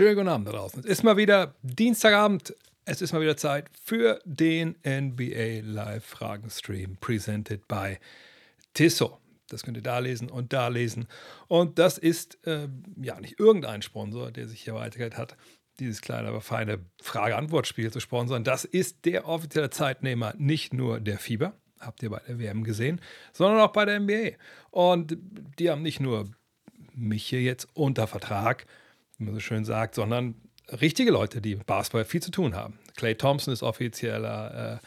Schönen guten Abend da draußen. Es ist mal wieder Dienstagabend. Es ist mal wieder Zeit für den NBA Live Fragen Stream, presented by Tissot. Das könnt ihr da lesen und da lesen. Und das ist äh, ja nicht irgendein Sponsor, der sich hier weitergeleitet hat, dieses kleine, aber feine Frage-Antwort-Spiel zu sponsern. Das ist der offizielle Zeitnehmer, nicht nur der Fieber, habt ihr bei der WM gesehen, sondern auch bei der NBA. Und die haben nicht nur mich hier jetzt unter Vertrag, wie man so schön sagt, sondern richtige Leute, die Basketball viel zu tun haben. Clay Thompson ist offizieller äh,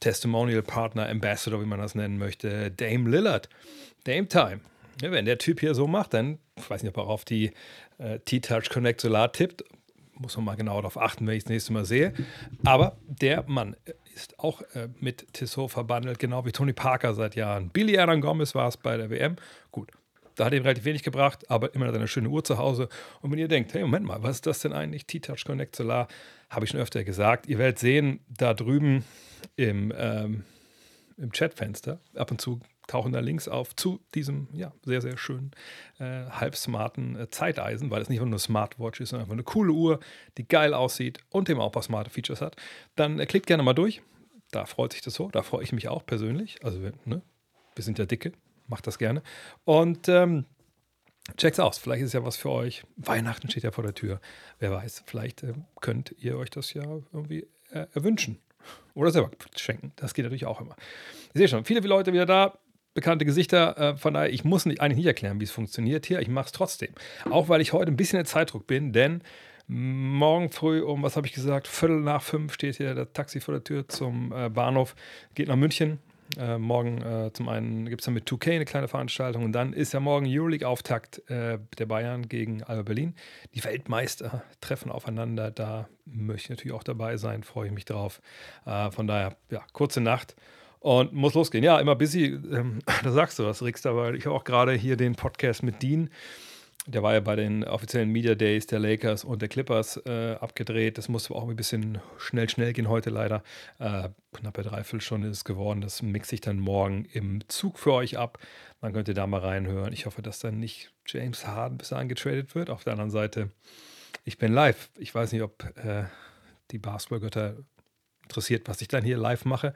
Testimonial Partner, Ambassador, wie man das nennen möchte. Dame Lillard, Dame Time. Ja, wenn der Typ hier so macht, dann, ich weiß nicht, ob er auf die äh, T-Touch Connect Solar tippt, muss man mal genau darauf achten, wenn ich das nächste Mal sehe. Aber der Mann ist auch äh, mit Tissot verbandelt, genau wie Tony Parker seit Jahren. Billy Aaron Gomez war es bei der WM. Gut, da hat er ihm relativ wenig gebracht, aber immer eine schöne Uhr zu Hause. Und wenn ihr denkt, hey, Moment mal, was ist das denn eigentlich? T-Touch Connect Solar, habe ich schon öfter gesagt. Ihr werdet sehen, da drüben im, ähm, im Chatfenster, ab und zu tauchen da Links auf zu diesem ja, sehr, sehr schönen, äh, halbsmarten äh, Zeiteisen, weil es nicht nur eine Smartwatch ist, sondern einfach eine coole Uhr, die geil aussieht und eben auch ein paar smarte Features hat. Dann äh, klickt gerne mal durch. Da freut sich das so. Da freue ich mich auch persönlich. Also, ne, wir sind ja dicke, macht das gerne. Und ähm, checkt's aus. Vielleicht ist ja was für euch. Weihnachten steht ja vor der Tür. Wer weiß, vielleicht äh, könnt ihr euch das ja irgendwie äh, erwünschen. Oder selber schenken. Das geht natürlich auch immer. Ich sehe schon, viele, viele Leute wieder da. Bekannte Gesichter. Äh, von daher, ich muss nicht, eigentlich nicht erklären, wie es funktioniert hier. Ich mache es trotzdem. Auch weil ich heute ein bisschen in Zeitdruck bin, denn morgen früh um, was habe ich gesagt, Viertel nach fünf steht hier der Taxi vor der Tür zum äh, Bahnhof, geht nach München äh, morgen äh, zum einen gibt es dann mit 2K eine kleine Veranstaltung und dann ist ja morgen Euroleague-Auftakt äh, der Bayern gegen Alba Berlin. Die Weltmeister treffen aufeinander. Da möchte ich natürlich auch dabei sein, freue ich mich drauf. Äh, von daher, ja, kurze Nacht und muss losgehen. Ja, immer busy, ähm, da sagst du was, Rixter, weil ich habe auch gerade hier den Podcast mit Dean der war ja bei den offiziellen Media Days der Lakers und der Clippers äh, abgedreht. Das musste auch ein bisschen schnell, schnell gehen heute leider. Äh, knappe Dreiviertelstunde ist es geworden. Das mixe ich dann morgen im Zug für euch ab. Man könnte da mal reinhören. Ich hoffe, dass dann nicht James Harden bis dahin getradet wird. Auf der anderen Seite, ich bin live. Ich weiß nicht, ob äh, die Basketballgötter interessiert, was ich dann hier live mache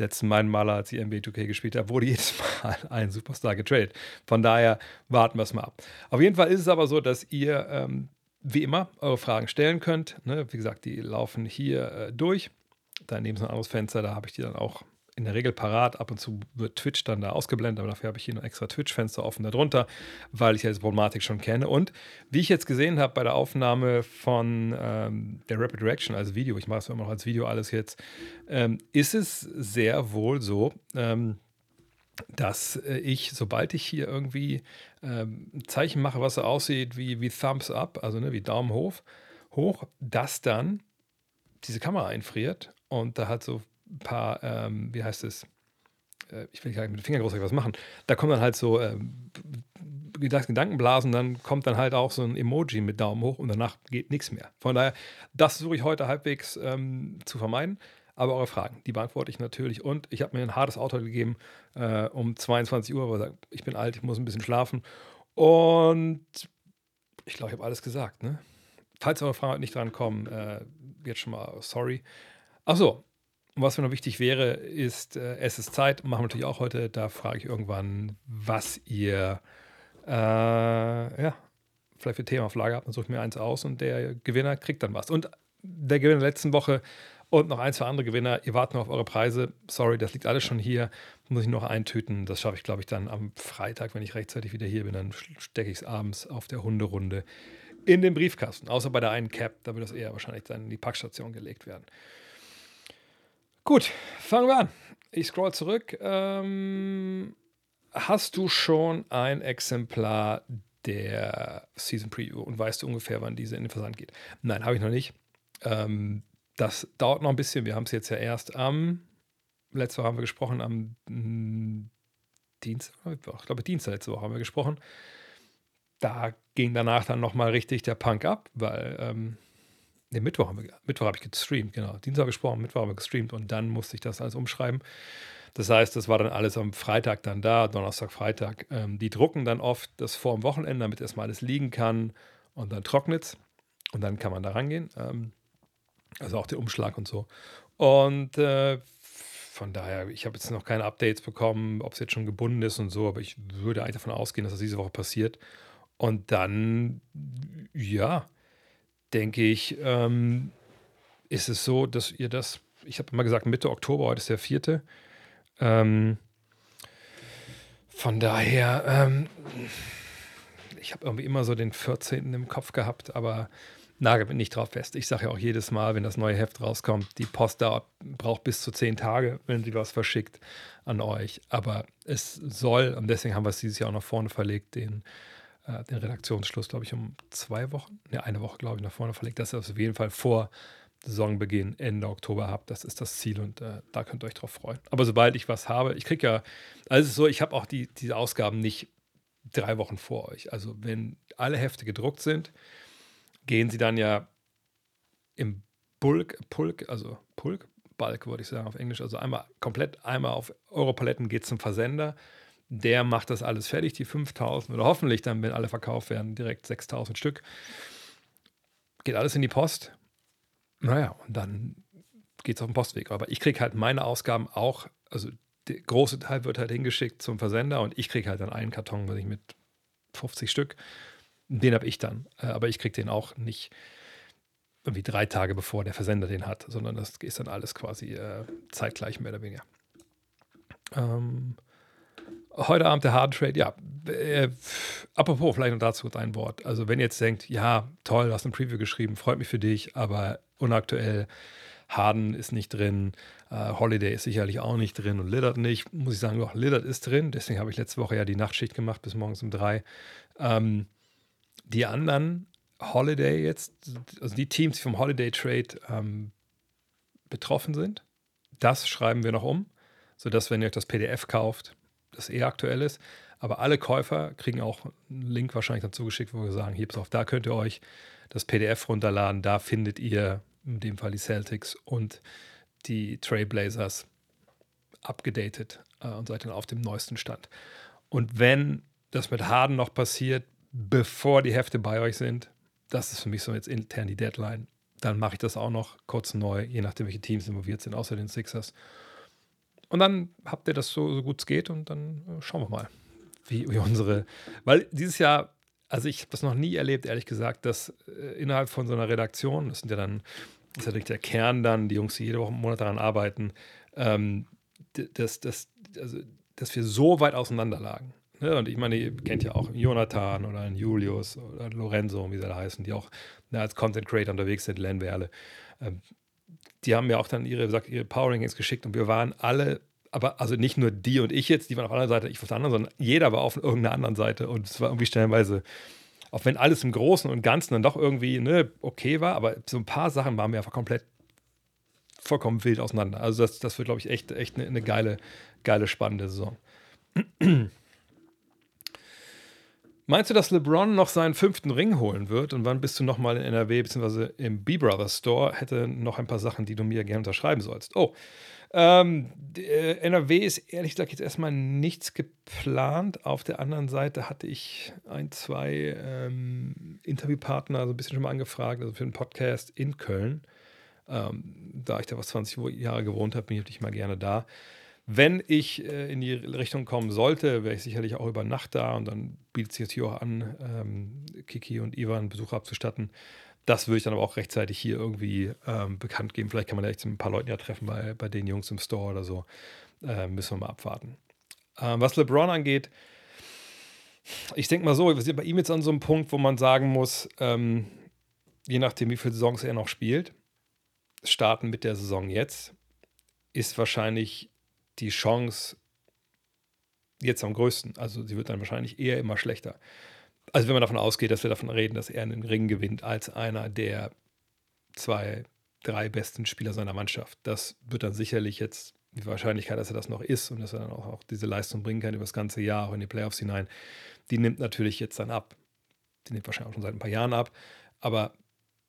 letzten beiden Male, als ich NBA 2K gespielt habe, wurde jedes Mal ein Superstar getradet. Von daher warten wir es mal ab. Auf jeden Fall ist es aber so, dass ihr ähm, wie immer eure Fragen stellen könnt. Ne? Wie gesagt, die laufen hier äh, durch. Daneben ist ein anderes Fenster, da habe ich die dann auch in der Regel parat. Ab und zu wird Twitch dann da ausgeblendet, aber dafür habe ich hier ein extra Twitch-Fenster offen darunter, weil ich ja diese Problematik schon kenne. Und wie ich jetzt gesehen habe bei der Aufnahme von ähm, der Rapid Reaction als Video, ich mache es immer noch als Video alles jetzt, ähm, ist es sehr wohl so, ähm, dass äh, ich, sobald ich hier irgendwie ähm, ein Zeichen mache, was so aussieht wie, wie Thumbs Up, also ne, wie Daumen hoch, hoch, dass dann diese Kamera einfriert und da hat so paar, ähm, wie heißt es, äh, ich will gar nicht mit dem Finger groß was machen, da kommen dann halt so ähm, Gedankenblasen, dann kommt dann halt auch so ein Emoji mit Daumen hoch und danach geht nichts mehr. Von daher, das versuche ich heute halbwegs ähm, zu vermeiden. Aber eure Fragen, die beantworte ich natürlich. Und ich habe mir ein hartes Auto gegeben äh, um 22 Uhr, weil ich bin alt, ich muss ein bisschen schlafen. Und ich glaube, ich habe alles gesagt. Ne? Falls eure Fragen nicht dran kommen, äh, jetzt schon mal sorry. Achso, was mir noch wichtig wäre, ist, äh, es ist Zeit, machen wir natürlich auch heute, da frage ich irgendwann, was ihr, äh, ja, vielleicht für Thema auf Lager habt, dann suche ich mir eins aus und der Gewinner kriegt dann was. Und der Gewinner der letzten Woche und noch ein, zwei andere Gewinner, ihr wartet noch auf eure Preise. Sorry, das liegt alles schon hier. Muss ich noch eintüten. Das schaffe ich, glaube ich, dann am Freitag, wenn ich rechtzeitig wieder hier bin. Dann stecke ich es abends auf der Hunderunde in den Briefkasten. Außer bei der einen Cap, da wird das eher wahrscheinlich dann in die Packstation gelegt werden. Gut, fangen wir an. Ich scroll zurück. Ähm, hast du schon ein Exemplar der Season Preview und weißt du ungefähr, wann diese in den Versand geht? Nein, habe ich noch nicht. Ähm, das dauert noch ein bisschen. Wir haben es jetzt ja erst am, letzte Woche haben wir gesprochen, am hm, Dienstag, ich glaube Dienstag letzte Woche haben wir gesprochen. Da ging danach dann nochmal richtig der Punk ab, weil ähm, Ne, Mittwoch haben Mittwoch habe ich gestreamt, genau. Dienstag gesprochen, Mittwoch haben wir gestreamt und dann musste ich das alles umschreiben. Das heißt, das war dann alles am Freitag dann da, Donnerstag, Freitag. Ähm, die drucken dann oft das vor dem Wochenende, damit erstmal alles liegen kann und dann trocknet es. Und dann kann man da rangehen. Ähm, also auch der Umschlag und so. Und äh, von daher, ich habe jetzt noch keine Updates bekommen, ob es jetzt schon gebunden ist und so, aber ich würde eigentlich davon ausgehen, dass das diese Woche passiert. Und dann, ja, denke ich, ähm, ist es so, dass ihr das, ich habe immer gesagt, Mitte Oktober, heute ist der vierte. Ähm, von daher, ähm, ich habe irgendwie immer so den 14. im Kopf gehabt, aber nagel mich nicht drauf fest. Ich sage ja auch jedes Mal, wenn das neue Heft rauskommt, die Post dauert, braucht bis zu zehn Tage, wenn sie was verschickt an euch. Aber es soll, und deswegen haben wir es dieses Jahr auch nach vorne verlegt, den, äh, den Redaktionsschluss, glaube ich, um zwei Wochen, ne, eine Woche, glaube ich, nach vorne verlegt, dass ihr es auf jeden Fall vor Saisonbeginn Ende Oktober habt. Das ist das Ziel und äh, da könnt ihr euch drauf freuen. Aber sobald ich was habe, ich kriege ja, also so, ich habe auch die, diese Ausgaben nicht drei Wochen vor euch. Also wenn alle Hefte gedruckt sind, gehen sie dann ja im Bulk, Pulk, also Pulk, Bulk würde ich sagen auf Englisch, also einmal komplett, einmal auf Europaletten geht zum Versender. Der macht das alles fertig, die 5000 oder hoffentlich dann, wenn alle verkauft werden, direkt 6000 Stück. Geht alles in die Post naja, und dann geht es auf den Postweg. Aber ich kriege halt meine Ausgaben auch, also der große Teil wird halt hingeschickt zum Versender und ich kriege halt dann einen Karton, was ich mit 50 Stück, den habe ich dann. Äh, aber ich kriege den auch nicht irgendwie drei Tage bevor der Versender den hat, sondern das ist dann alles quasi äh, zeitgleich mehr oder weniger. Ähm, heute Abend der Hard Trade, ja. Äh, apropos, vielleicht noch dazu ein Wort. Also, wenn ihr jetzt denkt, ja, toll, du hast ein Preview geschrieben, freut mich für dich, aber unaktuell. Harden ist nicht drin, äh, Holiday ist sicherlich auch nicht drin und Lillard nicht. Muss ich sagen, doch, Lillard ist drin. Deswegen habe ich letzte Woche ja die Nachtschicht gemacht bis morgens um drei. Ähm, die anderen, Holiday jetzt, also die Teams, die vom Holiday Trade ähm, betroffen sind, das schreiben wir noch um, sodass, wenn ihr euch das PDF kauft, das eher aktuell ist. Aber alle Käufer kriegen auch einen Link wahrscheinlich dazu geschickt, wo wir sagen: Hier, auf, da könnt ihr euch das PDF runterladen. Da findet ihr in dem Fall die Celtics und die Trailblazers abgedatet äh, und seid dann auf dem neuesten Stand. Und wenn das mit Harden noch passiert, bevor die Hefte bei euch sind, das ist für mich so jetzt intern die Deadline, dann mache ich das auch noch kurz neu, je nachdem, welche Teams involviert sind, außer den Sixers. Und dann habt ihr das so, so gut es geht und dann äh, schauen wir mal, wie, wie unsere, weil dieses Jahr also ich habe das noch nie erlebt, ehrlich gesagt, dass äh, innerhalb von so einer Redaktion, das sind ja dann, das ist natürlich der Kern dann, die Jungs, die jede Woche Monat daran arbeiten, ähm, dass, dass, also, dass wir so weit auseinander lagen. Ne? Und ich meine, ihr kennt ja auch Jonathan oder Julius oder Lorenzo, wie sie da heißen, die auch ne, als Content Creator unterwegs sind, Len wir alle. Ähm, die haben mir auch dann ihre, sagt, ihre Power Rankings geschickt und wir waren alle aber also nicht nur die und ich jetzt, die waren auf einer Seite, ich auf der anderen, sondern jeder war auf irgendeiner anderen Seite und es war irgendwie stellenweise, auch wenn alles im Großen und Ganzen dann doch irgendwie ne, okay war, aber so ein paar Sachen waren mir einfach komplett vollkommen wild auseinander. Also das, das wird, glaube ich, echt, echt eine, eine geile, geile, spannende Saison. Meinst du, dass LeBron noch seinen fünften Ring holen wird? Und wann bist du nochmal in NRW bzw. im B-Brothers Store? Hätte noch ein paar Sachen, die du mir gerne unterschreiben sollst. Oh, ähm, äh, NRW ist ehrlich gesagt jetzt erstmal nichts geplant. Auf der anderen Seite hatte ich ein, zwei ähm, Interviewpartner so ein bisschen schon mal angefragt, also für einen Podcast in Köln. Ähm, da ich da was 20 Jahre gewohnt habe, bin ich natürlich mal gerne da. Wenn ich äh, in die Richtung kommen sollte, wäre ich sicherlich auch über Nacht da und dann bietet sich natürlich auch an, ähm, Kiki und Ivan Besuch abzustatten. Das würde ich dann aber auch rechtzeitig hier irgendwie ähm, bekannt geben. Vielleicht kann man da echt ein paar Leute ja treffen bei, bei den Jungs im Store oder so. Äh, müssen wir mal abwarten. Ähm, was LeBron angeht, ich denke mal so, wir sind bei ihm jetzt an so einem Punkt, wo man sagen muss, ähm, je nachdem, wie viele Saisons er noch spielt, starten mit der Saison jetzt, ist wahrscheinlich die Chance jetzt am größten. Also sie wird dann wahrscheinlich eher immer schlechter also wenn man davon ausgeht, dass wir davon reden, dass er einen Ring gewinnt als einer der zwei, drei besten Spieler seiner Mannschaft. Das wird dann sicherlich jetzt die Wahrscheinlichkeit, dass er das noch ist und dass er dann auch, auch diese Leistung bringen kann über das ganze Jahr, auch in die Playoffs hinein, die nimmt natürlich jetzt dann ab. Die nimmt wahrscheinlich auch schon seit ein paar Jahren ab, aber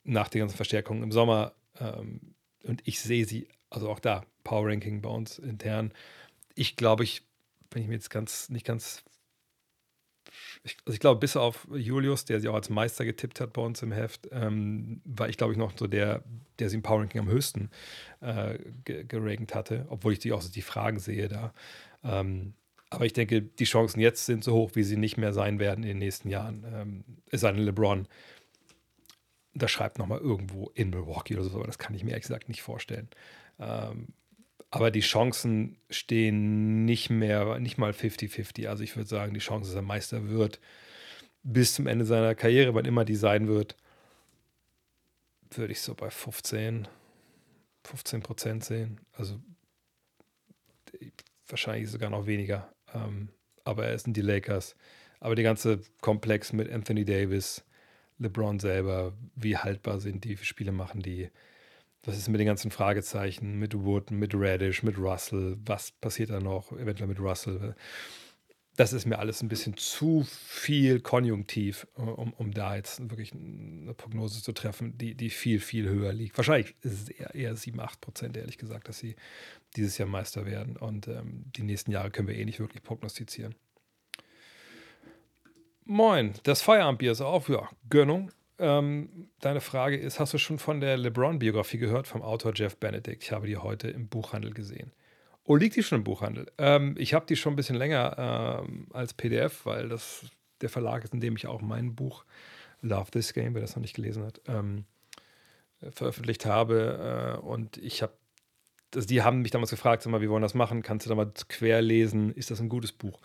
nach den ganzen Verstärkungen im Sommer ähm, und ich sehe sie, also auch da, Power Ranking bei uns intern. Ich glaube, ich, wenn ich mir jetzt ganz nicht ganz ich, also ich glaube, bis auf Julius, der sie auch als Meister getippt hat bei uns im Heft, ähm, war ich, glaube ich, noch so der, der sie im Power Ranking am höchsten äh, gerankt hatte, obwohl ich die auch so die Fragen sehe da. Ähm, aber ich denke, die Chancen jetzt sind so hoch, wie sie nicht mehr sein werden in den nächsten Jahren. Ähm, sei denn, LeBron da schreibt nochmal irgendwo in Milwaukee oder so, aber das kann ich mir gesagt nicht vorstellen. Ähm, aber die Chancen stehen nicht mehr, nicht mal 50-50. Also ich würde sagen, die Chance, dass er Meister wird, bis zum Ende seiner Karriere, wann immer die sein wird, würde ich so bei 15, 15 Prozent sehen. Also wahrscheinlich sogar noch weniger. Ähm, aber es sind die Lakers. Aber der ganze Komplex mit Anthony Davis, LeBron selber, wie haltbar sind die, wie Spiele machen die, was ist mit den ganzen Fragezeichen, mit Wood, mit Radish, mit Russell, was passiert da noch, eventuell mit Russell. Das ist mir alles ein bisschen zu viel konjunktiv, um, um da jetzt wirklich eine Prognose zu treffen, die, die viel, viel höher liegt. Wahrscheinlich ist es eher, eher 7, 8 Prozent, ehrlich gesagt, dass sie dieses Jahr Meister werden. Und ähm, die nächsten Jahre können wir eh nicht wirklich prognostizieren. Moin, das Feierabendbier ist auf, ja, Gönnung. Ähm, deine Frage ist: Hast du schon von der LeBron-Biografie gehört vom Autor Jeff Benedict? Ich habe die heute im Buchhandel gesehen. Oh, liegt die schon im Buchhandel? Ähm, ich habe die schon ein bisschen länger ähm, als PDF, weil das der Verlag ist, in dem ich auch mein Buch Love This Game, wer das noch nicht gelesen hat, ähm, veröffentlicht habe. Äh, und ich habe, also die haben mich damals gefragt, sag mal, wie wollen das machen? Kannst du da mal quer lesen? Ist das ein gutes Buch?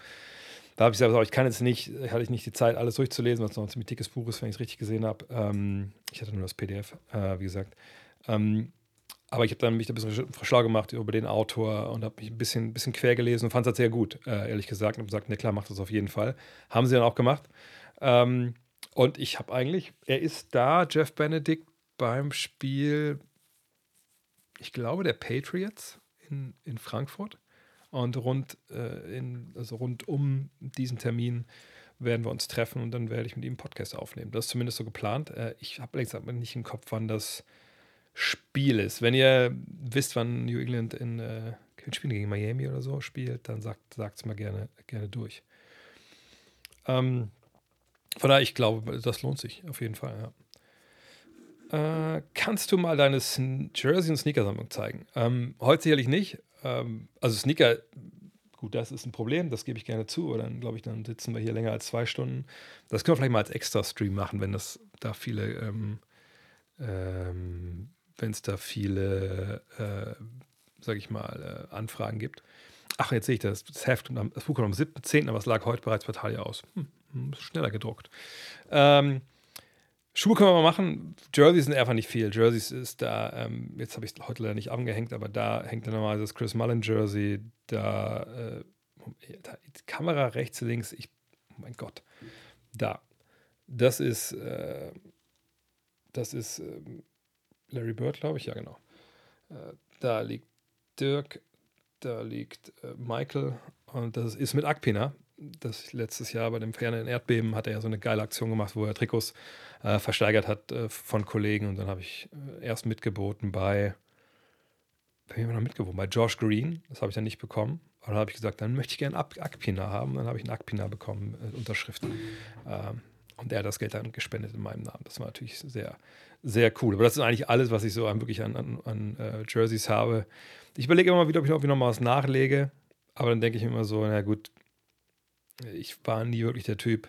Da habe ich gesagt, ich kann jetzt nicht, hatte ich nicht die Zeit, alles durchzulesen, weil es noch ein ziemlich dickes Buch ist, wenn ich es richtig gesehen habe. Ähm, ich hatte nur das PDF, äh, wie gesagt. Ähm, aber ich habe dann mich ein bisschen schlau gemacht über den Autor und habe mich ein bisschen, bisschen quer gelesen und fand es halt sehr gut, äh, ehrlich gesagt. Und gesagt, ne klar, macht das auf jeden Fall. Haben sie dann auch gemacht. Ähm, und ich habe eigentlich, er ist da, Jeff Benedict, beim Spiel, ich glaube, der Patriots in, in Frankfurt. Und rund, äh, in, also rund um diesen Termin werden wir uns treffen und dann werde ich mit ihm einen Podcast aufnehmen. Das ist zumindest so geplant. Äh, ich habe allerdings nicht im Kopf, wann das Spiel ist. Wenn ihr wisst, wann New England in äh, Spielen gegen Miami oder so spielt, dann sagt es mal gerne, gerne durch. Ähm, von daher, ich glaube, das lohnt sich auf jeden Fall. Ja. Äh, kannst du mal deine Jersey- und Sneaker-Sammlung zeigen? Ähm, heute sicherlich nicht, ähm, also Sneaker, gut, das ist ein Problem, das gebe ich gerne zu. Oder dann, glaube ich, dann sitzen wir hier länger als zwei Stunden. Das können wir vielleicht mal als Extra-Stream machen, wenn das da viele, ähm, ähm, wenn es da viele, äh, sage ich mal, äh, Anfragen gibt. Ach, jetzt sehe ich das, das Heft, das Buch kommt am 7.10., aber es lag heute bereits bei Talia aus. Hm, hm schneller gedruckt. Ähm, Schuhe können wir mal machen. Jerseys sind einfach nicht viel. Jerseys ist da, ähm, jetzt habe ich es heute leider nicht angehängt, aber da hängt dann nochmal das Chris Mullen Jersey. Da, äh, da, Kamera rechts, links, ich, oh mein Gott. Da. Das ist, äh, das ist äh, Larry Bird, glaube ich, ja, genau. Äh, da liegt Dirk, da liegt äh, Michael und das ist mit Akpina das letztes Jahr bei dem fernen Erdbeben hat er ja so eine geile Aktion gemacht, wo er Trikots äh, versteigert hat äh, von Kollegen. Und dann habe ich äh, erst mitgeboten bei, bei wem noch mitgeboten? Bei Josh Green. Das habe ich dann nicht bekommen. Und dann habe ich gesagt, dann möchte ich gerne Akpina haben. Dann habe ich einen Akpina bekommen, äh, Unterschriften. Ähm, und er hat das Geld dann gespendet in meinem Namen. Das war natürlich sehr, sehr cool. Aber das ist eigentlich alles, was ich so an, wirklich an, an, an uh, Jerseys habe. Ich überlege immer wieder, ob ich noch mal was nachlege. Aber dann denke ich mir immer so, na gut, ich war nie wirklich der Typ,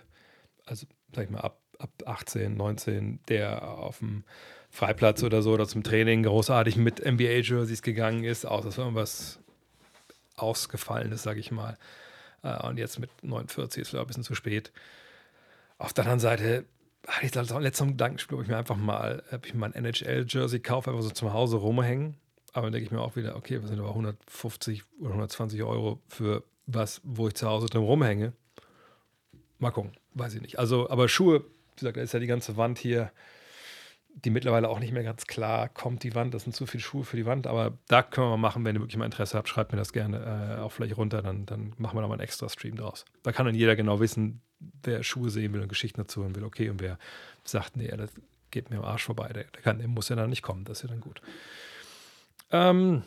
also sag ich mal, ab, ab 18, 19, der auf dem Freiplatz oder so oder zum Training großartig mit NBA-Jerseys gegangen ist, außer das war irgendwas Ausgefallenes, sag ich mal. Äh, und jetzt mit 49 ist es ein bisschen zu spät. Auf der anderen Seite hatte ich das letzten Gedankenspiel, ob ich mir einfach mal, ich mal ein NHL-Jersey kaufe, einfach so zum Hause rumhängen. Aber dann denke ich mir auch wieder, okay, was sind aber 150 oder 120 Euro für was, wo ich zu Hause drin rumhänge. Mal gucken, weiß ich nicht. Also, aber Schuhe, wie gesagt, da ist ja die ganze Wand hier, die mittlerweile auch nicht mehr ganz klar kommt, die Wand. Das sind zu viele Schuhe für die Wand, aber da können wir mal machen, wenn ihr wirklich mal Interesse habt, schreibt mir das gerne äh, auch vielleicht runter, dann, dann machen wir da mal einen extra Stream draus. Da kann dann jeder genau wissen, wer Schuhe sehen will und Geschichten dazu hören will, okay, und wer sagt, nee, das geht mir am Arsch vorbei, der, der, kann, der muss ja dann nicht kommen, das ist ja dann gut. Ähm,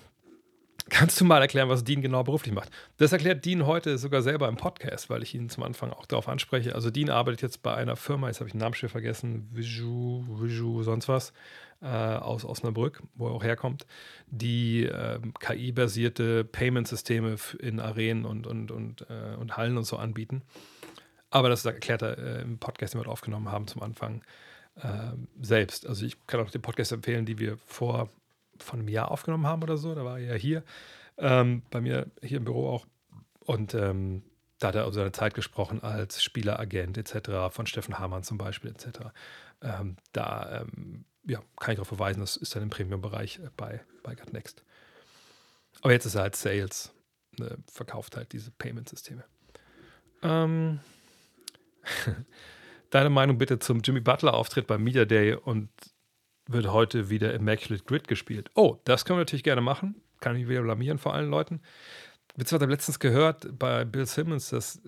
Kannst du mal erklären, was Dean genau beruflich macht? Das erklärt Dean heute sogar selber im Podcast, weil ich ihn zum Anfang auch darauf anspreche. Also Dean arbeitet jetzt bei einer Firma, jetzt habe ich den Namen vergessen, Viju, Viju, sonst was, äh, aus Osnabrück, wo er auch herkommt, die äh, KI-basierte Payment-Systeme in Arenen und, und, und, äh, und Hallen und so anbieten. Aber das erklärt er äh, im Podcast, den wir aufgenommen haben zum Anfang äh, selbst. Also ich kann auch den Podcast empfehlen, die wir vor von einem Jahr aufgenommen haben oder so. Da war er ja hier, ähm, bei mir hier im Büro auch. Und ähm, da hat er über seine Zeit gesprochen als Spieleragent etc., von Steffen Hamann zum Beispiel etc. Ähm, da ähm, ja, kann ich darauf verweisen, das ist dann im Premium-Bereich bei, bei Next. Aber jetzt ist er halt Sales, ne, verkauft halt diese Payment-Systeme. Ähm, Deine Meinung bitte zum Jimmy Butler-Auftritt beim Media Day und wird heute wieder Immaculate Grid gespielt. Oh, das können wir natürlich gerne machen. Kann ich wieder blamieren vor allen Leuten. Witz hat letztens gehört bei Bill Simmons, dass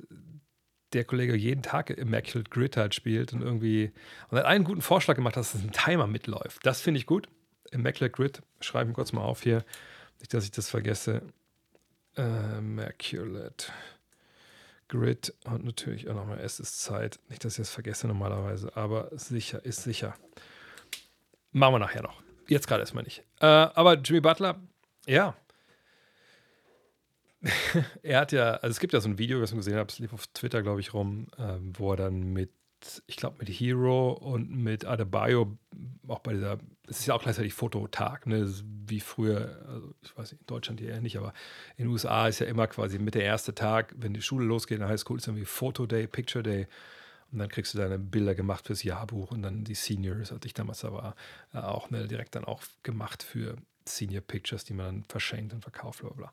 der Kollege jeden Tag Immaculate Grid halt spielt und irgendwie und hat einen guten Vorschlag gemacht, dass es ein Timer mitläuft. Das finde ich gut. Immaculate Grid, schreibe ich kurz mal auf hier, nicht, dass ich das vergesse. Immaculate Grid und natürlich auch nochmal, es ist Zeit. Nicht, dass ich das vergesse normalerweise, aber sicher ist sicher. Machen wir nachher noch. Jetzt gerade erstmal nicht. Äh, aber Jimmy Butler, ja. er hat ja, also es gibt ja so ein Video, das ich gesehen habe, es lief auf Twitter, glaube ich, rum, äh, wo er dann mit, ich glaube, mit Hero und mit Adebayo, auch bei dieser, es ist ja auch gleichzeitig Fototag, ne? wie früher, also ich weiß nicht, in Deutschland hier eher nicht, aber in den USA ist ja immer quasi mit der erste Tag, wenn die Schule losgeht in der Highschool, ist irgendwie Photo Day, Picture Day. Und dann kriegst du deine Bilder gemacht fürs Jahrbuch und dann die Seniors, als ich damals da war, äh, auch ne, direkt dann auch gemacht für Senior Pictures, die man dann verschenkt und verkauft, bla bla.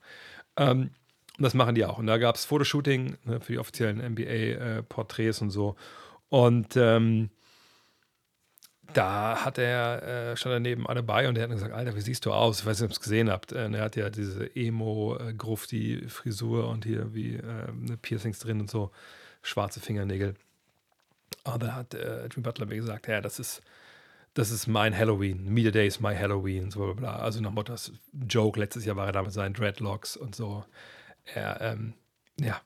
Ähm, und das machen die auch. Und da gab es Fotoshooting ne, für die offiziellen NBA-Porträts äh, und so. Und ähm, da hat er, äh, stand er neben Adebayo und der hat gesagt, Alter, wie siehst du aus? Ich weiß nicht, ob ihr es gesehen habt. Äh, er hat ja diese Emo-Grufti-Frisur und hier wie äh, ne, Piercings drin und so, schwarze Fingernägel. Aber da hat äh, Jimmy Butler mir gesagt, ja, das ist, das ist mein Halloween. Media Day ist my Halloween. So bla, bla. Also nach Motto, Joke, letztes Jahr war er da mit seinen Dreadlocks und so. Er, ähm, ja,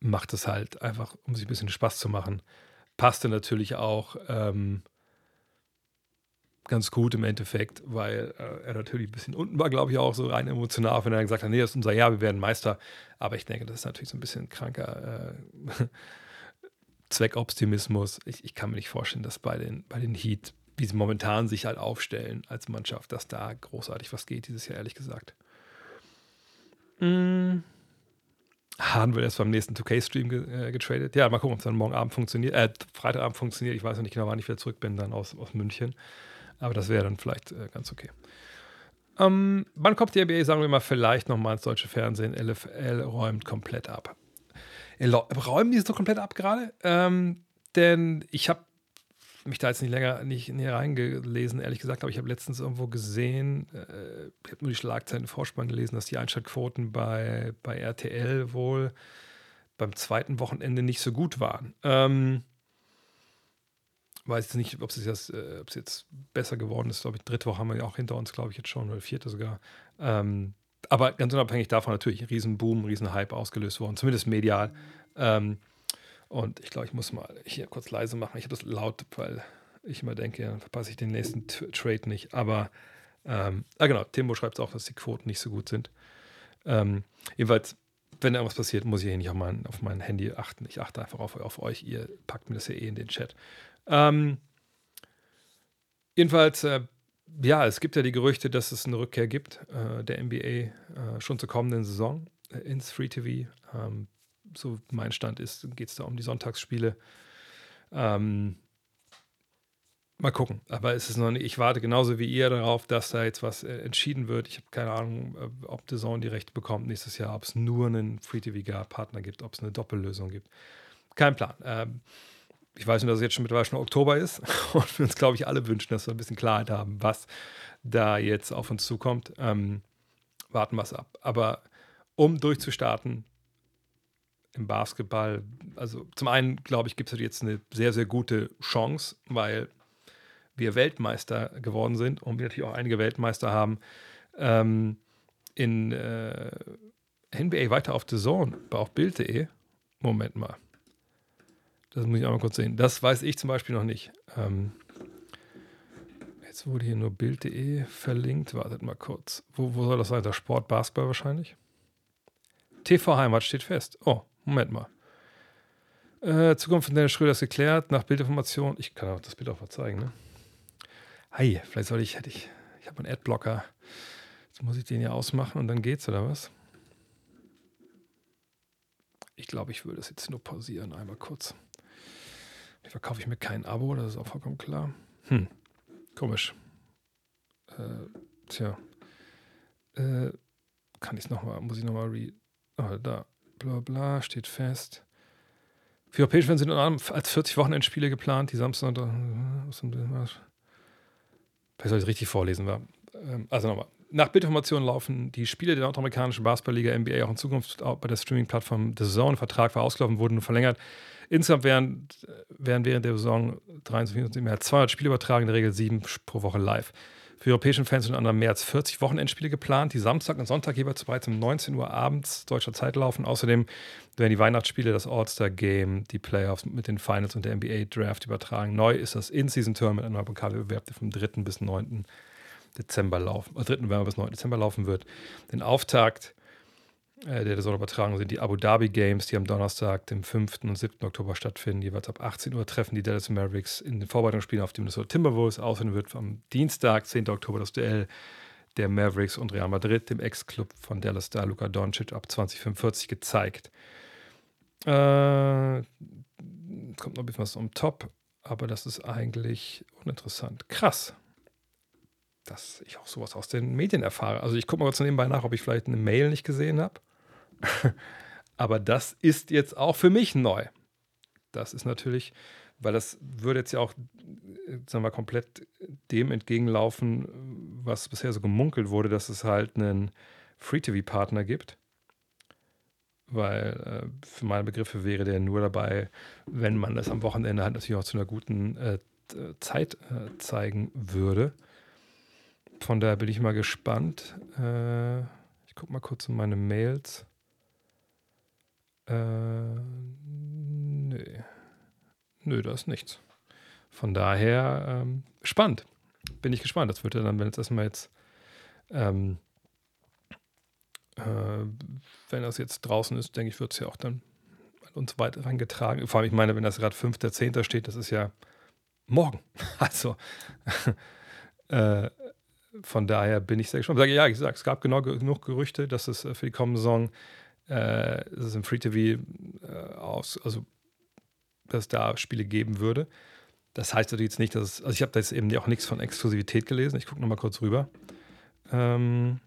macht es halt einfach, um sich ein bisschen Spaß zu machen. Passte natürlich auch ähm, ganz gut im Endeffekt, weil äh, er natürlich ein bisschen unten war, glaube ich, auch so rein emotional, wenn er gesagt hat, nee, das ist unser Jahr, wir werden Meister. Aber ich denke, das ist natürlich so ein bisschen kranker äh, Zweckoptimismus. Ich, ich kann mir nicht vorstellen, dass bei den, bei den Heat, wie sie momentan sich halt aufstellen als Mannschaft, dass da großartig was geht dieses Jahr, ehrlich gesagt. Mm. Hahn wird erst beim nächsten 2K-Stream ge äh, getradet. Ja, mal gucken, ob es dann morgen Abend funktioniert. Äh, Freitagabend funktioniert. Ich weiß noch nicht genau, wann ich wieder zurück bin, dann aus, aus München. Aber das wäre dann vielleicht äh, ganz okay. Ähm, wann kommt die NBA, sagen wir mal, vielleicht nochmal ins deutsche Fernsehen? LFL räumt komplett ab räumen die so komplett ab gerade. Ähm, denn ich habe mich da jetzt nicht länger nicht näher reingelesen, ehrlich gesagt, aber ich habe letztens irgendwo gesehen, äh, ich habe nur die Schlagzeilen Vorspann gelesen, dass die Einschaltquoten bei, bei RTL wohl beim zweiten Wochenende nicht so gut waren. Ähm, weiß jetzt nicht, ob es jetzt, äh, jetzt besser geworden ist. Glaube ich, dritte Woche haben wir ja auch hinter uns, glaube ich, jetzt schon, oder vierte sogar. Ähm, aber ganz unabhängig davon natürlich ein Riesenboom, Riesenhype ausgelöst worden, zumindest medial. Ähm, und ich glaube, ich muss mal hier kurz leise machen. Ich habe das laut, weil ich immer denke, dann verpasse ich den nächsten Trade nicht. Aber ähm, ah genau, Timbo schreibt auch, dass die Quoten nicht so gut sind. Ähm, jedenfalls, wenn irgendwas passiert, muss ich hier nicht auf mein, auf mein Handy achten. Ich achte einfach auf, auf euch. Ihr packt mir das ja eh in den Chat. Ähm, jedenfalls äh, ja, es gibt ja die Gerüchte, dass es eine Rückkehr gibt äh, der NBA äh, schon zur kommenden Saison äh, ins Free TV. Ähm, so mein Stand ist, geht es da um die Sonntagsspiele. Ähm, mal gucken. Aber es ist noch nicht, ich warte genauso wie ihr darauf, dass da jetzt was äh, entschieden wird. Ich habe keine Ahnung, äh, ob The Zone die Rechte bekommt nächstes Jahr, ob es nur einen Free TV-Partner gibt, ob es eine Doppellösung gibt. Kein Plan. Ähm, ich weiß nur, dass es jetzt schon mittlerweile schon Oktober ist und wir uns, glaube ich, alle wünschen, dass wir ein bisschen Klarheit haben, was da jetzt auf uns zukommt. Ähm, warten wir es ab. Aber um durchzustarten im Basketball, also zum einen, glaube ich, gibt es jetzt eine sehr, sehr gute Chance, weil wir Weltmeister geworden sind und wir natürlich auch einige Weltmeister haben. Ähm, in äh, NBA weiter auf The Zone, auf Bild.de. Moment mal. Das muss ich auch mal kurz sehen. Das weiß ich zum Beispiel noch nicht. Ähm, jetzt wurde hier nur Bild.de verlinkt. Wartet mal kurz. Wo, wo soll das sein? Der Sport, Basketball wahrscheinlich? TV Heimat steht fest. Oh, Moment mal. Äh, Zukunft von Dennis Schröder ist geklärt. Nach Bildinformation. Ich kann auch das Bild auch mal zeigen, ne? Hi, vielleicht soll ich, hätte ich, ich habe einen Adblocker. Jetzt muss ich den hier ausmachen und dann geht's, oder was? Ich glaube, ich würde es jetzt nur pausieren, einmal kurz. Verkaufe ich mir kein Abo, das ist auch vollkommen klar. Hm, komisch. Äh, tja. Äh, kann ich es nochmal, muss ich nochmal re. Oh, da. Bla bla, steht fest. Für europäische Fans sind als 40 Wochenendspiele geplant, die Samstag. Vielleicht soll ich es richtig vorlesen. War. Ähm, also nochmal. Nach Bildinformationen laufen die Spiele der nordamerikanischen Basketballliga NBA auch in Zukunft auch bei der Streaming-Plattform The Zone. Vertrag war ausgelaufen, wurde nur verlängert. Insgesamt werden, werden während der Saison 23 mehr als 200 Spiele übertragen, in der Regel sieben pro Woche live. Für europäischen Fans sind anderem mehr als 40 Wochenendspiele geplant, die Samstag und Sonntag jeweils bereits um 19 Uhr abends deutscher Zeit laufen. Außerdem werden die Weihnachtsspiele, das All-Star-Game, die Playoffs mit den Finals und der NBA-Draft übertragen. Neu ist das In-Season-Tour mit einem Pokalwettbewerb, vom 3. bis 9. Dezember laufen, äh, 3. November bis 9. Dezember laufen wird. Den Auftakt äh, der Saisonübertragung sind die Abu Dhabi Games, die am Donnerstag, dem 5. und 7. Oktober stattfinden. Jeweils ab 18 Uhr treffen die Dallas Mavericks in den Vorbereitungsspielen auf die Minnesota Timberwolves. Außerdem wird am Dienstag, 10. Oktober, das Duell der Mavericks und Real Madrid, dem Ex-Club von Dallas Star Luka Doncic, ab 2045 gezeigt. Äh, kommt noch ein bisschen was um Top, aber das ist eigentlich uninteressant. Krass dass ich auch sowas aus den Medien erfahre. Also ich gucke mal kurz nebenbei nach, ob ich vielleicht eine Mail nicht gesehen habe. Aber das ist jetzt auch für mich neu. Das ist natürlich, weil das würde jetzt ja auch, sagen wir, komplett dem entgegenlaufen, was bisher so gemunkelt wurde, dass es halt einen Free-TV-Partner gibt. Weil äh, für meine Begriffe wäre der nur dabei, wenn man das am Wochenende halt natürlich auch zu einer guten äh, Zeit äh, zeigen würde. Von daher bin ich mal gespannt. Äh, ich gucke mal kurz in meine Mails. Äh, nö. Nö, da ist nichts. Von daher ähm, spannend. Bin ich gespannt. Das wird ja dann, wenn jetzt erstmal jetzt, ähm, äh, wenn das jetzt draußen ist, denke ich, wird es ja auch dann an uns weiter reingetragen. Vor allem, ich meine, wenn das gerade 5.10. steht, das ist ja morgen. Also, äh, von daher bin ich sehr gespannt. Ich sage, ja, ich sage, es gab genau genug Gerüchte, dass es äh, für die kommende Saison äh, dass es im Free TV äh, aus, also dass es da Spiele geben würde. Das heißt natürlich jetzt nicht, dass es, also ich habe da jetzt eben auch nichts von Exklusivität gelesen. Ich gucke nochmal kurz rüber. Ähm,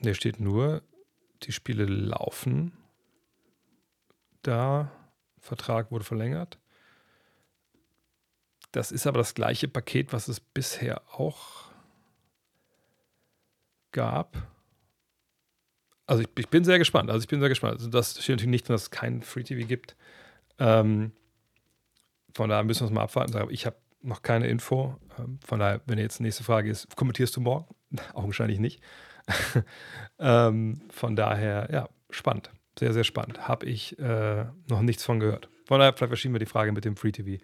der steht nur, die Spiele laufen. Da, Vertrag wurde verlängert. Das ist aber das gleiche Paket, was es bisher auch gab. Also ich, ich bin sehr gespannt. Also ich bin sehr gespannt. Also das steht natürlich nicht, dass es kein Free TV gibt. Ähm, von daher müssen wir es mal abwarten. Ich habe noch keine Info. Ähm, von daher, wenn jetzt die nächste Frage ist, kommentierst du morgen? Augenscheinlich nicht. ähm, von daher, ja, spannend. Sehr, sehr spannend. Habe ich äh, noch nichts von gehört. Von daher, vielleicht verschieben wir die Frage mit dem Free TV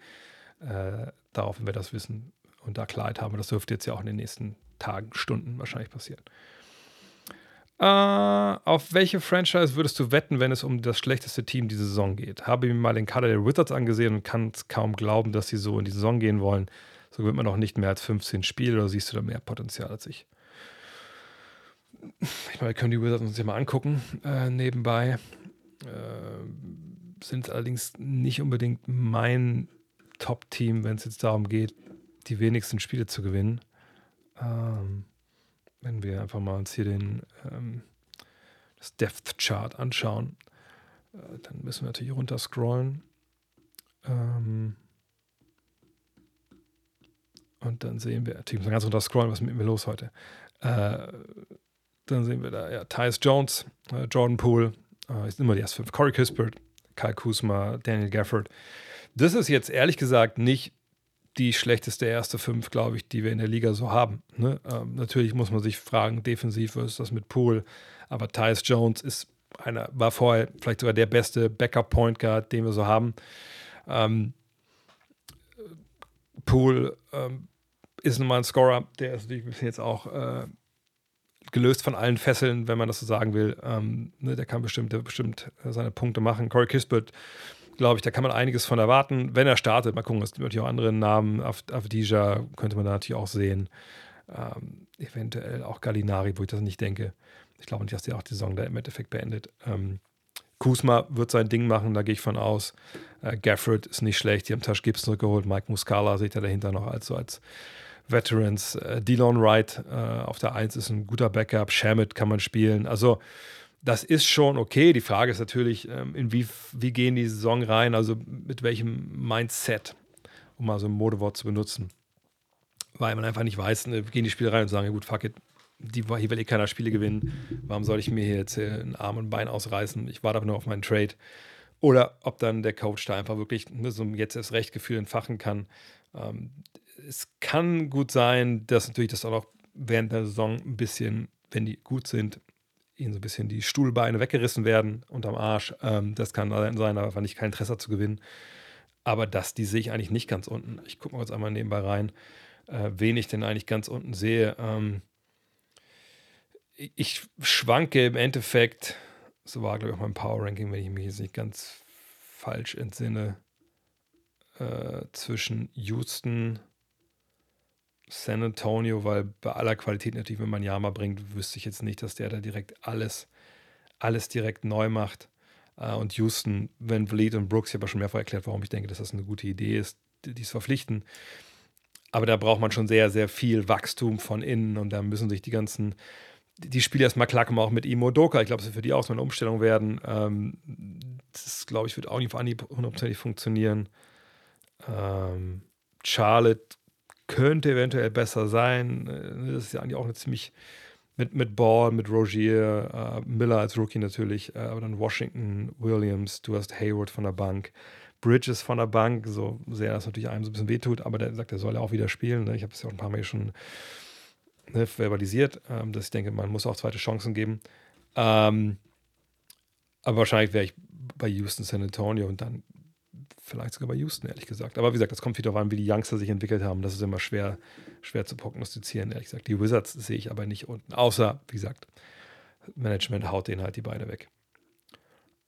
äh, darauf, wenn wir das wissen und da Klarheit haben. Das dürfte jetzt ja auch in den nächsten Tagen, Stunden wahrscheinlich passieren. Äh, auf welche Franchise würdest du wetten, wenn es um das schlechteste Team dieser Saison geht? Habe mir mal den Kader der Wizards angesehen und kann es kaum glauben, dass sie so in die Saison gehen wollen. So wird man noch nicht mehr als 15 Spiele oder siehst du da mehr Potenzial als ich? Ich meine, wir können die Wizards uns ja mal angucken äh, nebenbei. Äh, sind allerdings nicht unbedingt mein Top-Team, wenn es jetzt darum geht, die wenigsten Spiele zu gewinnen. Ähm, wenn wir einfach mal uns hier den, ähm, das Depth Chart anschauen, äh, dann müssen wir natürlich runter scrollen. Ähm, und dann sehen wir, natürlich müssen wir ganz runter scrollen, was ist mit mir los heute? Äh, dann sehen wir da, ja, Tyus Jones, äh, Jordan Poole, äh, ist immer die ersten fünf, Corey Kispert, Kyle Kuzma, Daniel Gafford. Das ist jetzt ehrlich gesagt nicht die schlechteste erste Fünf, glaube ich, die wir in der Liga so haben. Ne? Ähm, natürlich muss man sich fragen, defensiv ist das mit Pool, aber Tyus Jones ist einer, war vorher vielleicht sogar der beste Backup-Point Guard, den wir so haben. Ähm, Pool ähm, ist nun mal ein Scorer, der ist natürlich jetzt auch äh, gelöst von allen Fesseln, wenn man das so sagen will. Ähm, ne, der kann bestimmt, der bestimmt äh, seine Punkte machen. Corey Kispert, glaube ich, da kann man einiges von erwarten, wenn er startet. Mal gucken, es gibt natürlich auch andere Namen. Avdija könnte man da natürlich auch sehen. Ähm, eventuell auch Gallinari, wo ich das nicht denke. Ich glaube nicht, dass der auch die Saison da im Endeffekt beendet. Ähm, Kusma wird sein Ding machen, da gehe ich von aus. Äh, Gafford ist nicht schlecht, die haben Tash Gibbs zurückgeholt. Mike Muscala seht ihr dahinter noch als, als Veterans. Äh, Delon Wright äh, auf der 1 ist ein guter Backup. Shamit kann man spielen. Also, das ist schon okay. Die Frage ist natürlich, ähm, in wie, wie gehen die Saison rein? Also, mit welchem Mindset, um mal so ein Modewort zu benutzen. Weil man einfach nicht weiß, ne, gehen die Spiele rein und sagen: ja, gut, fuck it, die, hier will eh keiner Spiele gewinnen. Warum soll ich mir hier jetzt äh, einen Arm und ein Bein ausreißen? Ich warte aber nur auf meinen Trade. Oder ob dann der Coach da einfach wirklich so jetzt erst recht Gefühl entfachen kann. Ähm, es kann gut sein, dass natürlich das auch noch während der Saison ein bisschen, wenn die gut sind, ihnen so ein bisschen die Stuhlbeine weggerissen werden unterm Arsch. Ähm, das kann sein, aber einfach nicht kein Interesse zu gewinnen. Aber das, die sehe ich eigentlich nicht ganz unten. Ich gucke mal jetzt einmal nebenbei rein, äh, wen ich denn eigentlich ganz unten sehe. Ähm, ich schwanke im Endeffekt, so war glaube ich auch mein Power Ranking, wenn ich mich jetzt nicht ganz falsch entsinne, äh, zwischen Houston, San Antonio, weil bei aller Qualität natürlich, wenn man Yama bringt, wüsste ich jetzt nicht, dass der da direkt alles, alles direkt neu macht. Uh, und Houston, wenn Vliet und Brooks, ich habe ja schon mehrfach erklärt, warum ich denke, dass das eine gute Idee ist, die, die es verpflichten. Aber da braucht man schon sehr, sehr viel Wachstum von innen und da müssen sich die ganzen, die Spiele erstmal klarkommen, auch mit Imo Doka. Ich glaube, es wird für die auch so eine Umstellung werden. Ähm, das, glaube ich, wird auch nicht hundertprozentig funktionieren. Ähm, Charlotte könnte eventuell besser sein. Äh, das ist ja eigentlich auch eine ziemlich mit, mit Ball, mit Rogier, äh, Miller als Rookie natürlich, äh, aber dann Washington, Williams, du hast Hayward von der Bank, Bridges von der Bank, so sehr das natürlich einem so ein bisschen wehtut, aber der sagt, er soll ja auch wieder spielen. Ne? Ich habe es ja auch ein paar Mal schon ne, verbalisiert, ähm, dass ich denke, man muss auch zweite Chancen geben. Ähm, aber wahrscheinlich wäre ich bei Houston, San Antonio und dann vielleicht sogar bei Houston, ehrlich gesagt. Aber wie gesagt, das kommt wieder darauf an, wie die Youngster sich entwickelt haben. Das ist immer schwer, schwer zu prognostizieren, ehrlich gesagt. Die Wizards sehe ich aber nicht unten. Außer, wie gesagt, Management haut denen halt die Beine weg.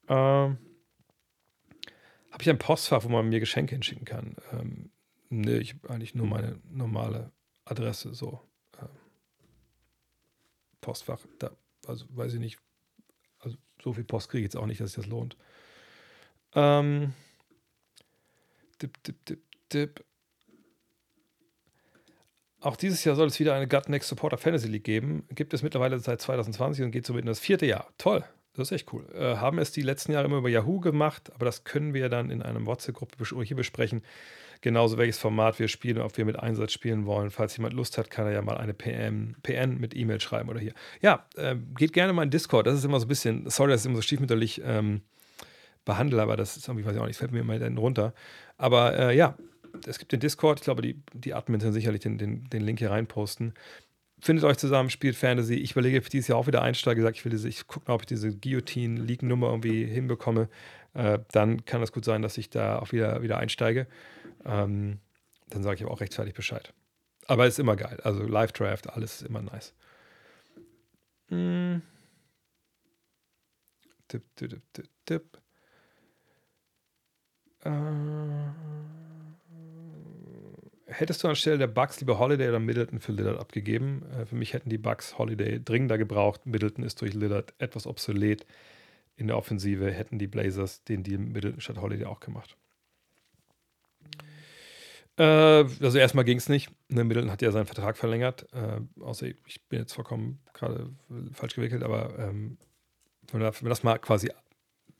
Ähm, Habe ich ein Postfach, wo man mir Geschenke hinschicken kann? Ähm, nee, ich habe eigentlich nur meine normale Adresse so. Ähm, Postfach, da, also weiß ich nicht. Also so viel Post kriege ich jetzt auch nicht, dass sich das lohnt. Ähm, Dip, dip, dip, dip. Auch dieses Jahr soll es wieder eine Gut Next Supporter Fantasy League geben. Gibt es mittlerweile seit 2020 und geht somit in das vierte Jahr. Toll. Das ist echt cool. Äh, haben es die letzten Jahre immer über Yahoo gemacht, aber das können wir dann in einem WhatsApp-Gruppe hier besprechen. Genauso welches Format wir spielen, ob wir mit Einsatz spielen wollen. Falls jemand Lust hat, kann er ja mal eine PM, PN mit E-Mail schreiben oder hier. Ja, äh, geht gerne mal in Discord. Das ist immer so ein bisschen, sorry, dass ich immer so stiefmütterlich ähm, behandle, aber das ist irgendwie, weiß ich auch nicht, fällt mir immer dann runter. Aber äh, ja, es gibt den Discord, ich glaube, die, die Admins werden sicherlich den, den, den Link hier reinposten. Findet euch zusammen, spielt Fantasy. Ich überlege für dieses Jahr auch wieder einsteigen. Gesagt, ich will diese, ich gucke mal, ob ich diese Guillotine-League-Nummer irgendwie hinbekomme. Äh, dann kann es gut sein, dass ich da auch wieder, wieder einsteige. Ähm, dann sage ich aber auch rechtzeitig Bescheid. Aber es ist immer geil. Also Live-Draft, alles ist immer nice. Tipp, tipp, tipp, tipp, tipp. Äh, hättest du anstelle der Bugs lieber Holiday oder Middleton für Lillard abgegeben? Äh, für mich hätten die Bugs Holiday dringender gebraucht. Middleton ist durch Lillard etwas obsolet. In der Offensive hätten die Blazers den Deal Middleton statt Holiday auch gemacht. Äh, also erstmal ging es nicht. Ne, Middleton hat ja seinen Vertrag verlängert. Äh, außer ich bin jetzt vollkommen gerade falsch gewickelt, aber ähm, wenn wir das mal quasi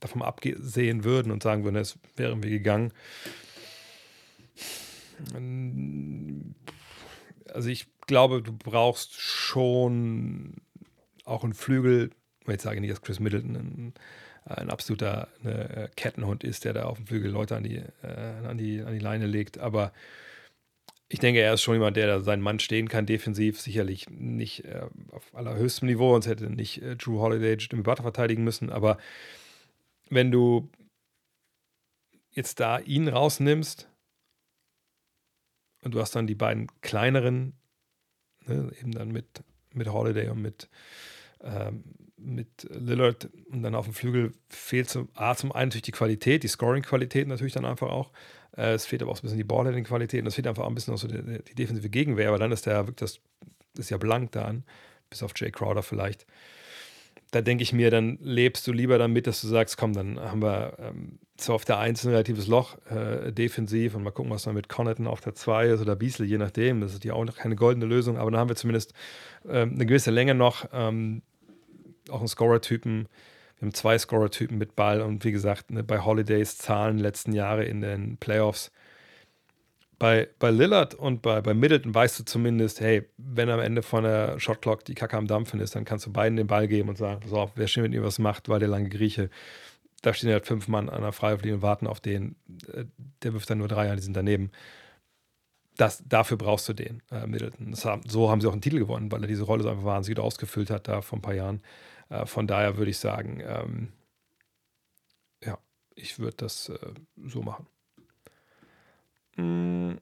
davon absehen würden und sagen würden, es wären wir gegangen. Also ich glaube, du brauchst schon auch einen Flügel. Ich sage nicht, dass Chris Middleton ein, ein absoluter eine Kettenhund ist, der da auf dem Flügel Leute an die, äh, an die, an die Leine legt, aber ich denke, er ist schon jemand, der da seinen Mann stehen kann, defensiv. Sicherlich nicht äh, auf allerhöchstem Niveau, sonst hätte nicht äh, Drew Holiday Jimmy Butler verteidigen müssen. Aber wenn du jetzt da ihn rausnimmst und du hast dann die beiden kleineren, ne, eben dann mit, mit Holiday und mit, ähm, mit Lillard und dann auf dem Flügel fehlt zum, A, zum einen natürlich die Qualität, die Scoring-Qualität natürlich dann einfach auch. Äh, es fehlt aber auch ein bisschen die Ballhandling-Qualität und es fehlt einfach auch ein bisschen auch so die, die defensive Gegenwehr, aber dann ist der das, ist ja blank da an, bis auf Jay Crowder vielleicht. Da denke ich mir, dann lebst du lieber damit, dass du sagst, komm, dann haben wir ähm, zwar auf der 1 ein relatives Loch äh, defensiv und mal gucken, was dann mit Connaughton auf der 2 ist oder Beasley, je nachdem. Das ist ja auch noch keine goldene Lösung, aber dann haben wir zumindest ähm, eine gewisse Länge noch, ähm, auch einen Scorer-Typen. Wir haben zwei Scorer-Typen mit Ball und wie gesagt, ne, bei Holidays Zahlen letzten Jahre in den Playoffs. Bei, bei Lillard und bei, bei Middleton weißt du zumindest, hey, wenn am Ende von der Shotclock die Kacke am Dampfen ist, dann kannst du beiden den Ball geben und sagen, so, wer schön mit ihm was macht, weil der lange Grieche. Da stehen halt fünf Mann an der Freiwurflinie und warten auf den. Äh, der wirft dann nur drei an, die sind daneben. Das, dafür brauchst du den, äh, Middleton. Haben, so haben sie auch einen Titel gewonnen, weil er diese Rolle so einfach wahnsinnig ausgefüllt hat, da vor ein paar Jahren. Äh, von daher würde ich sagen, ähm, ja, ich würde das äh, so machen. Mm.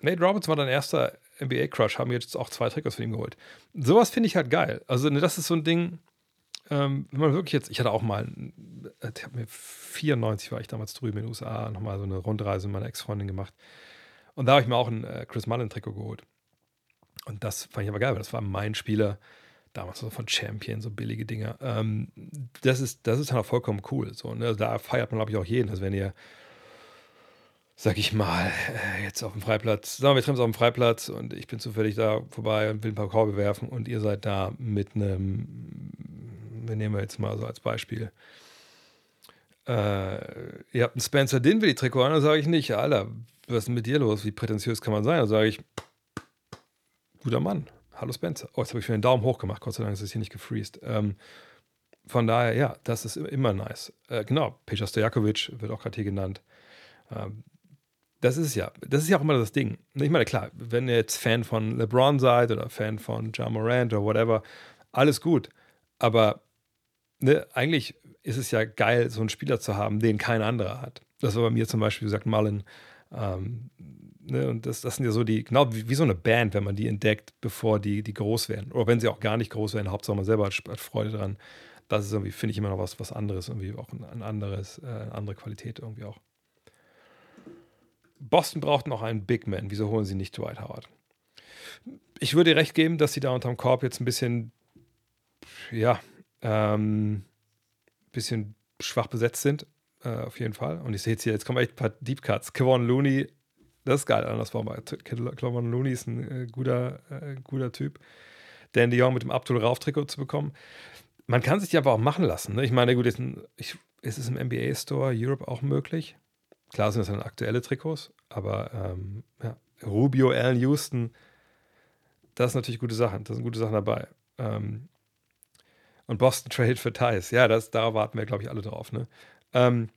Nate Roberts war dein erster NBA-Crush, haben jetzt auch zwei Trikots von ihm geholt. Sowas finde ich halt geil. Also, ne, das ist so ein Ding, ähm, wenn man wirklich jetzt, ich hatte auch mal, äh, ich habe mir 94 war ich damals drüben in den USA, nochmal so eine Rundreise mit meiner Ex-Freundin gemacht. Und da habe ich mir auch ein äh, Chris Mullen-Trikot geholt. Und das fand ich aber geil, weil das war mein Spieler, damals so von Champion, so billige Dinger. Ähm, das, ist, das ist halt auch vollkommen cool. So, ne? Da feiert man, glaube ich, auch jeden. Also wenn ihr, sag ich mal, äh, jetzt auf dem Freiplatz, sagen wir, wir treffen uns auf dem Freiplatz und ich bin zufällig da vorbei und will ein paar Korbe werfen und ihr seid da mit einem, wir nehmen jetzt mal so als Beispiel, äh, ihr habt einen Spencer Dinwiddie-Trikot an, dann sage ich nicht, Alter, was ist denn mit dir los? Wie prätentiös kann man sein? Dann sage ich, guter Mann. Hallo Spencer. Oh, jetzt habe ich mir einen Daumen hoch gemacht. Gott sei Dank ist es hier nicht gefreezed. Ähm, von daher, ja, das ist immer nice. Äh, genau, Peja Stojakovic wird auch gerade hier genannt. Ähm, das ist ja, das ist ja auch immer das Ding. Ich meine, klar, wenn ihr jetzt Fan von LeBron seid oder Fan von John Morant oder whatever, alles gut. Aber ne, eigentlich ist es ja geil, so einen Spieler zu haben, den kein anderer hat. Das war bei mir zum Beispiel, wie gesagt, Mullen. Ähm, Ne? Und das, das sind ja so die, genau wie, wie, so eine Band, wenn man die entdeckt, bevor die, die groß werden. Oder wenn sie auch gar nicht groß werden, Hauptsache man selber hat, hat Freude dran. Das ist irgendwie, finde ich immer noch was, was anderes, irgendwie auch ein, anderes, äh, eine andere Qualität irgendwie auch. Boston braucht noch einen Big Man. Wieso holen sie nicht Dwight Howard? Ich würde dir recht geben, dass sie da unterm Korb jetzt ein bisschen, ja, ähm, bisschen schwach besetzt sind. Äh, auf jeden Fall. Und ich sehe jetzt hier, jetzt kommen echt ein paar Deep Cuts. Kevon Looney das ist geil, anders war mal. Clavon Looney ist ein äh, guter, äh, guter Typ. Dan de Jong mit dem Abdul Rauf-Trikot zu bekommen. Man kann sich die aber auch machen lassen. Ne? Ich meine, gut, ein, ich, ist es im NBA Store Europe auch möglich? Klar sind das dann aktuelle Trikots, aber ähm, ja. Rubio, Allen Houston, das sind natürlich gute Sachen. Da sind gute Sachen dabei. Ähm, und Boston Trade für Thais. Ja, das, da warten wir, glaube ich, alle drauf. Ne? Ähm,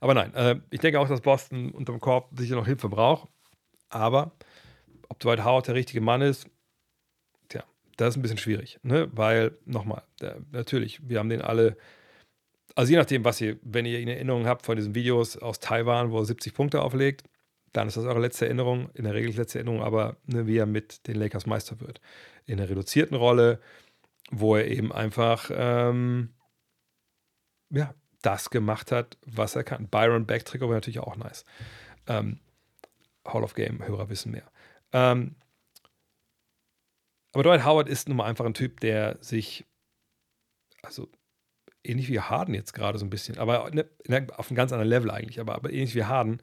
aber nein, äh, ich denke auch, dass Boston unterm Korb sicher noch Hilfe braucht. Aber ob Dwight Howard der richtige Mann ist, tja, das ist ein bisschen schwierig. Ne? Weil, nochmal, natürlich, wir haben den alle, also je nachdem, was ihr, wenn ihr in Erinnerung habt von diesen Videos aus Taiwan, wo er 70 Punkte auflegt, dann ist das eure letzte Erinnerung, in der Regel letzte Erinnerung, aber ne, wie er mit den Lakers Meister wird. In einer reduzierten Rolle, wo er eben einfach, ähm, ja, das gemacht hat, was er kann. Byron Backtrigger war natürlich auch nice. Ähm, Hall of Game-Hörer wissen mehr. Ähm, aber Dwight Howard ist nun mal einfach ein Typ, der sich, also ähnlich wie Harden jetzt gerade so ein bisschen, aber ne, auf einem ganz anderen Level eigentlich, aber, aber ähnlich wie Harden,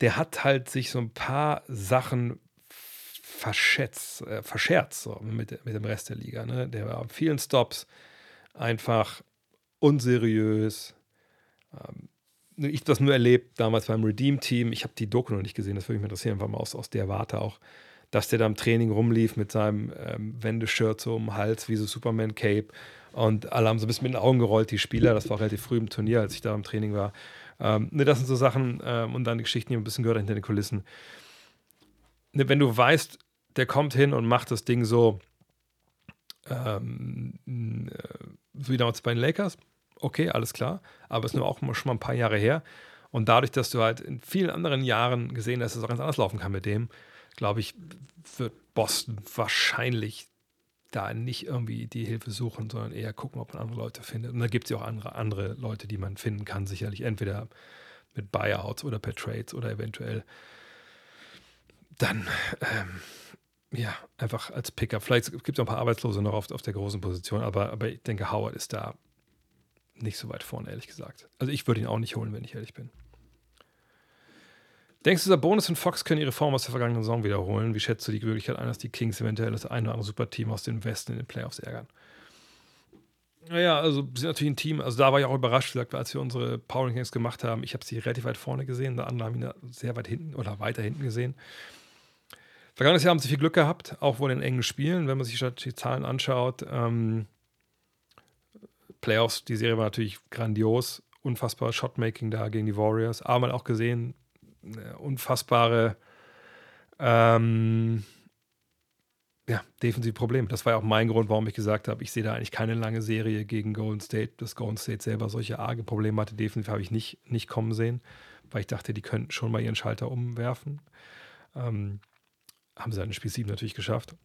der hat halt sich so ein paar Sachen verschätzt, äh, verscherzt so, mit, mit dem Rest der Liga. Ne? Der war auf vielen Stops einfach unseriös. Ähm, ich habe das nur erlebt damals beim Redeem-Team. Ich habe die Doku noch nicht gesehen, das würde mich interessieren, einfach mal aus, aus der Warte auch, dass der da im Training rumlief mit seinem ähm, Wendeshirt so um den Hals, wie so Superman-Cape. Und alle haben so ein bisschen mit den Augen gerollt, die Spieler. Das war relativ früh im Turnier, als ich da im Training war. Ähm, ne, das sind so Sachen ähm, und dann die Geschichten, die ein bisschen gehört hinter den Kulissen. ne, wenn du weißt, der kommt hin und macht das Ding so, ähm, äh, so wie damals bei den Lakers, okay, alles klar, aber es ist nur auch schon mal ein paar Jahre her. Und dadurch, dass du halt in vielen anderen Jahren gesehen hast, dass es auch ganz anders laufen kann mit dem, glaube ich, wird Boston wahrscheinlich da nicht irgendwie die Hilfe suchen, sondern eher gucken, ob man andere Leute findet. Und da gibt es ja auch andere, andere Leute, die man finden kann, sicherlich entweder mit Buyouts oder per Trades oder eventuell dann ähm, ja, einfach als Picker. Vielleicht gibt es auch ein paar Arbeitslose noch auf, auf der großen Position, aber, aber ich denke, Howard ist da nicht so weit vorne, ehrlich gesagt. Also ich würde ihn auch nicht holen, wenn ich ehrlich bin. Denkst du, Bonus und Fox können ihre Form aus der vergangenen Saison wiederholen? Wie schätzt du die Möglichkeit ein, dass die Kings eventuell das eine oder andere Superteam aus dem Westen in den Playoffs ärgern? Naja, also sind natürlich ein Team. Also da war ich auch überrascht, als wir unsere Power Rankings gemacht haben. Ich habe sie relativ weit vorne gesehen, der andere haben ihn sehr weit hinten oder weiter hinten gesehen. Vergangenes Jahr haben sie viel Glück gehabt, auch wohl in engen Spielen, wenn man sich die Zahlen anschaut. Ähm, Playoffs, die Serie war natürlich grandios, unfassbar Shotmaking da gegen die Warriors. Aber man hat auch gesehen, unfassbare ähm, ja, defensive Probleme. Das war ja auch mein Grund, warum ich gesagt habe, ich sehe da eigentlich keine lange Serie gegen Golden State. Dass Golden State selber solche arge Probleme hatte, defensiv habe ich nicht, nicht kommen sehen, weil ich dachte, die könnten schon mal ihren Schalter umwerfen. Ähm, haben sie in Spiel 7 natürlich geschafft.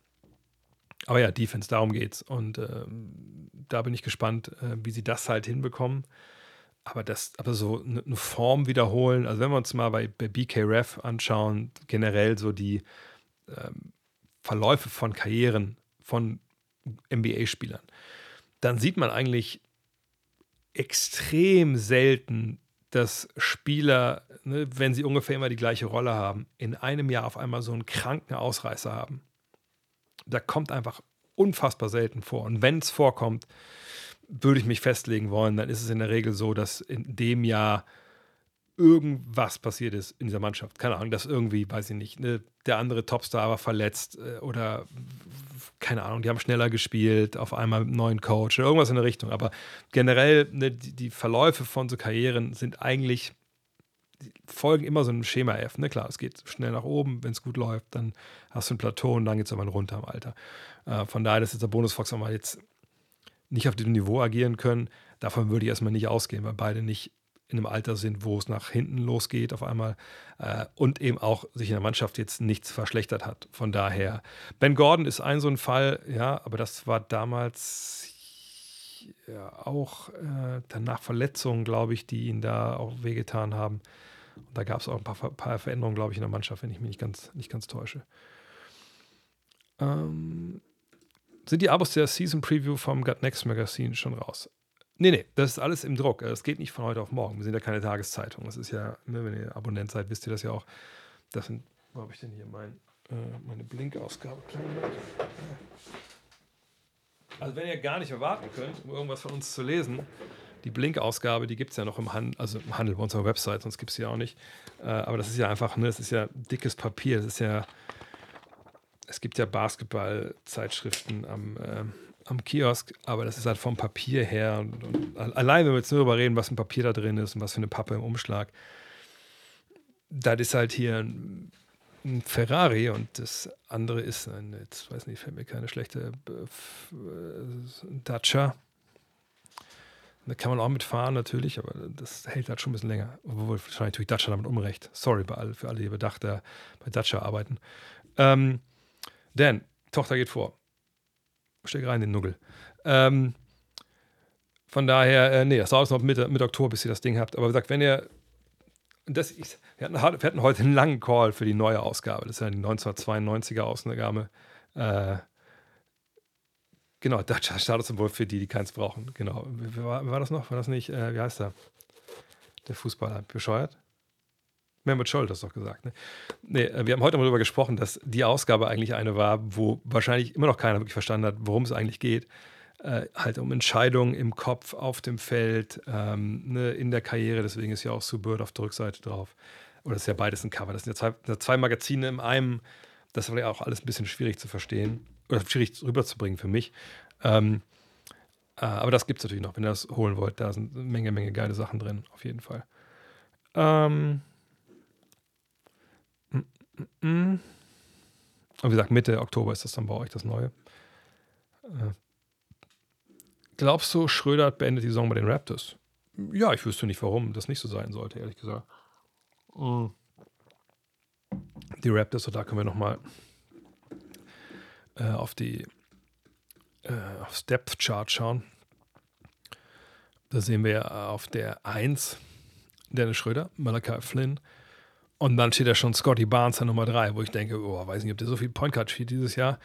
Aber ja, Defense, darum geht's. Und ähm, da bin ich gespannt, äh, wie sie das halt hinbekommen aber das, aber so eine ne Form wiederholen, also wenn wir uns mal bei, bei BKRF anschauen, generell so die ähm, Verläufe von Karrieren von NBA-Spielern, dann sieht man eigentlich extrem selten, dass Spieler, ne, wenn sie ungefähr immer die gleiche Rolle haben, in einem Jahr auf einmal so einen kranken Ausreißer haben. Da kommt einfach unfassbar selten vor. Und wenn es vorkommt, würde ich mich festlegen wollen, dann ist es in der Regel so, dass in dem Jahr irgendwas passiert ist in dieser Mannschaft. Keine Ahnung, dass irgendwie, weiß ich nicht, ne, der andere Topstar war verletzt äh, oder keine Ahnung, die haben schneller gespielt, auf einmal mit einem neuen Coach oder irgendwas in der Richtung. Aber generell, ne, die, Verläufe von so Karrieren sind eigentlich, folgen immer so einem Schema F. Ne? Klar, es geht schnell nach oben, wenn es gut läuft, dann hast du ein Plateau und dann geht es irgendwann runter im Alter. Äh, von daher ist jetzt der Bonus Fox auch mal jetzt nicht auf dem Niveau agieren können, davon würde ich erstmal nicht ausgehen, weil beide nicht in einem Alter sind, wo es nach hinten losgeht auf einmal äh, und eben auch sich in der Mannschaft jetzt nichts verschlechtert hat. Von daher, Ben Gordon ist ein so ein Fall, ja, aber das war damals ja, auch äh, danach Verletzungen, glaube ich, die ihn da auch wehgetan haben. Und da gab es auch ein paar, paar, Veränderungen, glaube ich, in der Mannschaft, wenn ich mich nicht ganz, nicht ganz täusche. Ähm, sind die Abos der Season Preview vom Gut Next Magazine schon raus? Nee, nee, das ist alles im Druck. Das geht nicht von heute auf morgen. Wir sind ja keine Tageszeitung. Das ist ja, ne, wenn ihr Abonnent seid, wisst ihr das ja auch. Das sind, wo habe ich denn hier mein, äh, meine Blink-Ausgabe? Also, wenn ihr gar nicht erwarten könnt, um irgendwas von uns zu lesen, die Blink-Ausgabe, die gibt es ja noch im Handel, also im Handel bei unserer Website, sonst gibt es sie auch nicht. Äh, aber das ist ja einfach, ne, das ist ja dickes Papier. Das ist ja es gibt ja Basketball-Zeitschriften am, äh, am Kiosk, aber das ist halt vom Papier her. Und, und allein, wenn wir jetzt nur darüber reden, was ein Papier da drin ist und was für eine Pappe im Umschlag, das ist halt hier ein, ein Ferrari und das andere ist ein, jetzt weiß nicht, fällt mir keine schlechte äh, Dacia. Da kann man auch mitfahren natürlich, aber das hält halt schon ein bisschen länger. Obwohl wahrscheinlich tue ich Dacia damit unrecht. Sorry bei für alle, die bedacht bei Dacia arbeiten. Ähm, Dan, Tochter geht vor. Steck rein den Nuggel. Ähm, von daher, äh, nee, das dauert noch Mitte, Mitte Oktober, bis ihr das Ding habt. Aber wie gesagt, wenn ihr. Das, ich, wir, hatten, wir, hatten, heute einen langen Call für die neue Ausgabe. Das ist ja die 1992er Ausgabe. Äh, genau, Dutch Statussymbol für die, die keins brauchen. Genau. Wie war, war das noch? War das nicht? Äh, wie heißt der? Der Fußballer. Bescheuert? Mehmet Scholl hat das doch gesagt. Ne? Nee, äh, wir haben heute mal darüber gesprochen, dass die Ausgabe eigentlich eine war, wo wahrscheinlich immer noch keiner wirklich verstanden hat, worum es eigentlich geht. Äh, halt um Entscheidungen im Kopf, auf dem Feld, ähm, ne, in der Karriere. Deswegen ist ja auch Sue Bird auf der Rückseite drauf. Oder das ist ja beides ein Cover. Das sind ja zwei, zwei Magazine in einem. Das war ja auch alles ein bisschen schwierig zu verstehen oder schwierig rüberzubringen für mich. Ähm, äh, aber das gibt es natürlich noch, wenn ihr das holen wollt. Da sind eine Menge, Menge geile Sachen drin, auf jeden Fall. Ähm, Und wie gesagt, Mitte Oktober ist das dann bei euch das Neue. Äh, glaubst du, Schröder beendet die Saison bei den Raptors? Ja, ich wüsste nicht, warum das nicht so sein sollte, ehrlich gesagt. Mhm. Die Raptors, und da können wir nochmal äh, auf die äh, aufs Depth Chart schauen. Da sehen wir auf der 1 Dennis Schröder, Malachi Flynn. Und dann steht da schon Scotty Barnes an Nummer 3, wo ich denke, oh, weiß nicht, ob der so viel Point Guard spielt dieses Jahr.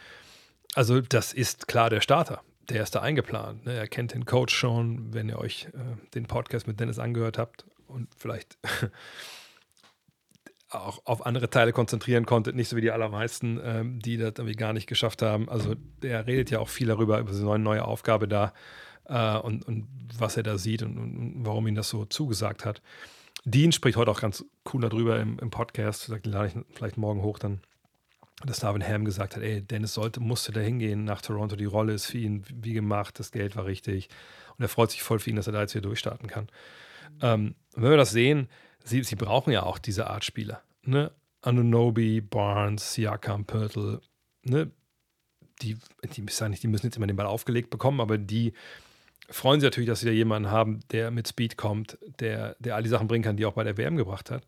Also, das ist klar der Starter. Der ist da eingeplant. Ne? Er kennt den Coach schon, wenn ihr euch äh, den Podcast mit Dennis angehört habt und vielleicht auch auf andere Teile konzentrieren konntet, nicht so wie die allermeisten, ähm, die das irgendwie gar nicht geschafft haben. Also der redet ja auch viel darüber, über seine neue Aufgabe da äh, und, und was er da sieht und, und, warum ihm das so zugesagt hat. Dean spricht heute auch ganz cool darüber im, im Podcast, sagt, lade ich vielleicht morgen hoch dann, dass Darwin Ham gesagt hat, ey, Dennis sollte, musste da hingehen nach Toronto, die Rolle ist für ihn wie gemacht, das Geld war richtig und er freut sich voll für ihn, dass er da jetzt hier durchstarten kann. Ähm, wenn wir das sehen, sie, sie brauchen ja auch diese Art Spieler. Ne? Anunobi, Barnes, Siakam, Pörtl, ne? Die, die, die müssen jetzt immer den Ball aufgelegt bekommen, aber die freuen sich natürlich, dass sie da jemanden haben, der mit Speed kommt, der, der all die Sachen bringen kann, die auch bei der WM gebracht hat.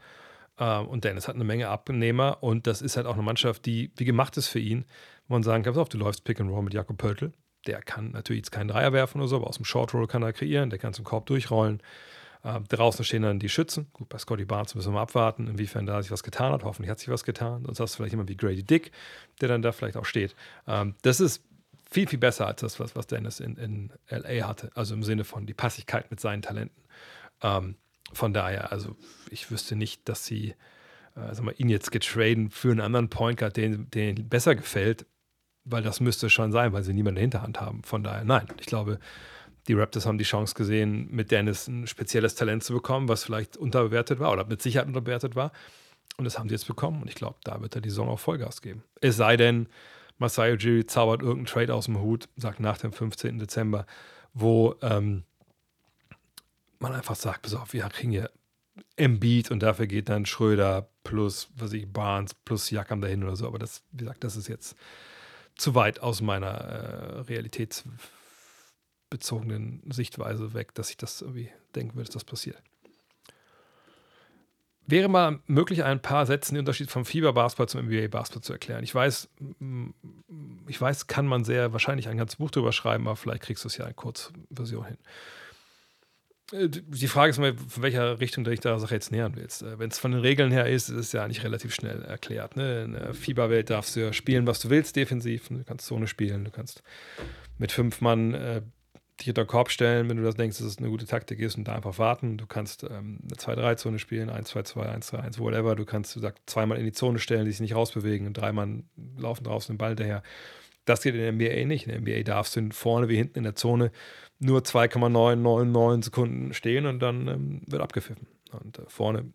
Ähm, und Dennis hat eine Menge Abnehmer und das ist halt auch eine Mannschaft, die wie gemacht ist für ihn, wo man sagen kann, pass auf, du läufst Pick and Roll mit Jakob Pörtl. Der kann natürlich jetzt keinen Dreier werfen oder so, aber aus dem Short Roll kann er kreieren, der kann zum Korb durchrollen. Äh, draußen stehen dann die Schützen. Gut, bei Scotty Barnes müssen wir mal abwarten, inwiefern da sich was getan hat. Hoffentlich hat sich was getan. Sonst hast du vielleicht jemand wie Grady Dick, der dann da vielleicht auch steht. Ähm, das ist viel, viel besser als das, was, was Dennis in, in LA hatte. Also im Sinne von die Passigkeit mit seinen Talenten. Ähm, von daher, also ich wüsste nicht, dass sie äh, sag mal, ihn jetzt getraden für einen anderen Point Guard, den, den besser gefällt, weil das müsste schon sein, weil sie niemanden in der Hinterhand haben. Von daher, nein, ich glaube, die Raptors haben die Chance gesehen, mit Dennis ein spezielles Talent zu bekommen, was vielleicht unterbewertet war oder mit Sicherheit unterbewertet war. Und das haben sie jetzt bekommen. Und ich glaube, da wird er die Saison auch Vollgas geben. Es sei denn, Masai Ujiri zaubert irgendeinen Trade aus dem Hut, sagt nach dem 15. Dezember, wo ähm, man einfach sagt, pass auf, wir kriegen hier Embiid und dafür geht dann Schröder plus, was ich, Barnes plus Jakam dahin oder so. Aber das, wie gesagt, das ist jetzt zu weit aus meiner äh, Realitäts- bezogenen Sichtweise weg, dass ich das irgendwie denken würde, dass das passiert. Wäre mal möglich, ein paar Sätzen den Unterschied vom Fieber-Basketball zum NBA-Basketball zu erklären. Ich weiß, ich weiß, kann man sehr wahrscheinlich ein ganzes Buch drüber schreiben, aber vielleicht kriegst du es ja in Kurzversion hin. Äh, die Frage ist mal, von welcher Richtung du dich der Sache jetzt nähern willst. Äh, Wenn es von den Regeln her ist, ist es ja eigentlich relativ schnell erklärt. Ne? In der Fieberwelt darfst du ja spielen, was du willst, defensiv. Du kannst Zone spielen, du kannst mit fünf Mann äh, dich hinter den Korb stellen, wenn du das denkst, dass es eine gute Taktik ist und da einfach warten. Du kannst ähm, eine 2-3-Zone spielen, 1-2-2, 1-3-1, whatever. Du kannst, du sagst, zweimal in die Zone stellen, die sich nicht rausbewegen und dreimal laufen draußen den Ball daher. Das geht in der NBA nicht. In der NBA darfst du vorne wie hinten in der Zone nur 2,999 Sekunden stehen und dann ähm, wird abgepfiffen. Und äh, vorne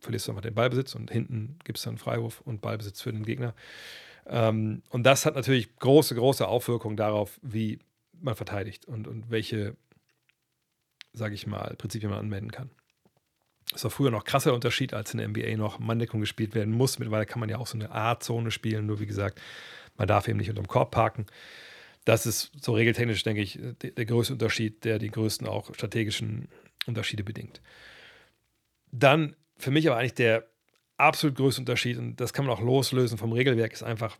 verlierst du einfach den Ballbesitz und hinten gibt es dann Freiwurf und Ballbesitz für den Gegner. Ähm, und das hat natürlich große, große Auswirkungen darauf, wie man verteidigt und, und welche, sage ich mal, Prinzipien man anwenden kann. Das war früher noch krasser Unterschied, als in der NBA noch Manndeckung gespielt werden muss. Mittlerweile kann man ja auch so eine A-Zone spielen, nur wie gesagt, man darf eben nicht unterm Korb parken. Das ist so regeltechnisch, denke ich, der, der größte Unterschied, der die größten auch strategischen Unterschiede bedingt. Dann für mich aber eigentlich der absolut größte Unterschied, und das kann man auch loslösen vom Regelwerk, ist einfach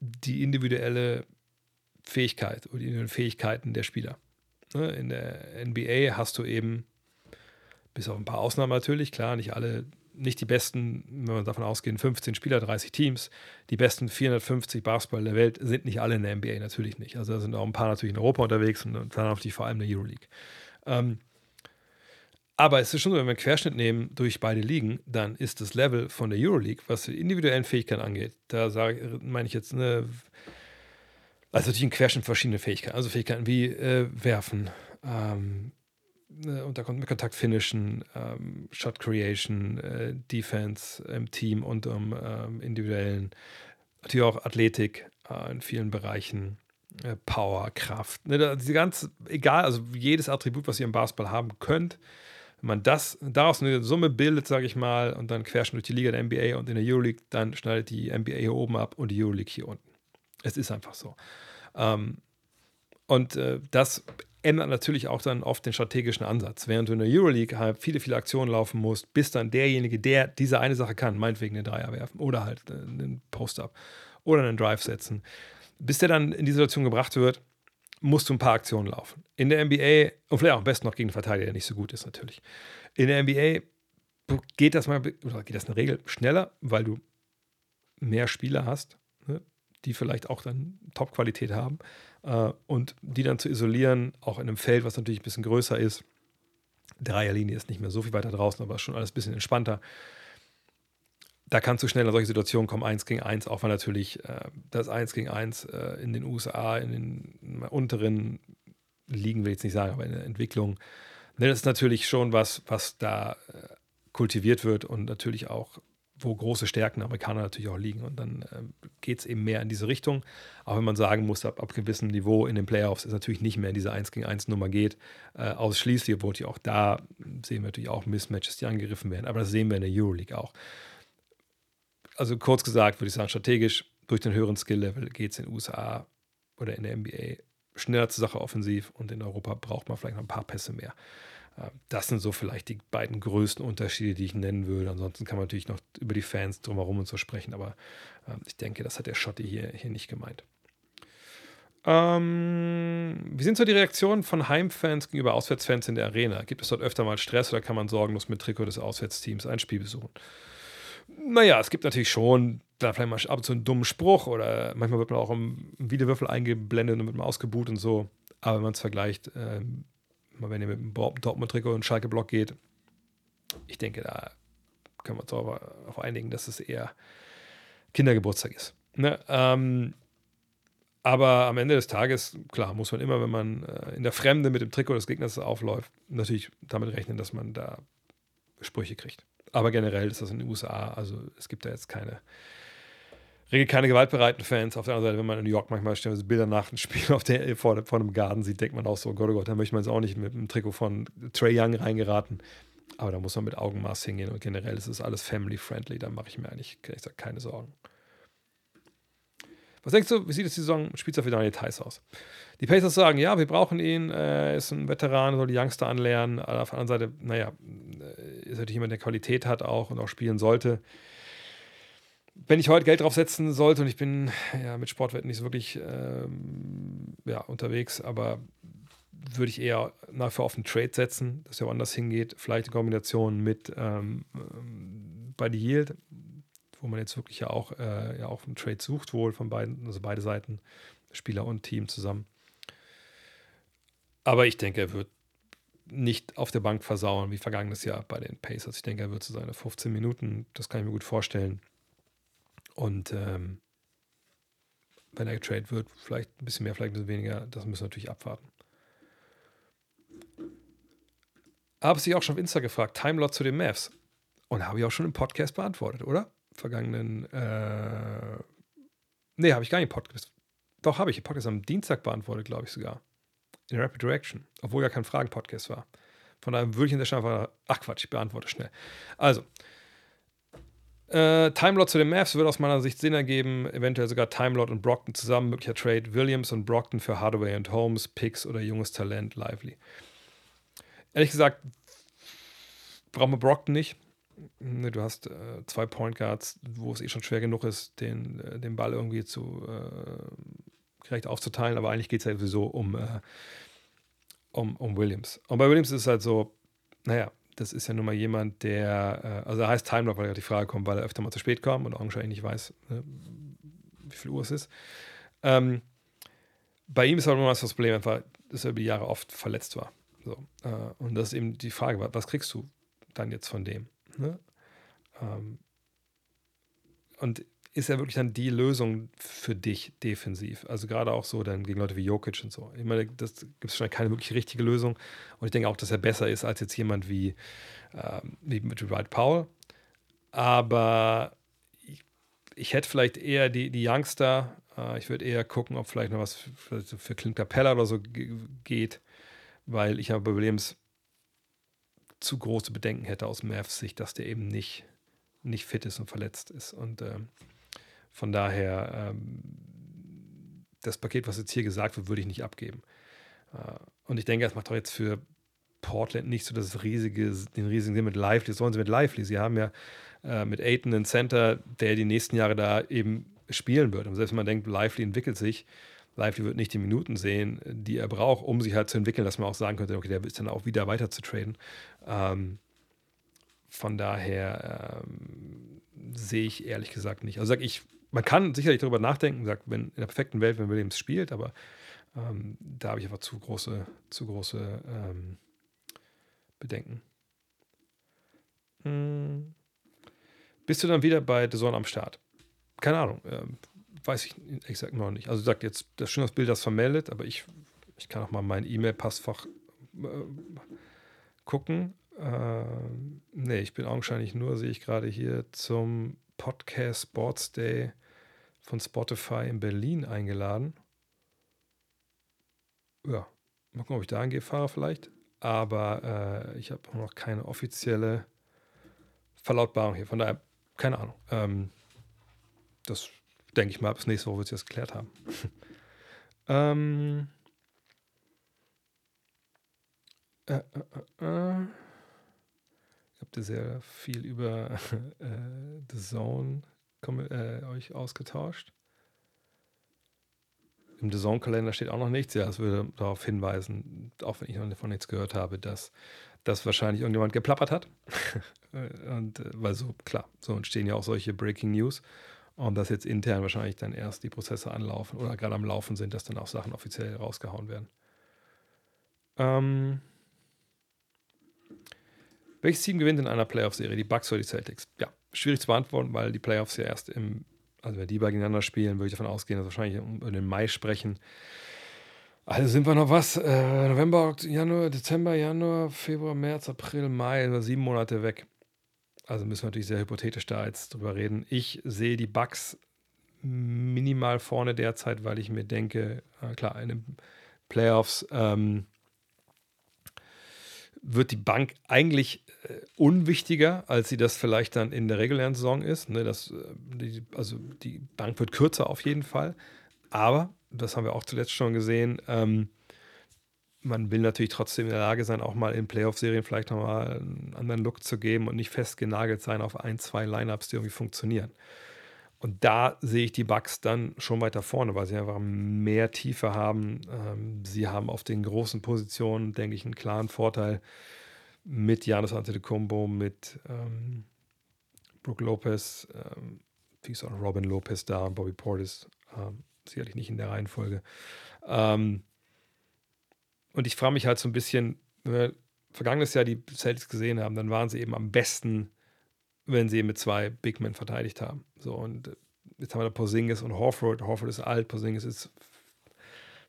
die individuelle Fähigkeit oder die Fähigkeiten der Spieler. Ne, in der NBA hast du eben, bis auf ein paar Ausnahmen natürlich, klar, nicht alle, nicht die besten, wenn man davon ausgeht, 15 Spieler, 30 Teams. Die besten 450 Basketball der Welt sind nicht alle in der NBA, natürlich nicht. Also da sind auch ein paar natürlich in Europa unterwegs und dann natürlich vor allem in der Euroleague. Ähm, aber es ist schon so, wenn wir einen Querschnitt nehmen durch beide Ligen, dann ist das Level von der Euroleague, was die individuellen Fähigkeiten angeht, da sage, meine ich jetzt eine also natürlich ein Querschnitt verschiedene Fähigkeiten. Also Fähigkeiten wie äh, Werfen, ähm, äh, unter Kontakt finishen, ähm, Shot Creation, äh, Defense im Team und im ähm, individuellen. Natürlich auch Athletik äh, in vielen Bereichen, äh, Power, Kraft. Ne, diese ganz, egal, also jedes Attribut, was ihr im Basketball haben könnt, wenn man das daraus eine Summe bildet, sage ich mal, und dann querschnitt durch die Liga der NBA und in der Euroleague, dann schneidet die NBA hier oben ab und die Euroleague hier unten. Es ist einfach so. Ähm, und äh, das ändert natürlich auch dann oft den strategischen Ansatz. Während du in der Euroleague halt viele, viele Aktionen laufen musst, bis dann derjenige, der diese eine Sache kann, meinetwegen einen Dreier werfen oder halt äh, einen Post-Up oder einen Drive setzen, bis der dann in die Situation gebracht wird, musst du ein paar Aktionen laufen. In der NBA, und vielleicht auch am besten noch gegen einen Verteidiger, der nicht so gut ist natürlich. In der NBA geht das mal, oder geht das in der Regel schneller, weil du mehr Spieler hast, ne, die vielleicht auch dann Top-Qualität haben äh, und die dann zu isolieren, auch in einem Feld, was natürlich ein bisschen größer ist. Dreierlinie ist nicht mehr so viel weiter draußen, aber schon alles ein bisschen entspannter. Da kannst du schnell in solche Situationen kommen, eins gegen eins, auch weil natürlich äh, das eins gegen eins äh, in den USA, in den unteren Ligen, will ich jetzt nicht sagen, aber in der Entwicklung, ne, das ist natürlich schon was, was da äh, kultiviert wird und natürlich auch wo große Stärken der Amerikaner natürlich auch liegen. Und dann äh, geht es eben mehr in diese Richtung. Auch wenn man sagen muss, ab, ab gewissem Niveau in den Playoffs ist natürlich nicht mehr in diese 1 gegen 1 Nummer geht, äh, ausschließlich, obwohl auch da sehen wir natürlich auch Mismatches, die angegriffen werden. Aber das sehen wir in der Euroleague auch. Also kurz gesagt, würde ich sagen, strategisch durch den höheren Skill-Level geht es in den USA oder in der NBA schneller zur Sache offensiv und in Europa braucht man vielleicht noch ein paar Pässe mehr. Äh, das sind so vielleicht die beiden größten Unterschiede, die ich nennen würde. Ansonsten kann man natürlich noch über die Fans drumherum und so sprechen, aber äh, ich denke, das hat der Schotti hier, hier nicht gemeint. Ähm, wie sind so die Reaktionen von Heimfans gegenüber Auswärtsfans in der Arena? Gibt es dort öfter mal Stress oder kann man sorgenlos mit Trikot des Auswärtsteams ein Spiel besuchen? Naja, es gibt natürlich schon da vielleicht mal ab und zu einen dummen Spruch oder manchmal wird man auch im Videowürfel eingeblendet und wird mal ausgebuht und so. Aber wenn man es vergleicht, ähm, wenn ihr mit dem Dortmund-Trikot und Schalke-Block geht, ich denke, da können wir uns darauf einigen, dass es eher Kindergeburtstag ist. Ne? Ähm, aber am Ende des Tages, klar, muss man immer, wenn man äh, in der Fremde mit dem Trikot des Gegners aufläuft, natürlich damit rechnen, dass man da Sprüche kriegt. Aber generell ist das in den USA, also es gibt da jetzt keine regel keine gewaltbereiten Fans. Auf der anderen Seite, wenn man in New York manchmal stellen wir Bilder nach dem Spiel auf der, vor, vor einem Garten sieht, denkt man auch so, oh Gott, oh Gott, da möchte man jetzt auch nicht mit einem Trikot von Trey Young reingeraten. Aber da muss man mit Augenmaß hingehen und generell ist es alles family-friendly. Da mache ich mir eigentlich ich sag, keine Sorgen. Was denkst du, wie sieht es die Saison Spitzer für Daniel Theiss aus? Die Pacers sagen, ja, wir brauchen ihn, er ist ein Veteran, soll die Youngster anlernen. Aber auf der anderen Seite, naja, ist natürlich jemand, der Qualität hat auch und auch spielen sollte wenn ich heute Geld draufsetzen sollte, und ich bin ja mit Sportwetten nicht so wirklich ähm, ja, unterwegs, aber würde ich eher nachher auf einen Trade setzen, dass er woanders hingeht. Vielleicht in Kombination mit ähm, ähm, bei die Yield, wo man jetzt wirklich ja auch, äh, ja auch einen Trade sucht, wohl von beiden, also beide Seiten, Spieler und Team zusammen. Aber ich denke, er wird nicht auf der Bank versauen wie vergangenes Jahr bei den Pacers. Ich denke, er wird zu seine 15 Minuten, das kann ich mir gut vorstellen und ähm, wenn er getradet wird, vielleicht ein bisschen mehr, vielleicht ein bisschen weniger, das müssen wir natürlich abwarten. Habe sich auch schon auf Insta gefragt, Timelot zu den Mavs. Und habe ich auch schon im Podcast beantwortet, oder? Vergangenen, äh, nee, habe ich gar nicht im Podcast. Doch, habe ich im Podcast am Dienstag beantwortet, glaube ich sogar. In Rapid Direction, obwohl ja kein Fragen-Podcast war. Von daher würde ich in der Stelle einfach, ach Quatsch, ich beantworte schnell. Also, äh, Timelot zu den Mavs würde aus meiner Sicht Sinn ergeben. Eventuell sogar Timelot und Brockton zusammen. Möglicher Trade Williams und Brockton für Hardaway und Holmes, Picks oder junges Talent Lively. Ehrlich gesagt, brauchen wir Brockton nicht. Du hast äh, zwei Point Guards, wo es eh schon schwer genug ist, den, äh, den Ball irgendwie zu äh, gerecht aufzuteilen. Aber eigentlich geht es ja sowieso um, äh, um, um Williams. Und bei Williams ist es halt so, naja, das ist ja nun mal jemand, der, äh, also er heißt Timelock, weil er die Frage kommt, weil er öfter mal zu spät kommt und augenscheinlich nicht weiß, ne, wie viel Uhr es ist. Ähm, bei ihm ist aber immer das Problem einfach, dass er über die Jahre oft verletzt war. So, äh, und das ist eben die Frage, was kriegst du dann jetzt von dem? Ne? Ähm, und ist er wirklich dann die Lösung für dich defensiv? Also gerade auch so dann gegen Leute wie Jokic und so. Ich meine, das gibt es schon keine wirklich richtige Lösung. Und ich denke auch, dass er besser ist als jetzt jemand wie, ähm, wie mit Wright Powell. Aber ich, ich, hätte vielleicht eher die, die Youngster. Äh, ich würde eher gucken, ob vielleicht noch was für, für Clint Capella oder so geht. Weil ich habe Williams zu große Bedenken hätte aus Mavs Sicht, dass der eben nicht, nicht fit ist und verletzt ist. Und ähm, von daher ähm, das Paket, was jetzt hier gesagt wird, würde ich nicht abgeben. Äh, und ich denke, es macht doch jetzt für Portland nicht so das riesige, den riesigen Sinn mit Lively. Das wollen sie mit Lively. Sie haben ja äh, mit Aiton einen Center, der die nächsten Jahre da eben spielen wird. Und selbst wenn man denkt, Lively entwickelt sich, Lively wird nicht die Minuten sehen, die er braucht, um sich halt zu entwickeln, dass man auch sagen könnte, okay, der ist dann auch wieder weiter zu traden. Ähm, von daher ähm, sehe ich ehrlich gesagt nicht. Also sag ich, man kann sicherlich darüber nachdenken, sagt, wenn in der perfekten Welt, wenn Williams spielt, aber ähm, da habe ich einfach zu große, zu große ähm, Bedenken. Hm. Bist du dann wieder bei The Zone am Start? Keine Ahnung. Ähm, weiß ich exakt noch nicht. Also sagt jetzt, das schön, das Bild das vermeldet, aber ich, ich kann auch mal mein E-Mail-Passfach äh, gucken. Äh, nee, ich bin augenscheinlich nur, sehe ich gerade hier, zum Podcast Sports Day von Spotify in Berlin eingeladen. Ja, mal gucken, ob ich da hingehe, fahre vielleicht. Aber äh, ich habe noch keine offizielle Verlautbarung hier. Von daher, keine Ahnung. Ähm, das denke ich mal, bis nächste Woche wird sich das geklärt haben. ähm, äh, äh, äh, ich habe sehr viel über äh, The Zone äh, euch ausgetauscht. Im The Zone-Kalender steht auch noch nichts. Ja, es würde darauf hinweisen, auch wenn ich noch davon nichts gehört habe, dass das wahrscheinlich irgendjemand geplappert hat. Und äh, weil so, klar, so entstehen ja auch solche Breaking News. Und dass jetzt intern wahrscheinlich dann erst die Prozesse anlaufen oder gerade am Laufen sind, dass dann auch Sachen offiziell rausgehauen werden. Ähm, welches Team gewinnt in einer Playoff-Serie? Die Bucks oder die Celtics? Ja, schwierig zu beantworten, weil die Playoffs ja erst im, also wenn die beiden gegeneinander spielen, würde ich davon ausgehen, dass wahrscheinlich um den Mai sprechen. Also sind wir noch was? Äh, November, Januar, Dezember, Januar, Februar, März, April, Mai, also sieben Monate weg. Also müssen wir natürlich sehr hypothetisch da jetzt drüber reden. Ich sehe die Bugs minimal vorne derzeit, weil ich mir denke, äh, klar, in den Playoffs ähm, wird die Bank eigentlich unwichtiger, als sie das vielleicht dann in der regulären Saison ist. Ne, das, äh, die, also die Bank wird kürzer auf jeden Fall. Aber, das haben wir auch zuletzt schon gesehen, ähm, man will natürlich trotzdem in der Lage sein, auch mal in Playoff-Serien vielleicht nochmal einen anderen Look zu geben und nicht festgenagelt sein auf ein, zwei Lineups, die irgendwie funktionieren. Und da sehe ich die Bugs dann schon weiter vorne, weil sie einfach mehr Tiefe haben. Ähm, sie haben auf den großen Positionen, denke ich, einen klaren Vorteil mit Janis Antetokounmpo, mit ähm, Brooke Lopez, ähm, wie auch Robin Lopez da, Bobby Portis, ähm, sicherlich nicht in der Reihenfolge. Ähm, und ich frage mich halt so ein bisschen, wenn wir vergangenes Jahr die Celtics gesehen haben, dann waren sie eben am besten, wenn sie mit zwei Big Men verteidigt haben. So, und äh, jetzt haben wir da Porzingis und Horford. Horford ist alt, Porzingis ist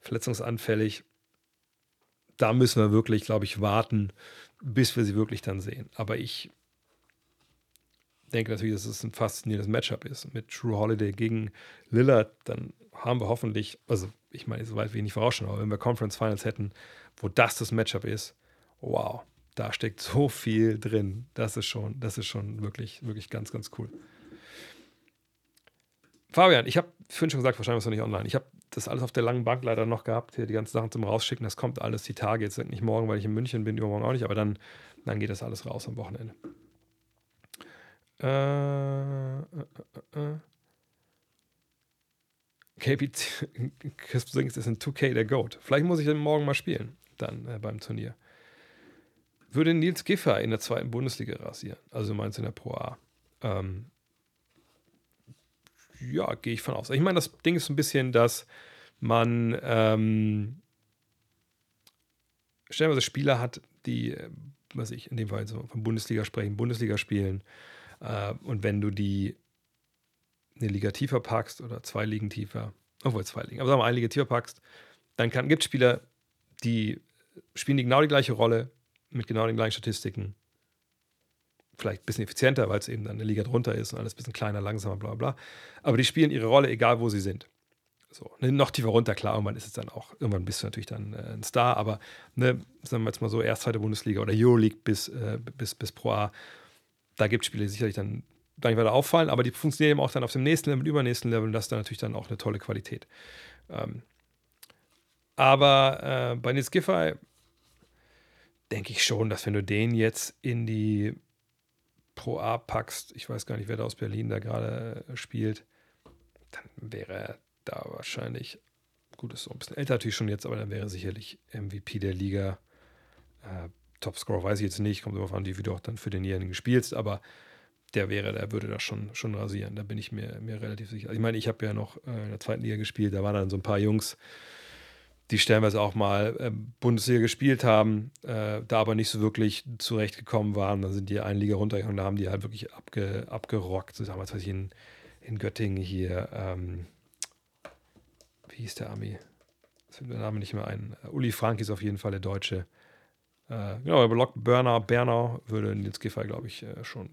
verletzungsanfällig. Da müssen wir wirklich, glaube ich, warten, bis wir sie wirklich dann sehen. Aber ich denke natürlich, dass es ein faszinierendes Matchup ist. Mit True Holiday gegen Lillard, dann haben wir hoffentlich, also ich meine, so weit wie ich nicht vorausschauen, aber wenn wir Conference Finals hätten, wo das das Matchup ist, wow, da steckt so viel drin. Das ist schon, das ist schon wirklich, wirklich ganz, ganz cool. Fabian, ich habe vorhin schon gesagt, wahrscheinlich ist noch nicht online. Ich habe das alles auf der langen Bank leider noch gehabt, hier die ganzen Sachen zum Rausschicken. Das kommt alles die Tage, jetzt nicht morgen, weil ich in München bin, übermorgen auch nicht, aber dann, dann geht das alles raus am Wochenende. Äh, äh, äh. KP Chris Sings ist in 2K der Goat. Vielleicht muss ich den morgen mal spielen, dann äh, beim Turnier. Würde Nils Giffer in der zweiten Bundesliga rasieren? Also meinst du in der Pro A? Ähm, ja, gehe ich von aus. Ich meine, das Ding ist ein bisschen, dass man ähm, stellenweise Spieler hat, die, äh, was ich in dem Fall so von Bundesliga sprechen, Bundesliga spielen. Äh, und wenn du die eine Liga tiefer packst oder zwei Ligen tiefer, obwohl zwei Ligen, aber sagen wir eine Liga tiefer packst, dann gibt es Spieler, die spielen die genau die gleiche Rolle mit genau den gleichen Statistiken. Vielleicht ein bisschen effizienter, weil es eben dann eine Liga drunter ist und alles ein bisschen kleiner, langsamer, bla bla. Aber die spielen ihre Rolle, egal wo sie sind. So, ne, noch tiefer runter, klar, irgendwann ist es dann auch, irgendwann bist du natürlich dann äh, ein Star, aber ne, sagen wir jetzt mal so, erst zweite Bundesliga oder Euroleague bis, äh, bis, bis Pro A, da gibt es Spiele, die sicherlich dann gar nicht weiter auffallen, aber die funktionieren eben auch dann auf dem nächsten Level, übernächsten Level und das ist dann natürlich dann auch eine tolle Qualität. Ähm, aber äh, bei Nils Giffey denke ich schon, dass wenn du den jetzt in die Pro A packst, ich weiß gar nicht, wer da aus Berlin da gerade äh, spielt, dann wäre er da wahrscheinlich, gut, ist so ein bisschen älter natürlich schon jetzt, aber dann wäre er sicherlich MVP der Liga. Äh, Topscorer weiß ich jetzt nicht, kommt darauf an, wie du auch dann für denjenigen spielst, aber der wäre, der würde das schon, schon rasieren, da bin ich mir, mir relativ sicher. Ich meine, ich habe ja noch äh, in der zweiten Liga gespielt, da waren dann so ein paar Jungs, die stellenweise auch mal äh, Bundesliga gespielt haben, äh, da aber nicht so wirklich zurechtgekommen waren. Dann sind die eine Liga runtergegangen, da haben die halt wirklich abge, abgerockt. So damals, weiß ich, in, in Göttingen hier, ähm, wie hieß der Ami? Das fällt mir der Name nicht mehr ein. Uh, Uli Frank ist auf jeden Fall der Deutsche. Äh, genau, aber Berner, Berner würde Nils Giffey, glaube ich, äh, schon,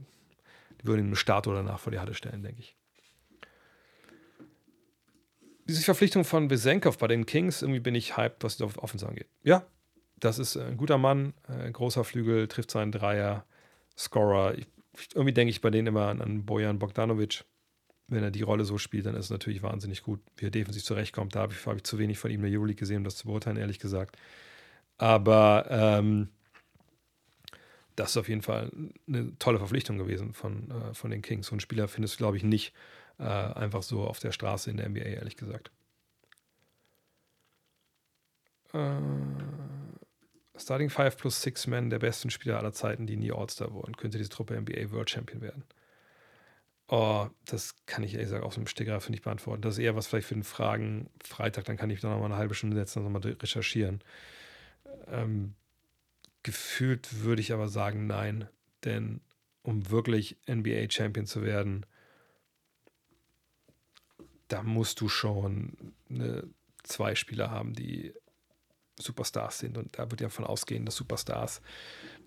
die würden ihn einen Start oder danach vor die Halle stellen, denke ich diese Verpflichtung von Besenkov bei den Kings, irgendwie bin ich hyped, was auf Offense angeht. Ja, das ist ein guter Mann, ein äh, großer Flügel, trifft seinen Dreier, Scorer. Ich, irgendwie denke ich bei denen immer an, an Bojan Bogdanovic. Wenn er die Rolle so spielt, dann ist es natürlich wahnsinnig gut, wie er defensiv zurechtkommt. Da habe ich, hab ich, zu wenig von ihm in der Euroleague gesehen, um das zu beurteilen, ehrlich gesagt. Aber ähm, das ist auf jeden Fall eine tolle Verpflichtung gewesen von, äh, von den Kings. So einen Spieler findest du, glaube ich, nicht äh, einfach so auf der Straße in der NBA, ehrlich gesagt. Äh, Starting 5 plus 6 Men der besten Spieler aller Zeiten, die nie All-Star wurden. Könnte diese Truppe NBA World Champion werden? Oh, das kann ich ehrlich gesagt auf dem Stegreif nicht beantworten. Das ist eher was vielleicht für den Fragen Freitag, dann kann ich da noch mal eine halbe Stunde setzen und nochmal recherchieren. Ähm, gefühlt würde ich aber sagen, nein. Denn um wirklich NBA Champion zu werden, da musst du schon eine, zwei Spieler haben, die Superstars sind. Und da wird ja davon ausgehen, dass Superstars,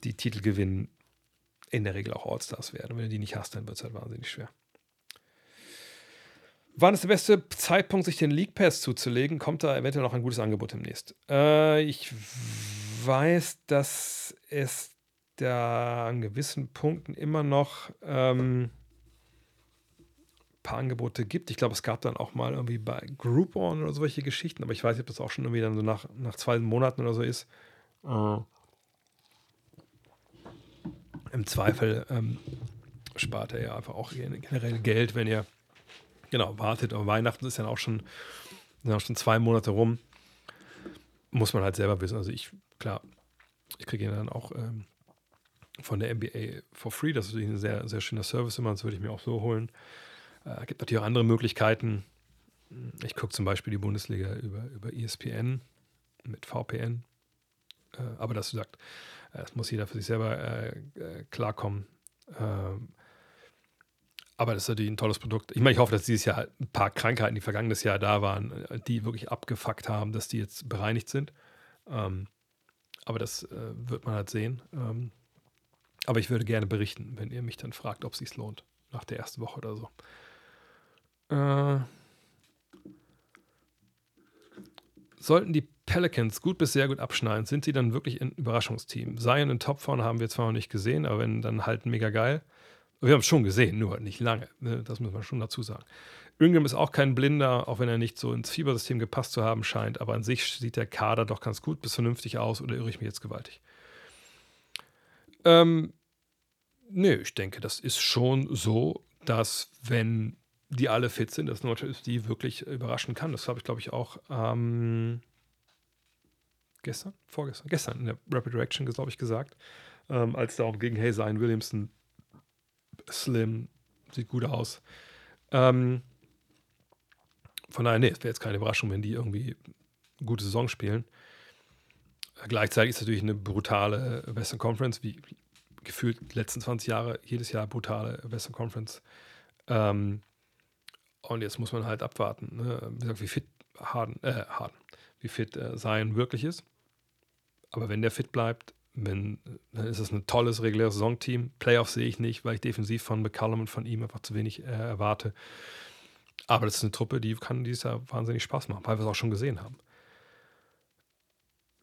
die Titel gewinnen, in der Regel auch Allstars werden. Und wenn du die nicht hast, dann wird es halt wahnsinnig schwer. Wann ist der beste Zeitpunkt, sich den League Pass zuzulegen? Kommt da eventuell noch ein gutes Angebot demnächst? Äh, ich weiß, dass es da an gewissen Punkten immer noch ähm, paar Angebote gibt. Ich glaube, es gab dann auch mal irgendwie bei Groupon oder solche Geschichten, aber ich weiß nicht, ob das auch schon irgendwie dann so nach, nach zwei Monaten oder so ist. Äh, Im Zweifel ähm, spart er ja einfach auch generell Geld, wenn ihr genau wartet. Aber Weihnachten ist ja auch schon, sind auch schon zwei Monate rum. Muss man halt selber wissen. Also ich, klar, ich kriege ihn dann auch ähm, von der NBA for free. Das ist natürlich ein sehr, sehr schöner Service immer. Das würde ich mir auch so holen. Es äh, gibt natürlich auch andere Möglichkeiten. Ich gucke zum Beispiel die Bundesliga über, über ESPN mit VPN. Äh, aber das sagt, äh, das muss jeder für sich selber klarkommen. Ähm, aber das ist natürlich ein tolles Produkt. Ich meine, ich hoffe, dass dieses Jahr ein paar Krankheiten, die vergangenes Jahr da waren, die wirklich abgefuckt haben, dass die jetzt bereinigt sind. Ähm, aber das wird man halt sehen. Ähm, aber ich würde gerne berichten, wenn ihr mich dann fragt, ob es sich lohnt, nach der ersten Woche oder so. Äh, sollten die Pelicans gut bis sehr gut abschneiden, sind sie dann wirklich ein Überraschungsteam. Zion in Topform haben wir zwar noch nicht gesehen, aber wenn dann halt mega geil. Wir haben es schon gesehen, nur nicht lange. Ne? Das muss man schon dazu sagen. Ingram ist auch kein Blinder, auch wenn er nicht so ins Fiebersystem gepasst zu haben scheint, aber an sich sieht der Kader doch ganz gut bis vernünftig aus oder irre ich mich jetzt gewaltig? Ähm, nö, ich denke, das ist schon so, dass wenn die alle fit sind, dass Nordschau die wirklich überraschen kann. Das habe ich, glaube ich, auch ähm, gestern, vorgestern, gestern in der Rapid Reaction, glaube ich, gesagt, ähm, als darum ging, hey, Zion Williamson, Slim, sieht gut aus. Ähm, von daher, nee, es wäre jetzt keine Überraschung, wenn die irgendwie eine gute Saison spielen. Gleichzeitig ist es natürlich eine brutale Western Conference, wie gefühlt die letzten 20 Jahre, jedes Jahr brutale Western Conference. Ähm, und jetzt muss man halt abwarten, ne? wie, gesagt, wie fit Harden, äh, Harden, wie fit äh, wirklich ist. Aber wenn der fit bleibt, wenn, dann ist es ein tolles reguläres Saisonteam. Playoffs sehe ich nicht, weil ich defensiv von McCallum und von ihm einfach zu wenig äh, erwarte. Aber das ist eine Truppe, die kann dieses Jahr wahnsinnig Spaß machen, weil wir es auch schon gesehen haben.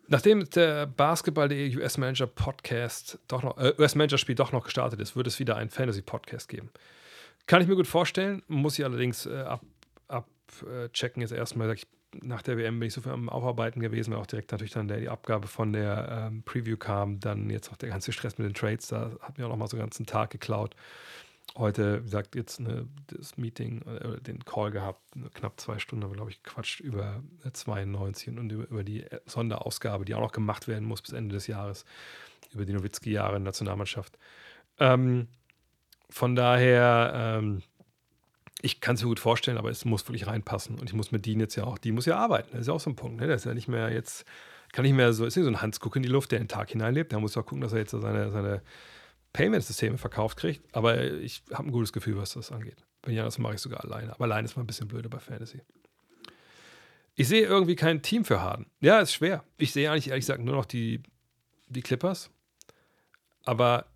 Nachdem der Basketball.de US Manager Podcast doch noch, äh, US Manager Spiel doch noch gestartet ist, wird es wieder einen Fantasy Podcast geben. Kann ich mir gut vorstellen, muss ich allerdings äh, abchecken ab, äh, jetzt erstmal. Ich nach der WM bin ich so viel am Aufarbeiten gewesen, weil auch direkt natürlich dann der, die Abgabe von der ähm, Preview kam, dann jetzt auch der ganze Stress mit den Trades, da hat mir auch noch mal so einen ganzen Tag geklaut. Heute, wie gesagt, jetzt eine, das Meeting, äh, den Call gehabt, knapp zwei Stunden, glaube ich, gequatscht über 92 und über, über die Sonderausgabe, die auch noch gemacht werden muss bis Ende des Jahres, über die Nowitzki-Jahre in der Nationalmannschaft. Ähm, von daher, ähm, ich kann es mir gut vorstellen, aber es muss wirklich reinpassen. Und ich muss mit Dean jetzt ja auch, die muss ja arbeiten. Das ist ja auch so ein Punkt. Ne? Das ist ja nicht mehr jetzt, kann nicht mehr so, ist nicht so ein Hans Guck in die Luft, der den Tag hineinlebt. Der muss auch gucken, dass er jetzt seine, seine Payment-Systeme verkauft kriegt. Aber ich habe ein gutes Gefühl, was das angeht. Wenn ja, das mache ich sogar alleine. Aber alleine ist mal ein bisschen blöder bei Fantasy. Ich sehe irgendwie kein Team für Harden. Ja, ist schwer. Ich sehe eigentlich ehrlich gesagt nur noch die, die Clippers. Aber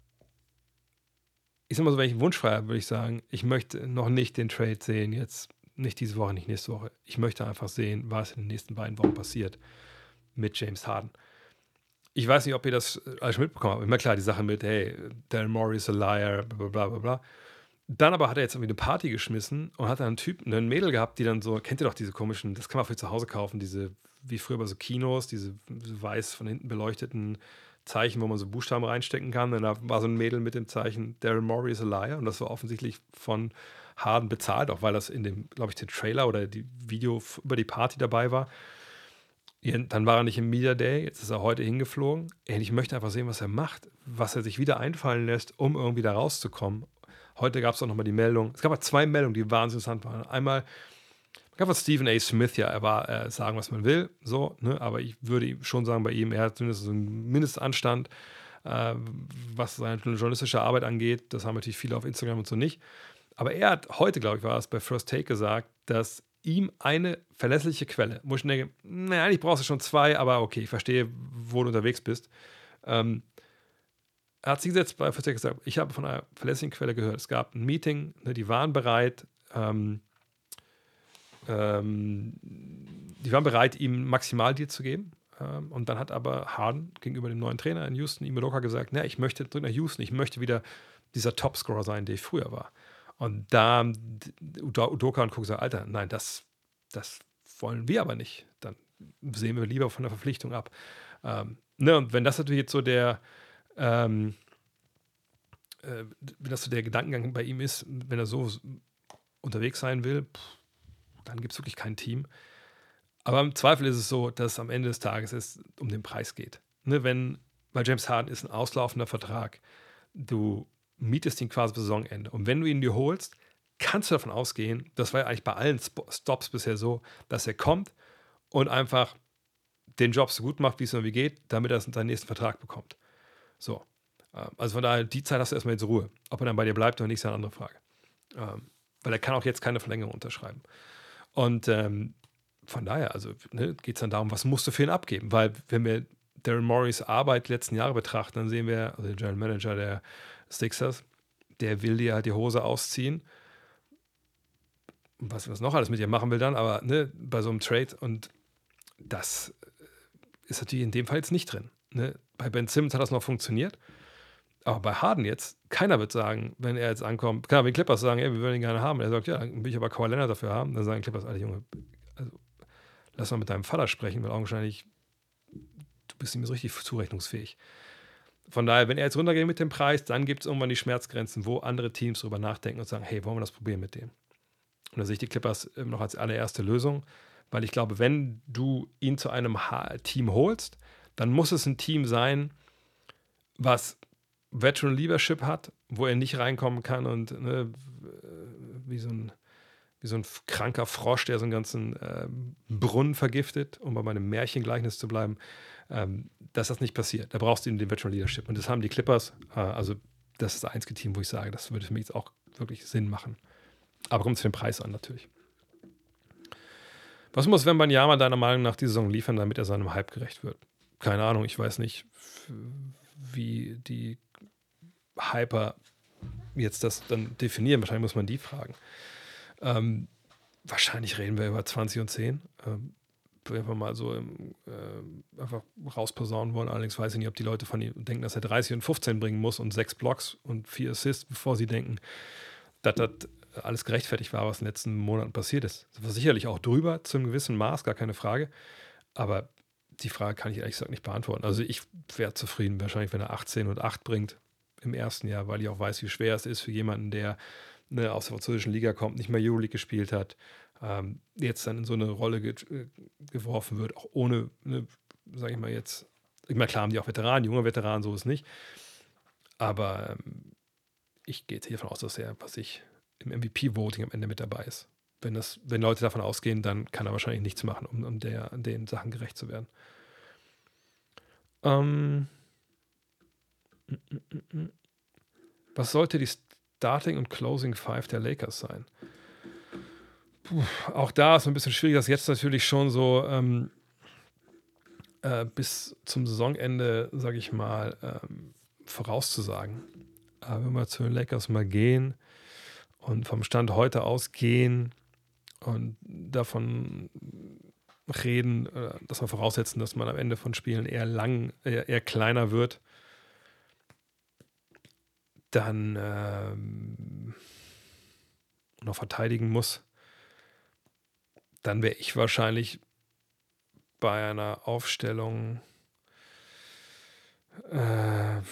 ich sag mal so, wenn ich einen Wunsch frei habe, würde ich sagen, ich möchte noch nicht den Trade sehen, jetzt nicht diese Woche, nicht nächste Woche. Ich möchte einfach sehen, was in den nächsten beiden Wochen passiert mit James Harden. Ich weiß nicht, ob ihr das alles mitbekommen habt. Immer klar, die Sache mit, hey, Daryl Morey is a liar, bla bla bla bla. Dann aber hat er jetzt irgendwie eine Party geschmissen und hat dann einen Typ, einen Mädel gehabt, die dann so, kennt ihr doch diese komischen, das kann man für zu Hause kaufen, diese, wie früher bei so Kinos, diese weiß von hinten beleuchteten Zeichen, wo man so Buchstaben reinstecken kann. Und da war so ein Mädel mit dem Zeichen Daryl Morey is a liar. Und das war offensichtlich von Harden bezahlt, auch weil das in dem, glaube ich, den Trailer oder die Video über die Party dabei war. Dann war er nicht im Media Day, jetzt ist er heute hingeflogen. Und ich möchte einfach sehen, was er macht, was er sich wieder einfallen lässt, um irgendwie da rauszukommen. Heute gab es auch nochmal die Meldung. Es gab zwei Meldungen, die wahnsinnig interessant waren. Einmal kann von Stephen A. Smith ja war, äh, sagen, was man will, so, ne? aber ich würde schon sagen, bei ihm, er hat zumindest einen Mindestanstand, äh, was seine journalistische Arbeit angeht. Das haben natürlich viele auf Instagram und so nicht. Aber er hat heute, glaube ich, war es bei First Take gesagt, dass ihm eine verlässliche Quelle, wo ich denke, naja, eigentlich brauchst du schon zwei, aber okay, ich verstehe, wo du unterwegs bist. Ähm, er hat sich gesetzt bei First Take gesagt, ich habe von einer verlässlichen Quelle gehört, es gab ein Meeting, ne, die waren bereit, ähm, ähm, die waren bereit, ihm Maximaldeal zu geben. Ähm, und dann hat aber Harden gegenüber dem neuen Trainer in Houston, Imoloka, gesagt: Na, ich möchte zurück nach Houston, ich möchte wieder dieser Topscorer sein, der ich früher war. Und da Udoka und Cook sagen: Alter, nein, das, das wollen wir aber nicht. Dann sehen wir lieber von der Verpflichtung ab. Ähm, ne, und wenn das natürlich jetzt so der, ähm, äh, wenn das so der Gedankengang bei ihm ist, wenn er so unterwegs sein will, pff, dann gibt es wirklich kein Team. Aber im Zweifel ist es so, dass am Ende des Tages es um den Preis geht. Ne, wenn, weil James Harden ist ein auslaufender Vertrag. Du mietest ihn quasi bis Saisonende. Und wenn du ihn dir holst, kannst du davon ausgehen, das war ja eigentlich bei allen Stops bisher so, dass er kommt und einfach den Job so gut macht, wie es irgendwie geht, damit er seinen nächsten Vertrag bekommt. So. Ähm, also von daher, die Zeit hast du erstmal jetzt Ruhe. Ob er dann bei dir bleibt oder nicht, ist eine andere Frage. Ähm, weil er kann auch jetzt keine Verlängerung unterschreiben. Und ähm, von daher, also ne, geht es dann darum, was musst du für ihn abgeben? Weil, wenn wir Darren Morris Arbeit letzten Jahre betrachten, dann sehen wir, also der General Manager der Sixers, der will dir halt die Hose ausziehen. Was, was noch alles mit dir machen will dann, aber ne, bei so einem Trade und das ist natürlich in dem Fall jetzt nicht drin. Ne? Bei Ben Simmons hat das noch funktioniert. Aber bei Harden jetzt, keiner wird sagen, wenn er jetzt ankommt, klar, wenn Clippers sagen, ey, wir würden ihn gerne haben, er sagt, ja, dann will ich aber Kawhi Leonard dafür haben, dann sagen Clippers, Alter Junge, also, lass mal mit deinem Vater sprechen, weil augenscheinlich, du bist nicht mehr so richtig zurechnungsfähig. Von daher, wenn er jetzt runtergeht mit dem Preis, dann gibt es irgendwann die Schmerzgrenzen, wo andere Teams darüber nachdenken und sagen, hey, wollen wir das probieren mit dem? Und da sehe ich die Clippers noch als allererste Lösung, weil ich glaube, wenn du ihn zu einem Team holst, dann muss es ein Team sein, was Veteran Leadership hat, wo er nicht reinkommen kann und ne, wie, so ein, wie so ein kranker Frosch, der so einen ganzen äh, Brunnen vergiftet, um bei meinem Märchengleichnis zu bleiben, ähm, dass das nicht passiert. Da brauchst du eben den Veteran Leadership. Und das haben die Clippers. Äh, also, das ist das einzige Team, wo ich sage, das würde für mich jetzt auch wirklich Sinn machen. Aber kommt es für den Preis an, natürlich. Was muss Wembanyama deiner Meinung nach die Saison liefern, damit er seinem Hype gerecht wird? Keine Ahnung, ich weiß nicht, wie die Hyper jetzt das dann definieren? Wahrscheinlich muss man die fragen. Ähm, wahrscheinlich reden wir über 20 und 10. Ähm, wir mal so im, äh, einfach rausposaunen wollen. Allerdings weiß ich nicht, ob die Leute von ihm denken, dass er 30 und 15 bringen muss und sechs Blocks und vier Assists, bevor sie denken, dass das alles gerechtfertigt war, was in den letzten Monaten passiert ist. Das war sicherlich auch drüber zu einem gewissen Maß, gar keine Frage. Aber die Frage kann ich ehrlich gesagt nicht beantworten. Also ich wäre zufrieden, wahrscheinlich, wenn er 18 und 8 bringt im ersten Jahr, weil ich auch weiß, wie schwer es ist für jemanden, der ne, aus der französischen Liga kommt, nicht mehr Euroleague gespielt hat, ähm, jetzt dann in so eine Rolle ge äh, geworfen wird, auch ohne, ne, sage ich mal jetzt, ich meine, klar haben die auch Veteranen, junge Veteranen, so ist nicht. Aber ähm, ich gehe jetzt hier davon aus, dass er, was ich, im MVP-Voting am Ende mit dabei ist. Wenn, das, wenn Leute davon ausgehen, dann kann er wahrscheinlich nichts machen, um, um der, den Sachen gerecht zu werden. Ähm, was sollte die Starting und Closing Five der Lakers sein? Puh, auch da ist es ein bisschen schwierig, das jetzt natürlich schon so ähm, äh, bis zum Saisonende, sage ich mal, ähm, vorauszusagen. Aber wenn wir zu den Lakers mal gehen und vom Stand heute ausgehen und davon reden, äh, dass wir voraussetzen, dass man am Ende von Spielen eher lang, eher, eher kleiner wird, dann ähm, noch verteidigen muss, dann wäre ich wahrscheinlich bei einer Aufstellung, äh,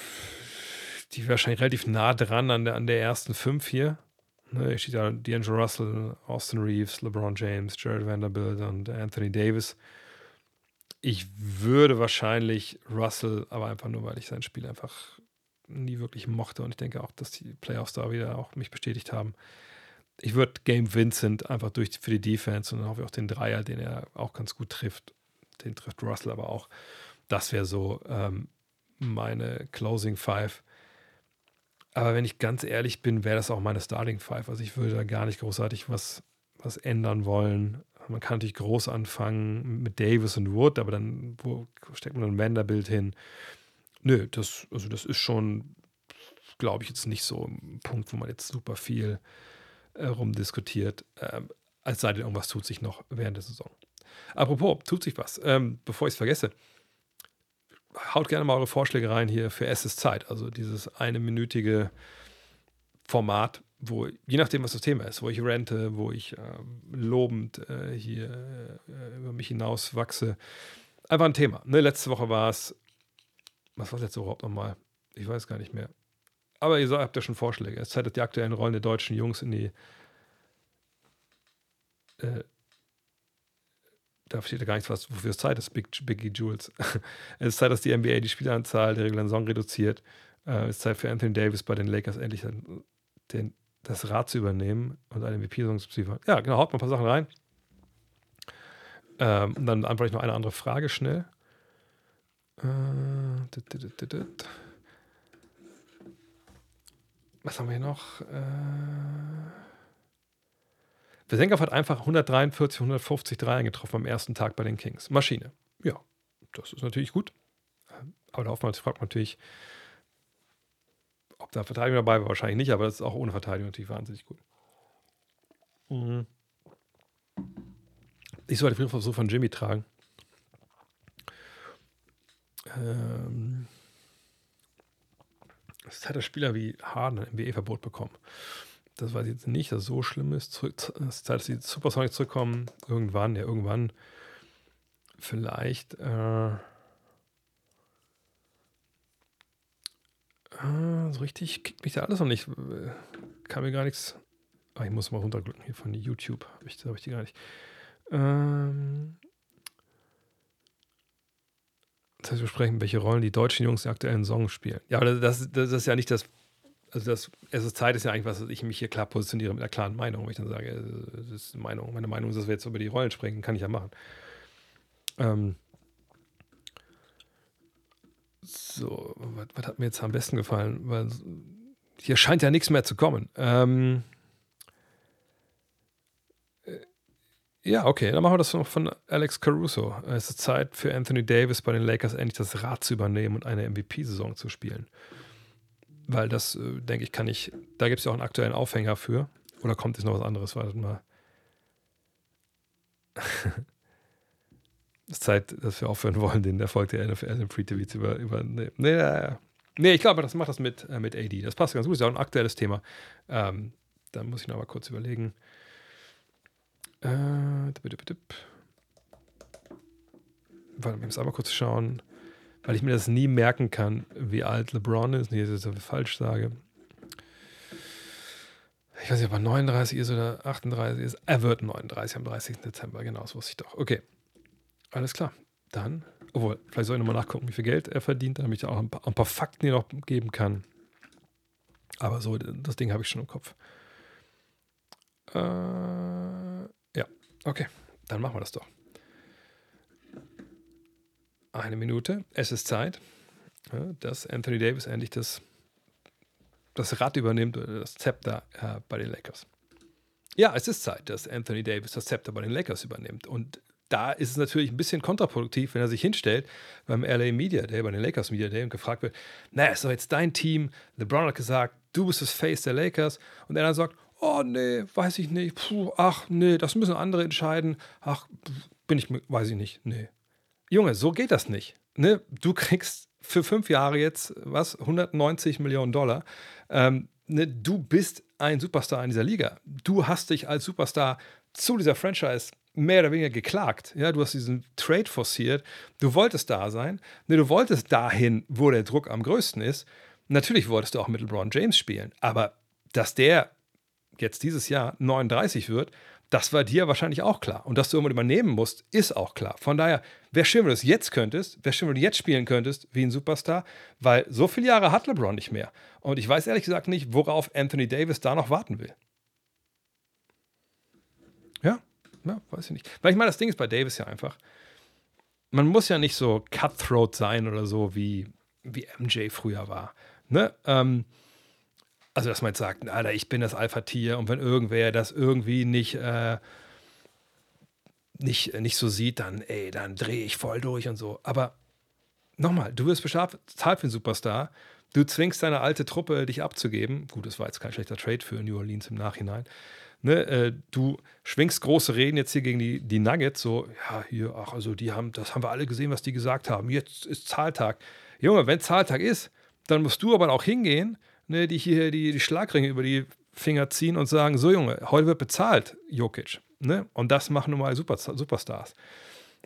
die wahrscheinlich relativ nah dran an der, an der ersten fünf hier. Ne, hier steht ja D'Angelo Russell, Austin Reeves, LeBron James, Jared Vanderbilt und Anthony Davis. Ich würde wahrscheinlich Russell, aber einfach nur, weil ich sein Spiel einfach nie wirklich mochte und ich denke auch, dass die Playoffs da wieder auch mich bestätigt haben. Ich würde Game Vincent einfach durch für die Defense und dann hoffe ich auch den Dreier, den er auch ganz gut trifft. Den trifft Russell aber auch. Das wäre so ähm, meine Closing Five. Aber wenn ich ganz ehrlich bin, wäre das auch meine Starting Five. Also ich würde da gar nicht großartig was, was ändern wollen. Man kann natürlich groß anfangen mit Davis und Wood, aber dann, wo steckt man dann Vanderbilt hin? Nö, das, also das ist schon, glaube ich, jetzt nicht so ein Punkt, wo man jetzt super viel äh, rumdiskutiert. Ähm, als sei denn, irgendwas tut sich noch während der Saison. Apropos, tut sich was. Ähm, bevor ich es vergesse, haut gerne mal eure Vorschläge rein hier für Es ist Zeit. Also dieses eine minütige Format, wo, je nachdem, was das Thema ist, wo ich rente, wo ich äh, lobend äh, hier äh, über mich hinaus wachse. Einfach ein Thema. Ne? Letzte Woche war es, was war letzte Woche überhaupt nochmal? Ich weiß gar nicht mehr. Aber ihr habt ja schon Vorschläge. Es zeitigt die aktuellen Rollen der deutschen Jungs in die äh, da steht ja gar nichts, was, wofür es Zeit ist, Big, Biggie Jules. es ist Zeit, dass die NBA die Spielanzahl der regulären Saison reduziert. Äh, es ist Zeit für Anthony Davis bei den Lakers endlich den, das Rad zu übernehmen und eine MVP-Saison zu liefern. Ja, genau, haut mal ein paar Sachen rein. Ähm, und dann antworte ich noch eine andere Frage schnell. Was haben wir hier noch? Äh, Vesenkov hat einfach 143, 150 Dreier getroffen am ersten Tag bei den Kings. Maschine. Ja, das ist natürlich gut. Aber da oftmals fragt man natürlich, ob da Verteidigung dabei war. Wahrscheinlich nicht, aber das ist auch ohne Verteidigung natürlich wahnsinnig gut. Mhm. Ich sollte den Versuch von Jimmy tragen. Ähm, das hat der Spieler wie Harden ein NBA-Verbot bekommen das weiß ich jetzt nicht, dass es so schlimm ist. Zurück, es ist Zeit, dass die Supersonics zurückkommen. Irgendwann, ja, irgendwann. Vielleicht. Äh, äh, so richtig kickt mich da alles noch nicht. Kann mir gar nichts. Ah, ich muss mal runterglücken hier von YouTube. Habe ich, hab ich die gar nicht. Ähm, das heißt, wir sprechen, welche Rollen die deutschen Jungs in aktuellen Songs spielen. Ja, aber das, das ist ja nicht das also das, ist Zeit ist ja eigentlich was, dass ich mich hier klar positioniere mit einer klaren Meinung, wo ich dann sage, äh, das ist Meinung, meine Meinung ist, dass wir jetzt über die Rollen sprechen, kann ich ja machen. Ähm so, was, was, hat mir jetzt am besten gefallen? Weil hier scheint ja nichts mehr zu kommen. Ähm äh, ja, okay, dann machen wir das von Alex Caruso. Es ist Zeit für Anthony Davis bei den Lakers endlich das Rad zu übernehmen und eine MVP-Saison zu spielen. Weil das, äh, denke ich, kann ich, da gibt es ja auch einen aktuellen Aufhänger für. Oder kommt jetzt noch was anderes? Wartet mal. es ist Zeit, dass wir aufhören wollen, den Erfolg der NFL im Free TV zu über, über nee, nee, nee, ich glaube, das macht das mit, äh, mit AD. Das passt ganz gut, ist ja auch ein aktuelles Thema. Ähm, Dann muss ich noch mal kurz überlegen. Äh, Warte, ich muss einmal kurz schauen, weil ich mir das nie merken kann, wie alt LeBron ist. Nicht, dass ich das falsch sage. Ich weiß nicht, ob er 39 ist oder 38 ist. Er wird 39 am 30. Dezember, genau, das wusste ich doch. Okay, alles klar. Dann, obwohl, vielleicht soll ich nochmal nachgucken, wie viel Geld er verdient, damit ich auch ein paar, ein paar Fakten hier noch geben kann. Aber so, das Ding habe ich schon im Kopf. Äh, okay, dann machen wir das doch. Eine Minute, es ist Zeit, dass Anthony Davis endlich das das Rad übernimmt oder das Zepter äh, bei den Lakers. Ja, es ist Zeit, dass Anthony Davis das Zepter bei den Lakers übernimmt. Und da ist es natürlich ein bisschen kontraproduktiv, wenn er sich hinstellt beim LA Media Day, bei den Lakers Media Day und gefragt wird, naja, ist doch jetzt dein Team, LeBron hat gesagt, du bist das Face der Lakers und er dann sagt, oh nee, weiß ich nicht, Puh, ach nee, das müssen andere entscheiden, ach, bin ich, weiß ich nicht, nee. Junge, so geht das nicht. Ne? Du kriegst für fünf Jahre jetzt, was, 190 Millionen Dollar. Ähm, ne, du bist ein Superstar in dieser Liga. Du hast dich als Superstar zu dieser Franchise mehr oder weniger geklagt. Ja, du hast diesen Trade forciert. Du wolltest da sein. Ne, du wolltest dahin, wo der Druck am größten ist. Natürlich wolltest du auch mit LeBron James spielen. Aber dass der jetzt dieses Jahr 39 wird, das war dir wahrscheinlich auch klar. Und dass du irgendwann übernehmen musst, ist auch klar. Von daher, wäre schön, wenn du es jetzt könntest, wäre schön, wenn du jetzt spielen könntest wie ein Superstar, weil so viele Jahre hat LeBron nicht mehr. Und ich weiß ehrlich gesagt nicht, worauf Anthony Davis da noch warten will. Ja, ja, weiß ich nicht. Weil ich meine, das Ding ist bei Davis ja einfach, man muss ja nicht so cutthroat sein oder so, wie, wie MJ früher war. Ne? Ähm, also, dass man jetzt sagt, Alter, ich bin das Alpha-Tier und wenn irgendwer das irgendwie nicht, äh, nicht, nicht so sieht, dann, ey, dann drehe ich voll durch und so. Aber nochmal, du wirst bezahlt für einen Superstar. Du zwingst deine alte Truppe, dich abzugeben. Gut, das war jetzt kein schlechter Trade für New Orleans im Nachhinein. Ne, äh, du schwingst große Reden jetzt hier gegen die, die Nuggets, so, ja, hier, ach, also die haben, das haben wir alle gesehen, was die gesagt haben. Jetzt ist Zahltag. Junge, wenn Zahltag ist, dann musst du aber auch hingehen ne, die hier die, die Schlagringe über die Finger ziehen und sagen: So, Junge, heute wird bezahlt, Jokic. Ne? Und das machen nun mal Super, Superstars.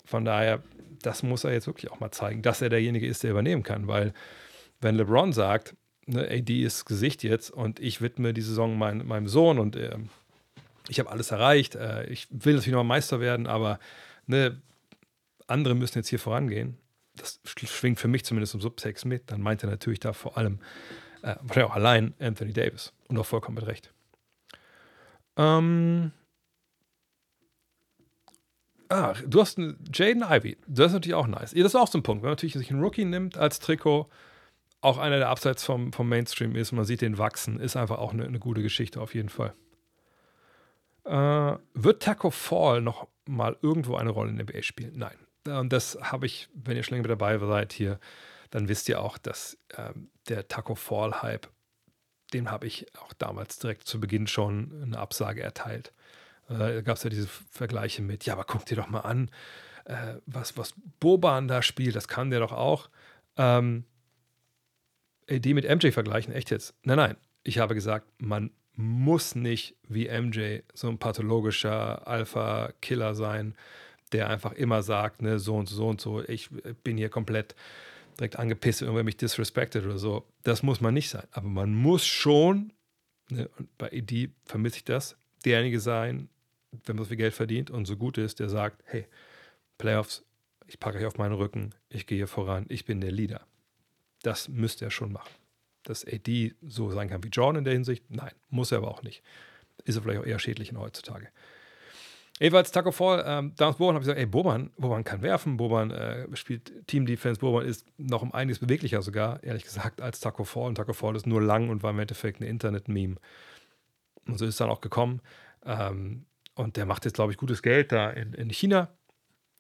Von daher, das muss er jetzt wirklich auch mal zeigen, dass er derjenige ist, der übernehmen kann. Weil, wenn LeBron sagt, ne, AD ist Gesicht jetzt und ich widme die Saison mein, meinem Sohn und äh, ich habe alles erreicht, äh, ich will natürlich noch Meister werden, aber ne, andere müssen jetzt hier vorangehen. Das schwingt für mich zumindest im Subtext mit. Dann meint er natürlich da vor allem äh, wahrscheinlich auch allein Anthony Davis. Und auch vollkommen mit Recht. Ähm. Ah, du hast Jaden Ivy. Das ist natürlich auch nice. Das ist auch so ein Punkt. Wenn man natürlich sich einen Rookie nimmt als Trikot, auch einer, der abseits vom, vom Mainstream ist, man sieht den wachsen, ist einfach auch eine, eine gute Geschichte auf jeden Fall. Äh, wird Taco Fall noch mal irgendwo eine Rolle in der NBA spielen? Nein. Und das habe ich, wenn ihr schon länger mit dabei seid, hier dann wisst ihr auch, dass ähm, der Taco Fall Hype, dem habe ich auch damals direkt zu Beginn schon eine Absage erteilt. Äh, da gab es ja diese Vergleiche mit, ja, aber guck dir doch mal an, äh, was, was Boban da spielt, das kann der doch auch. Ähm, die mit MJ vergleichen, echt jetzt? Nein, nein. Ich habe gesagt, man muss nicht wie MJ so ein pathologischer Alpha-Killer sein, der einfach immer sagt, ne, so und so und so, ich bin hier komplett direkt angepisst, wenn irgendwer mich disrespected oder so. Das muss man nicht sein. Aber man muss schon, ne, bei ED vermisse ich das, derjenige sein, wenn man so viel Geld verdient und so gut ist, der sagt, hey, Playoffs, ich packe euch auf meinen Rücken, ich gehe voran, ich bin der Leader. Das müsste er schon machen. Dass AD so sein kann wie Jordan in der Hinsicht, nein, muss er aber auch nicht. Ist er vielleicht auch eher schädlich in heutzutage. Jedenfalls Taco Fall, ähm, damals Boban habe ich gesagt, ey, Boban, Boban kann werfen, Boban äh, spielt Team Defense, Boban ist noch um einiges beweglicher sogar, ehrlich gesagt, als Taco Fall. Und Taco Fall ist nur lang und war im Endeffekt ein Internet-Meme. Und so ist es dann auch gekommen. Ähm, und der macht jetzt, glaube ich, gutes Geld da in, in China.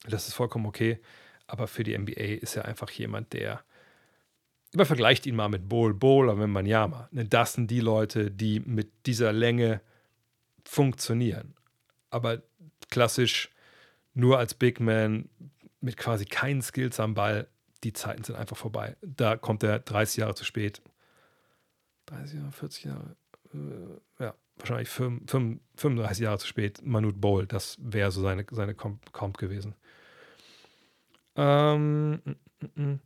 Das ist vollkommen okay. Aber für die NBA ist er einfach jemand, der man vergleicht ihn mal mit Bol Bol oder mit Manyama. Ne, das sind die Leute, die mit dieser Länge funktionieren. Aber klassisch nur als Big Man mit quasi keinen Skills am Ball, die Zeiten sind einfach vorbei. Da kommt er 30 Jahre zu spät. 30 Jahre, 40 Jahre. Äh, ja, wahrscheinlich 5, 5, 35 Jahre zu spät, Manute Bowl, das wäre so seine, seine Comp, Comp gewesen. Ähm, m -m -m.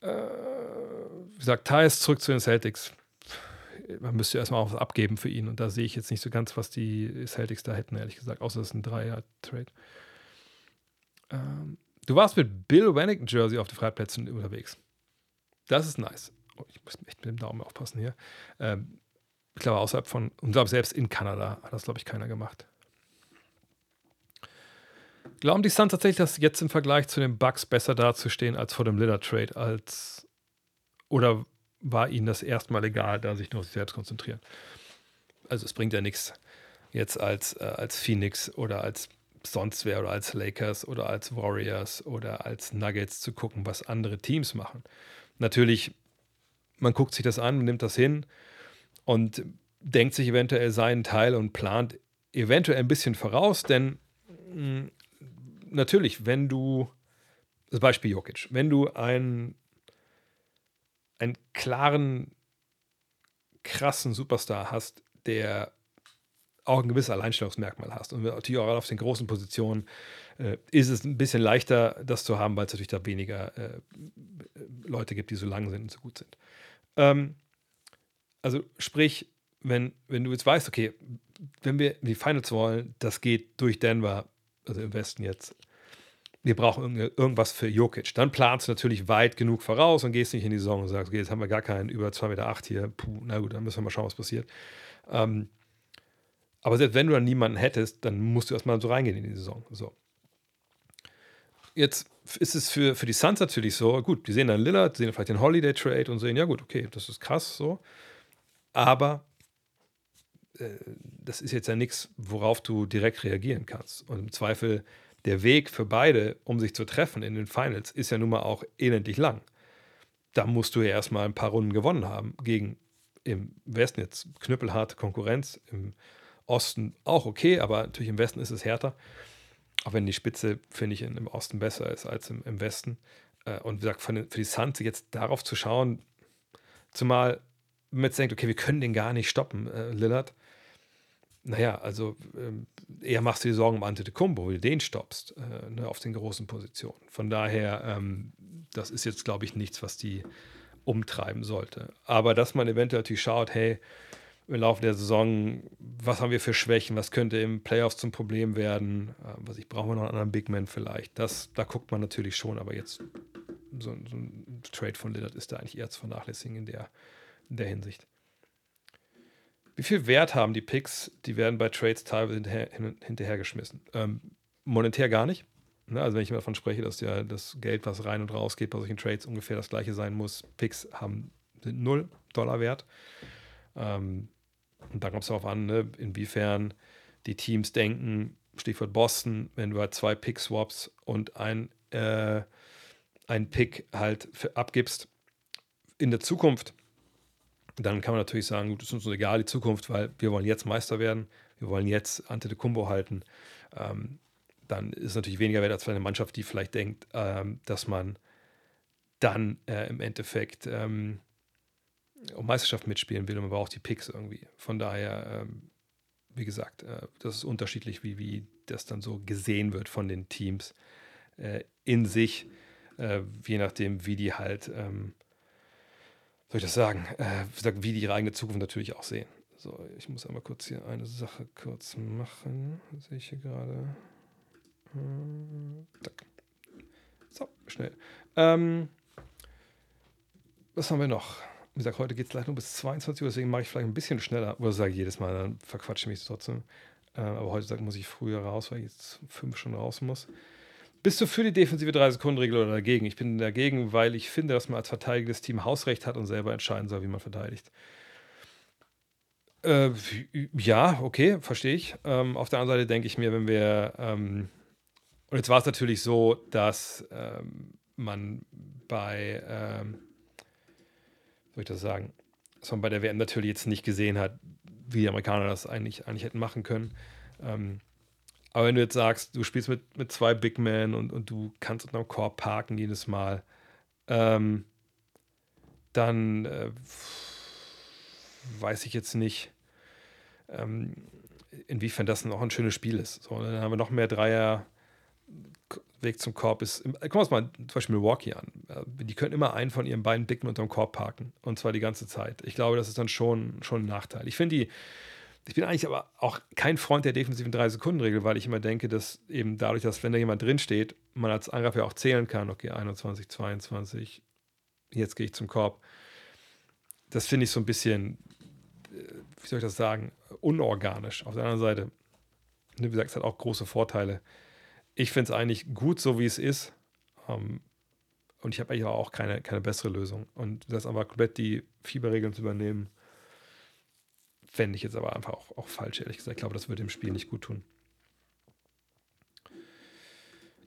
Äh, wie gesagt, Thais zurück zu den Celtics. Man müsste erstmal auch was abgeben für ihn und da sehe ich jetzt nicht so ganz, was die Celtics da hätten, ehrlich gesagt, außer es ist ein Dreier-Trade. Ähm, du warst mit Bill Wennington Jersey auf den Freiplätzen unterwegs. Das ist nice. Oh, ich muss echt mit dem Daumen aufpassen hier. Ähm, ich glaube, außerhalb von, und glaube, selbst in Kanada hat das, glaube ich, keiner gemacht. Glauben die Suns tatsächlich, dass jetzt im Vergleich zu den Bucks besser dazustehen als vor dem Lillard-Trade? Als, oder war ihnen das erstmal egal, da sich nur auf sich selbst konzentrieren? Also, es bringt ja nichts, jetzt als, äh, als Phoenix oder als sonst wer oder als Lakers oder als Warriors oder als Nuggets zu gucken, was andere Teams machen. Natürlich, man guckt sich das an, nimmt das hin und denkt sich eventuell seinen Teil und plant eventuell ein bisschen voraus, denn mh, hm, natürlich, wenn du, das Beispiel Jokic, wenn du einen, einen klaren, krassen Superstar hast, der auch ein gewisses Alleinstellungsmerkmal hast. Und natürlich auch auf den großen Positionen äh, ist es ein bisschen leichter, das zu haben, weil es natürlich da weniger äh, Leute gibt, die so lang sind und so gut sind. Ähm, also sprich, wenn, wenn du jetzt weißt, okay, wenn wir die Finals wollen, das geht durch Denver, also im Westen jetzt, wir brauchen irgendwas für Jokic. Dann planst du natürlich weit genug voraus und gehst nicht in die Saison und sagst, okay, jetzt haben wir gar keinen über 2,8 Meter hier. Puh, na gut, dann müssen wir mal schauen, was passiert. Ähm, aber selbst wenn du dann niemanden hättest, dann musst du erstmal so reingehen in die Saison. So. Jetzt ist es für, für die Suns natürlich so, gut, die sehen dann Lillard, sehen vielleicht den Holiday Trade und sehen, ja gut, okay, das ist krass so. Aber äh, das ist jetzt ja nichts, worauf du direkt reagieren kannst. Und im Zweifel, der Weg für beide, um sich zu treffen in den Finals, ist ja nun mal auch elendlich lang. Da musst du ja erstmal ein paar Runden gewonnen haben gegen im Westen jetzt knüppelharte Konkurrenz, im Osten auch okay, aber natürlich im Westen ist es härter. Auch wenn die Spitze, finde ich, im Osten besser ist als im, im Westen. Äh, und wie gesagt, für die Suns jetzt darauf zu schauen, zumal man jetzt denkt, okay, wir können den gar nicht stoppen, äh, Lillard. Naja, also ähm, eher machst du dir Sorgen um Antetokounmpo, wo du den stoppst, äh, ne, auf den großen Positionen. Von daher, ähm, das ist jetzt, glaube ich, nichts, was die umtreiben sollte. Aber dass man eventuell natürlich schaut, hey, im Laufe der Saison, was haben wir für Schwächen, was könnte im Playoffs zum Problem werden, äh, was ich brauche noch einen anderen Big Man vielleicht. Das, da guckt man natürlich schon, aber jetzt so, so ein Trade von Lillard ist da eigentlich eher zu vernachlässigen in der, in der Hinsicht. Wie viel Wert haben die Picks? Die werden bei Trades teilweise hinterher, hin, hinterhergeschmissen. Ähm, monetär gar nicht. Ne? Also wenn ich davon spreche, dass ja das Geld, was rein und raus geht bei solchen Trades, ungefähr das gleiche sein muss. Picks haben, sind 0 Dollar wert. Ähm, und da kommt es darauf an, ne, inwiefern die Teams denken, Stichwort Boston, wenn du halt zwei Pick-Swaps und ein, äh, ein Pick halt für, abgibst in der Zukunft, dann kann man natürlich sagen, gut, ist uns egal, die Zukunft, weil wir wollen jetzt Meister werden, wir wollen jetzt Ante de Kumbo halten. Ähm, dann ist es natürlich weniger wert als für eine Mannschaft, die vielleicht denkt, ähm, dass man dann äh, im Endeffekt ähm, um Meisterschaft mitspielen will und man braucht die Picks irgendwie. Von daher, ähm, wie gesagt, äh, das ist unterschiedlich, wie, wie das dann so gesehen wird von den Teams äh, in sich, äh, je nachdem, wie die halt, ähm, soll ich das sagen, äh, wie die ihre eigene Zukunft natürlich auch sehen. So, ich muss einmal kurz hier eine Sache kurz machen. Das sehe ich hier gerade. Äh, so, schnell. Ähm, was haben wir noch? wie gesagt, heute geht es gleich nur bis 22 Uhr, deswegen mache ich vielleicht ein bisschen schneller. Oder sage ich jedes Mal, dann verquatsche ich mich trotzdem. Äh, aber heute muss ich früher raus, weil ich jetzt fünf Stunden raus muss. Bist du für die defensive 3-Sekunden-Regel oder dagegen? Ich bin dagegen, weil ich finde, dass man als verteidigendes Team Hausrecht hat und selber entscheiden soll, wie man verteidigt. Äh, ja, okay, verstehe ich. Ähm, auf der anderen Seite denke ich mir, wenn wir. Ähm, und jetzt war es natürlich so, dass ähm, man bei ähm, soll ich das sagen, dass man bei der WM natürlich jetzt nicht gesehen hat, wie die Amerikaner das eigentlich, eigentlich hätten machen können. Ähm, aber wenn du jetzt sagst, du spielst mit, mit zwei Big Men und, und du kannst unter dem Korb parken jedes Mal, ähm, dann äh, weiß ich jetzt nicht, ähm, inwiefern das noch ein schönes Spiel ist. So, dann haben wir noch mehr Dreier. Weg zum Korb ist. Uns mal zum Beispiel Milwaukee an. Äh, die können immer einen von ihren beiden Dicken unterm Korb parken. Und zwar die ganze Zeit. Ich glaube, das ist dann schon, schon ein Nachteil. Ich finde die. Ich bin eigentlich aber auch kein Freund der defensiven 3-Sekunden-Regel, weil ich immer denke, dass eben dadurch, dass wenn da jemand drinsteht, man als Angreifer auch zählen kann, okay, 21, 22, jetzt gehe ich zum Korb. Das finde ich so ein bisschen, äh, wie soll ich das sagen, unorganisch. Auf der anderen Seite, wie gesagt, es hat auch große Vorteile ich finde es eigentlich gut, so wie es ist. Ähm, und ich habe eigentlich auch keine, keine bessere Lösung. Und das aber komplett die Fieberregeln zu übernehmen, fände ich jetzt aber einfach auch, auch falsch, ehrlich gesagt. Ich glaube, das würde dem Spiel nicht gut tun.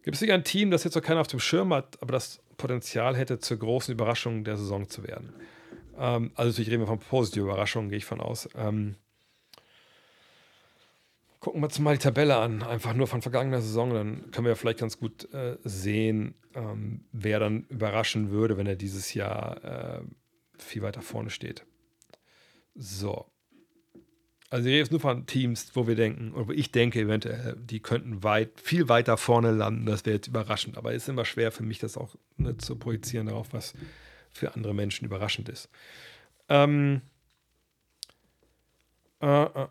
Gibt es nicht ein Team, das jetzt noch keiner auf dem Schirm hat, aber das Potenzial hätte, zur großen Überraschung der Saison zu werden? Ähm, also natürlich reden wir von positiven Überraschungen, gehe ich von aus. Ähm, Gucken wir uns mal die Tabelle an, einfach nur von vergangener Saison, dann können wir vielleicht ganz gut äh, sehen, ähm, wer dann überraschen würde, wenn er dieses Jahr äh, viel weiter vorne steht. So. Also ich rede jetzt nur von Teams, wo wir denken, oder wo ich denke eventuell, die könnten weit, viel weiter vorne landen, das wäre jetzt überraschend. Aber es ist immer schwer für mich, das auch ne, zu projizieren darauf, was für andere Menschen überraschend ist. Ähm, äh, äh,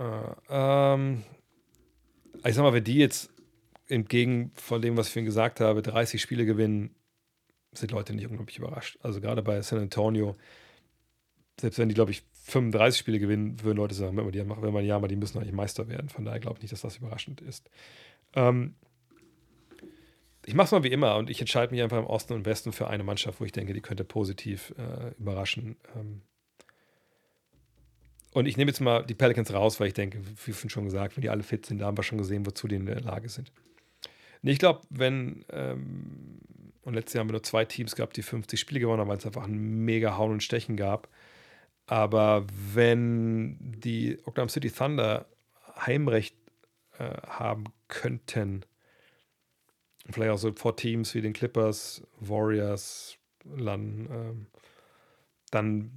äh, ähm, ich sag mal, wenn die jetzt entgegen von dem, was ich vorhin gesagt habe, 30 Spiele gewinnen, sind Leute nicht unglaublich überrascht. Also gerade bei San Antonio, selbst wenn die, glaube ich, 35 Spiele gewinnen, würden Leute sagen, wenn man die wenn man ja mal, die müssen eigentlich Meister werden. Von daher glaube ich nicht, dass das überraschend ist. Ähm, ich mache es mal wie immer und ich entscheide mich einfach im Osten und Westen für eine Mannschaft, wo ich denke, die könnte positiv äh, überraschen. Ähm, und ich nehme jetzt mal die Pelicans raus, weil ich denke, wie schon gesagt, wenn die alle fit sind, da haben wir schon gesehen, wozu die in der Lage sind. ich glaube, wenn, ähm, und letztes Jahr haben wir nur zwei Teams gehabt, die 50 Spiele gewonnen haben, weil es einfach ein mega Hauen und Stechen gab. Aber wenn die Oklahoma City Thunder Heimrecht äh, haben könnten, vielleicht auch so vor Teams wie den Clippers, Warriors landen, ähm, dann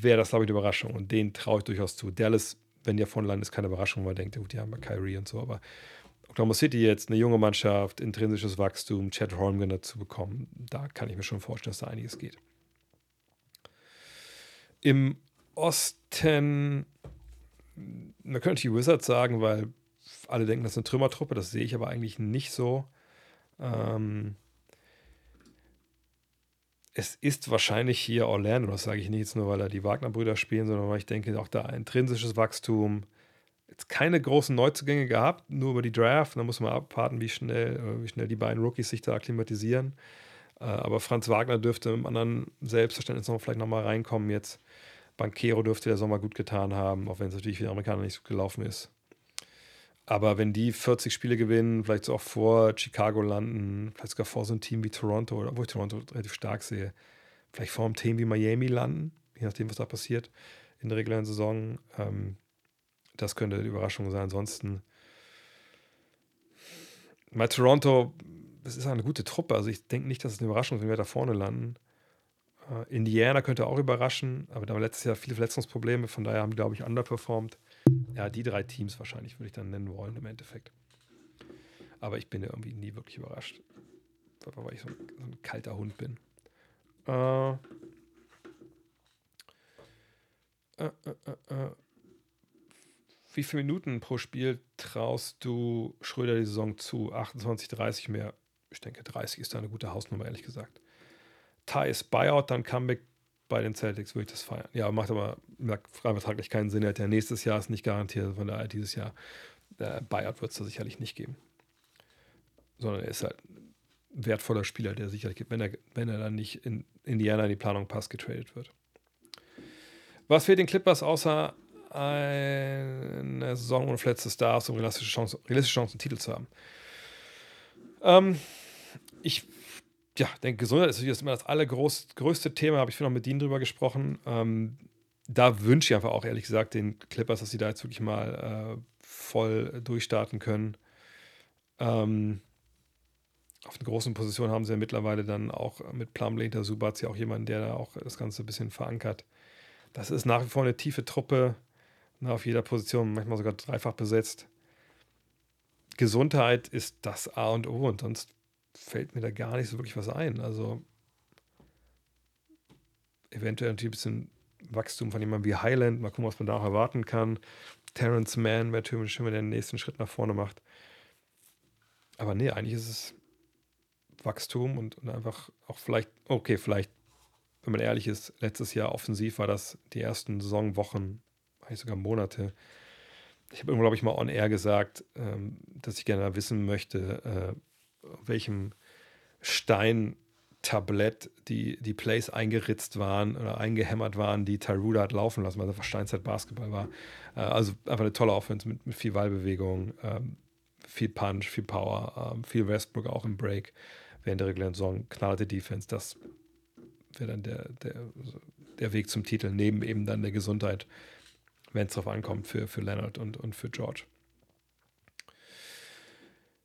wäre das, glaube ich, eine Überraschung. Und den traue ich durchaus zu. Dallas, wenn der von Land ist, keine Überraschung, weil man denkt, gut, die haben ja Kyrie und so. Aber Oklahoma City jetzt, eine junge Mannschaft, intrinsisches Wachstum, Chad Holmgren dazu bekommen, da kann ich mir schon vorstellen, dass da einiges geht. Im Osten, man könnte die Wizards sagen, weil alle denken, das ist eine Trümmertruppe, das sehe ich aber eigentlich nicht so. Ähm, es ist wahrscheinlich hier Orlando, das sage ich nicht jetzt nur, weil da die Wagner-Brüder spielen, sondern weil ich denke, auch da intrinsisches Wachstum. Jetzt keine großen Neuzugänge gehabt, nur über die Draft. Da muss man abwarten, wie schnell, äh, wie schnell die beiden Rookies sich da akklimatisieren. Äh, aber Franz Wagner dürfte im anderen Selbstverständnis noch vielleicht nochmal reinkommen jetzt. Banquero dürfte der Sommer gut getan haben, auch wenn es natürlich für die Amerikaner nicht so gelaufen ist. Aber wenn die 40 Spiele gewinnen, vielleicht so auch vor Chicago landen, vielleicht sogar vor so einem Team wie Toronto, wo ich Toronto relativ stark sehe, vielleicht vor einem Team wie Miami landen, je nachdem, was da passiert in der regulären Saison, ähm, das könnte eine Überraschung sein. Ansonsten, bei Toronto, das ist eine gute Truppe. Also ich denke nicht, dass es eine Überraschung ist, wenn wir da vorne landen. Uh, Indiana könnte auch überraschen, aber da haben letztes Jahr viele Verletzungsprobleme, von daher haben die, glaube ich, underperformed. Ja, die drei Teams wahrscheinlich würde ich dann nennen wollen im Endeffekt. Aber ich bin ja irgendwie nie wirklich überrascht, weil ich so ein, so ein kalter Hund bin. Äh, äh, äh, Wie viele Minuten pro Spiel traust du Schröder die Saison zu? 28, 30 mehr? Ich denke, 30 ist da eine gute Hausnummer, ehrlich gesagt. Thais Buyout, dann Comeback bei den Celtics, würde ich das feiern. Ja, macht aber freivertraglich keinen Sinn. Er hat ja nächstes Jahr ist nicht garantiert, von daher dieses Jahr äh, Buyout wird es da sicherlich nicht geben. Sondern er ist halt ein wertvoller Spieler, der sicherlich, wenn er, wenn er dann nicht in Indiana in die Planung passt, getradet wird. Was fehlt den Clippers außer eine Saison ohne verletzte Stars, um realistische Chancen, realistische Chancen, Titel zu haben? Ähm, ich ja, denke, Gesundheit ist natürlich immer das allergrößte Thema, habe ich vorhin noch mit Dean drüber gesprochen. Ähm, da wünsche ich einfach auch ehrlich gesagt den Clippers, dass sie da jetzt wirklich mal äh, voll durchstarten können. Ähm, auf einer großen Position haben sie ja mittlerweile dann auch mit Plumlee hinter Subatz ja auch jemanden, der da auch das Ganze ein bisschen verankert. das ist nach wie vor eine tiefe Truppe, ne, auf jeder Position, manchmal sogar dreifach besetzt. Gesundheit ist das A und O und sonst fällt mir da gar nicht so wirklich was ein. Also eventuell ein bisschen Wachstum von jemandem wie Highland, mal gucken, was man da auch erwarten kann. Terrence Mann wäre natürlich schön, wenn der den nächsten Schritt nach vorne macht. Aber nee, eigentlich ist es Wachstum und, und einfach auch vielleicht, okay, vielleicht, wenn man ehrlich ist, letztes Jahr offensiv war das die ersten Saisonwochen, eigentlich sogar Monate. Ich habe glaube ich, mal on air gesagt, ähm, dass ich gerne wissen möchte, äh, welchem Steintablett die, die Plays eingeritzt waren oder eingehämmert waren, die Taruda hat laufen lassen, weil es einfach Steinzeit-Basketball war. Äh, also einfach eine tolle Offense mit, mit viel Ballbewegung, ähm, viel Punch, viel Power, ähm, viel Westbrook auch im Break während der regulären Saison. Knallte Defense, das wäre dann der, der, der Weg zum Titel, neben eben dann der Gesundheit, wenn es darauf ankommt für, für Leonard und, und für George.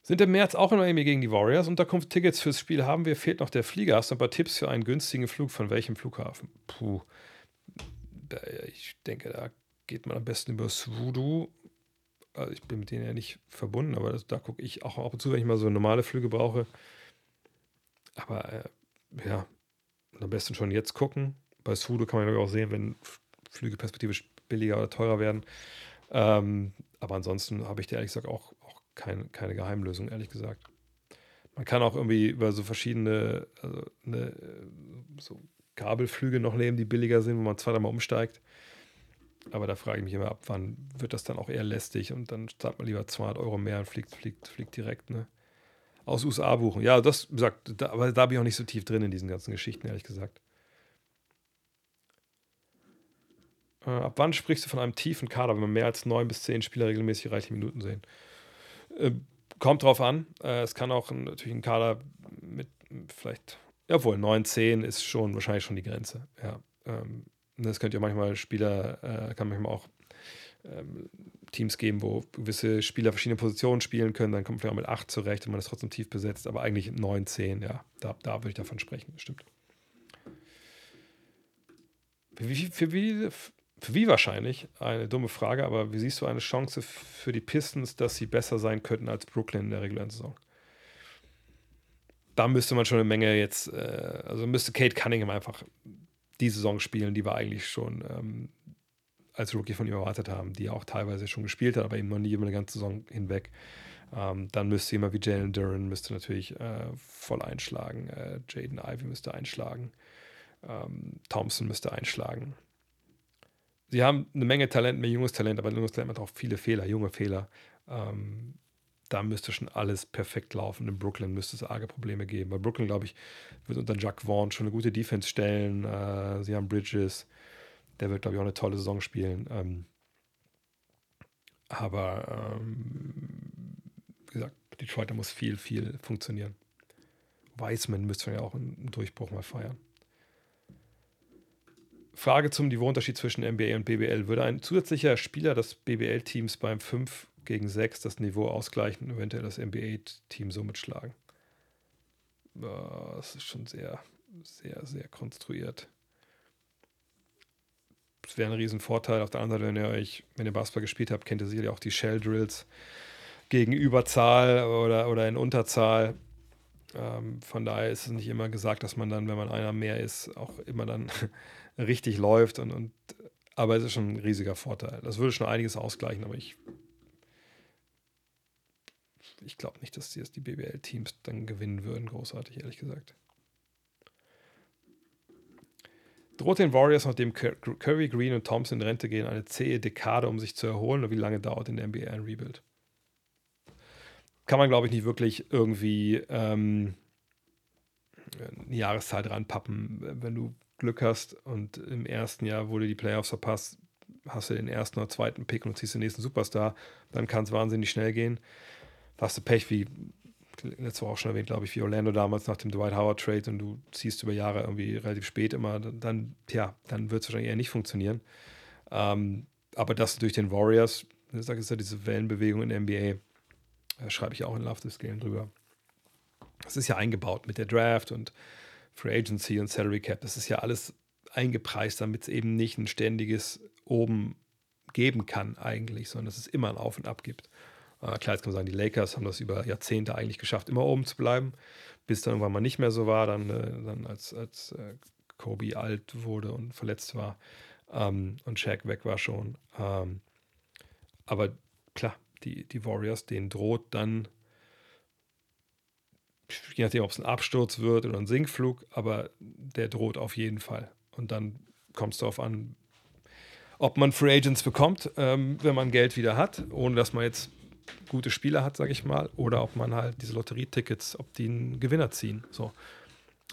Sind im März auch in Miami gegen die Warriors. Unterkunftstickets fürs Spiel haben wir. Fehlt noch der Flieger. Hast du ein paar Tipps für einen günstigen Flug von welchem Flughafen? Puh. Ich denke, da geht man am besten über Voodoo also ich bin mit denen ja nicht verbunden, aber das, da gucke ich auch ab und zu, wenn ich mal so normale Flüge brauche. Aber äh, ja, am besten schon jetzt gucken. Bei Sudo kann man ja auch sehen, wenn Flüge perspektivisch billiger oder teurer werden. Ähm, aber ansonsten habe ich da ehrlich gesagt auch kein, keine Geheimlösung, ehrlich gesagt. Man kann auch irgendwie über so verschiedene also eine, so Kabelflüge noch nehmen, die billiger sind, wo man zweimal umsteigt. Aber da frage ich mich immer ab, wann wird das dann auch eher lästig und dann zahlt man lieber 200 Euro mehr und fliegt, fliegt, fliegt direkt, ne? Aus USA buchen. Ja, das sagt, da, aber da bin ich auch nicht so tief drin in diesen ganzen Geschichten, ehrlich gesagt. Äh, ab wann sprichst du von einem tiefen Kader, wenn wir mehr als neun bis zehn Spieler regelmäßig reichliche Minuten sehen? Äh, kommt drauf an. Äh, es kann auch natürlich ein Kader mit vielleicht, obwohl 9, 10 ist schon wahrscheinlich schon die Grenze. Ja. Ähm, das könnte ja manchmal Spieler, äh, kann manchmal auch ähm, Teams geben, wo gewisse Spieler verschiedene Positionen spielen können, dann kommt man vielleicht auch mit 8 zurecht und man ist trotzdem tief besetzt, aber eigentlich 9, 10, ja, da, da würde ich davon sprechen, stimmt. Für wie, für, wie, wie wahrscheinlich? Eine dumme Frage, aber wie siehst du eine Chance für die Pistons, dass sie besser sein könnten als Brooklyn in der regulären Saison? Da müsste man schon eine Menge jetzt, äh, also müsste Kate Cunningham einfach die Saison spielen, die wir eigentlich schon ähm, als Rookie von ihm erwartet haben, die er auch teilweise schon gespielt hat, aber eben noch nie über eine ganze Saison hinweg. Ähm, dann müsste jemand wie Jalen Duran müsste natürlich äh, voll einschlagen. Äh, Jaden Ivey müsste einschlagen. Ähm, Thompson müsste einschlagen. Sie haben eine Menge Talent, mehr junges Talent, aber junges Talent hat auch viele Fehler, junge Fehler. Ähm, da müsste schon alles perfekt laufen. In Brooklyn müsste es arge Probleme geben. Bei Brooklyn, glaube ich, wird unter Jack Vaughn schon eine gute Defense stellen. Äh, sie haben Bridges. Der wird, glaube ich, auch eine tolle Saison spielen. Ähm, aber ähm, wie gesagt, Detroit, da muss viel, viel funktionieren. Wiseman müsste ja auch einen Durchbruch mal feiern. Frage zum Niveauunterschied zwischen NBA und BBL. Würde ein zusätzlicher Spieler des BBL-Teams beim 5 gegen 6 das Niveau ausgleichen und eventuell das NBA-Team somit schlagen. Das ist schon sehr, sehr, sehr konstruiert. Das wäre ein Riesenvorteil. Auf der anderen Seite, wenn ihr euch, wenn ihr Basketball gespielt habt, kennt ihr sicherlich auch die Shell Drills gegen Überzahl oder, oder in Unterzahl. Ähm, von daher ist es nicht immer gesagt, dass man dann, wenn man einer mehr ist, auch immer dann richtig läuft. Und, und, aber es ist schon ein riesiger Vorteil. Das würde schon einiges ausgleichen, aber ich ich glaube nicht, dass die, die BBL-Teams dann gewinnen würden, großartig, ehrlich gesagt. Droht den Warriors, nachdem Curry, Green und Thompson in Rente gehen, eine zähe Dekade, um sich zu erholen? Oder wie lange dauert in der NBA ein Rebuild? Kann man, glaube ich, nicht wirklich irgendwie ähm, eine Jahreszeit ranpappen. Wenn du Glück hast und im ersten Jahr, du die Playoffs verpasst, hast du den ersten oder zweiten Pick und ziehst den nächsten Superstar, dann kann es wahnsinnig schnell gehen hast du Pech, wie letzte Woche auch schon erwähnt, glaube ich, wie Orlando damals nach dem Dwight Howard Trade und du ziehst über Jahre irgendwie relativ spät immer, dann, ja, dann wird es wahrscheinlich eher nicht funktionieren. Ähm, aber das durch den Warriors, ich sage, ist ja diese Wellenbewegung in der NBA, da schreibe ich auch in Love This Game drüber. Das ist ja eingebaut mit der Draft und Free Agency und Salary Cap. Das ist ja alles eingepreist, damit es eben nicht ein ständiges Oben geben kann eigentlich, sondern dass es immer ein Auf und Ab gibt. Äh, klar, jetzt kann man sagen, die Lakers haben das über Jahrzehnte eigentlich geschafft, immer oben zu bleiben, bis dann irgendwann mal nicht mehr so war, dann, äh, dann als, als äh, Kobe alt wurde und verletzt war ähm, und Shaq weg war schon. Ähm, aber klar, die, die Warriors, denen droht dann, je nachdem, ob es ein Absturz wird oder ein Sinkflug, aber der droht auf jeden Fall. Und dann kommt es darauf an, ob man Free Agents bekommt, ähm, wenn man Geld wieder hat, ohne dass man jetzt gute Spieler hat, sage ich mal, oder ob man halt diese Lotterietickets, ob die einen Gewinner ziehen. So,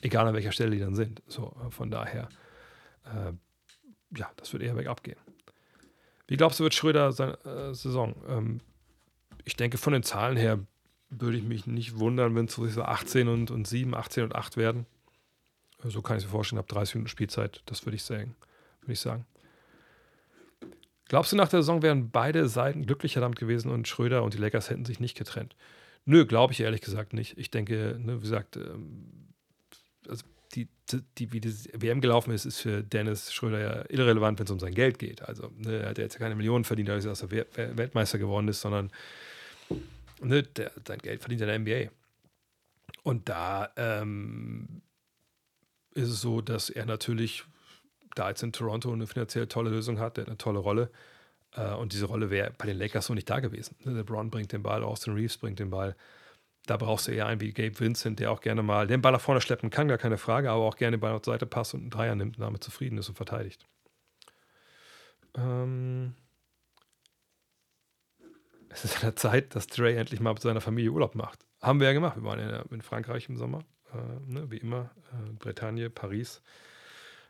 egal an welcher Stelle die dann sind. So, äh, von daher, äh, ja, das wird eher bergab gehen. Wie glaubst du, wird Schröder seine äh, Saison? Ähm, ich denke, von den Zahlen her würde ich mich nicht wundern, wenn es so 18 und, und 7, 18 und 8 werden. So kann ich mir vorstellen, ab 30 Minuten Spielzeit, das würde ich sagen. Würde ich sagen. Glaubst du, nach der Saison wären beide Seiten glücklicher damit gewesen und Schröder und die Lakers hätten sich nicht getrennt? Nö, glaube ich ehrlich gesagt nicht. Ich denke, ne, wie gesagt, ähm, also die, die, wie die WM gelaufen ist, ist für Dennis Schröder ja irrelevant, wenn es um sein Geld geht. Also ne, er hat jetzt ja keine Millionen verdient, als er Weltmeister geworden ist, sondern ne, der, sein Geld verdient er in der NBA. Und da ähm, ist es so, dass er natürlich da jetzt in Toronto eine finanziell tolle Lösung hat, der hat eine tolle Rolle. Äh, und diese Rolle wäre bei den Lakers so nicht da gewesen. Ne, LeBron bringt den Ball, Austin Reeves bringt den Ball. Da brauchst du eher einen wie Gabe Vincent, der auch gerne mal den Ball nach vorne schleppen kann, gar keine Frage, aber auch gerne den Ball auf die Seite passt und einen Dreier nimmt und damit zufrieden ist und verteidigt. Ähm es ist an der Zeit, dass Dre endlich mal mit seiner Familie Urlaub macht. Haben wir ja gemacht. Wir waren in, in Frankreich im Sommer, äh, ne, wie immer. Äh, Bretagne, Paris.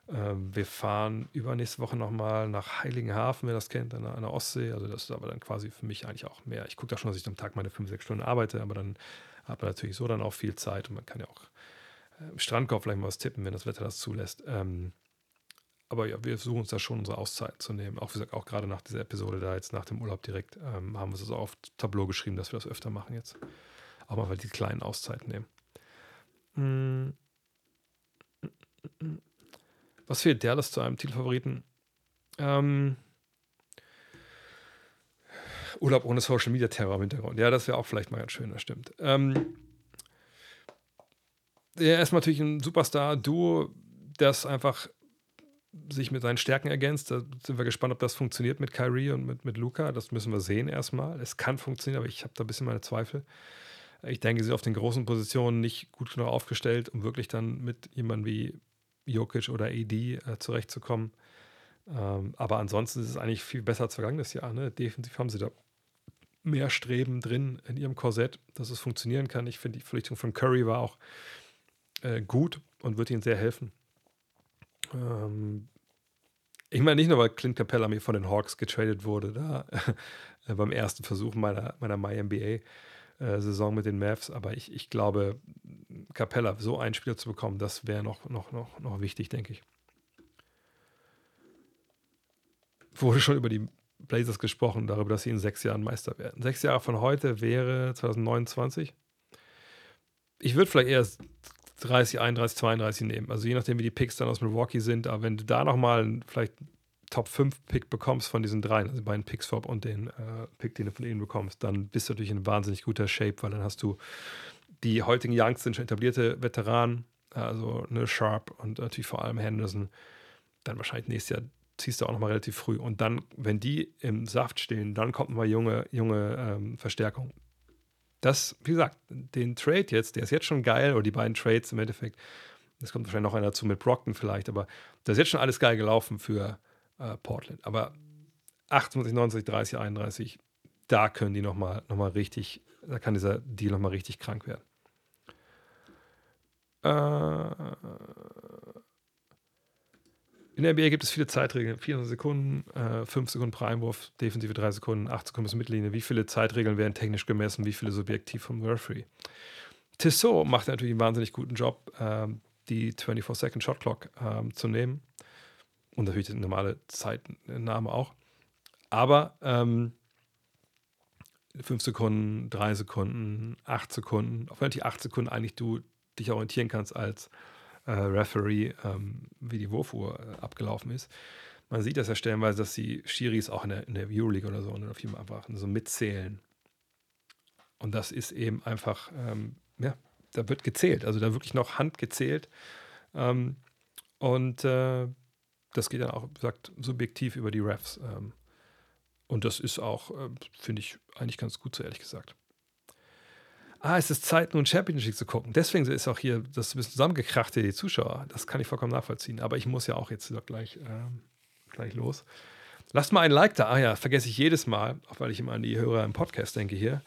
Ähm, wir fahren übernächste Woche nochmal nach Heiligenhafen, wer das kennt, an der, an der, Ostsee. Also das ist aber dann quasi für mich eigentlich auch mehr. Ich gucke da schon, dass ich am Tag meine 5, 6 Stunden arbeite, aber dann hat man natürlich so dann auch viel Zeit und man kann ja auch äh, im Strandkorb vielleicht mal was tippen, wenn das Wetter das zulässt. Ähm, aber ja, wir versuchen uns da schon unsere Auszeit zu nehmen. Auch wie gesagt, auch gerade nach dieser Episode da jetzt nach dem Urlaub direkt ähm, haben wir es so auf Tableau geschrieben, dass wir das öfter machen jetzt. Auch mal die kleinen Auszeiten nehmen. Mm. Was fehlt Dallas zu einem Titelfavoriten? Ähm, Urlaub ohne Social Media Terror im Hintergrund. Ja, das wäre auch vielleicht mal ganz schön, das stimmt. Ähm, er ist natürlich ein Superstar-Duo, das einfach sich mit seinen Stärken ergänzt. Da sind wir gespannt, ob das funktioniert mit Kyrie und mit, mit Luca. Das müssen wir sehen erstmal. Es kann funktionieren, aber ich habe da ein bisschen meine Zweifel. Ich denke, sie sind auf den großen Positionen nicht gut genug aufgestellt, um wirklich dann mit jemandem wie Jokic oder AD äh, zurechtzukommen. Ähm, aber ansonsten ist es eigentlich viel besser als vergangenes Jahr. Ne? Defensiv haben sie da mehr Streben drin in ihrem Korsett, dass es funktionieren kann. Ich finde, die Verpflichtung von Curry war auch äh, gut und wird ihnen sehr helfen. Ähm, ich meine nicht nur, weil Clint Capella mir von den Hawks getradet wurde, da äh, beim ersten Versuch meiner, meiner MyNBA. Äh, mit den Mavs, aber ich, ich glaube, Capella, so einen Spieler zu bekommen, das wäre noch, noch, noch, noch wichtig, denke ich. Wurde schon über die Blazers gesprochen, darüber, dass sie in sechs Jahren Meister werden. Sechs Jahre von heute wäre 2029. Ich würde vielleicht eher 30, 31, 32 nehmen. Also je nachdem, wie die Picks dann aus Milwaukee sind. Aber wenn du da nochmal vielleicht Top 5 Pick bekommst von diesen dreien, also beiden Picks Swap und den äh, Pick, den du von ihnen bekommst, dann bist du natürlich in wahnsinnig guter Shape, weil dann hast du die heutigen Youngs sind schon etablierte Veteranen, also eine Sharp und natürlich vor allem Henderson. Dann wahrscheinlich nächstes Jahr ziehst du auch nochmal relativ früh. Und dann, wenn die im Saft stehen, dann kommt mal junge, junge ähm, Verstärkung. Das, wie gesagt, den Trade jetzt, der ist jetzt schon geil, oder die beiden Trades im Endeffekt. Es kommt wahrscheinlich noch einer dazu mit Brockton vielleicht, aber da ist jetzt schon alles geil gelaufen für äh, Portland. Aber 28, 29, 30, 31, da können die nochmal noch mal richtig, da kann dieser Deal nochmal richtig krank werden. Äh, in der NBA gibt es viele Zeitregeln. 24 Sekunden, äh, 5 Sekunden pro Einwurf, defensive 3 Sekunden, 8 Sekunden bis Mittellinie. Wie viele Zeitregeln werden technisch gemessen, wie viele subjektiv vom Referee? Tissot macht natürlich einen wahnsinnig guten Job, ähm, die 24-Second Shot Clock ähm, zu nehmen und natürlich die normale Zeitnahme auch. Aber ähm, 5 Sekunden, 3 Sekunden, 8 Sekunden, auf die 8 Sekunden eigentlich du dich orientieren kannst als äh, Referee, ähm, wie die Wurfuhr äh, abgelaufen ist. Man sieht das ja stellenweise, dass die Schiris auch in der, in der Euroleague oder so auf jeden einfach so mitzählen. Und das ist eben einfach, ähm, ja, da wird gezählt, also da wirklich noch Hand gezählt. Ähm, und äh, das geht dann auch, wie gesagt, subjektiv über die Refs. Ähm, und das ist auch, äh, finde ich, eigentlich ganz gut so, ehrlich gesagt. Ah, es ist Zeit, nun Championship zu gucken. Deswegen ist auch hier das ein bisschen zusammengekracht, die Zuschauer. Das kann ich vollkommen nachvollziehen. Aber ich muss ja auch jetzt gleich, ähm, gleich los. Lasst mal ein Like da. Ah ja, vergesse ich jedes Mal, auch weil ich immer an die Hörer im Podcast denke hier.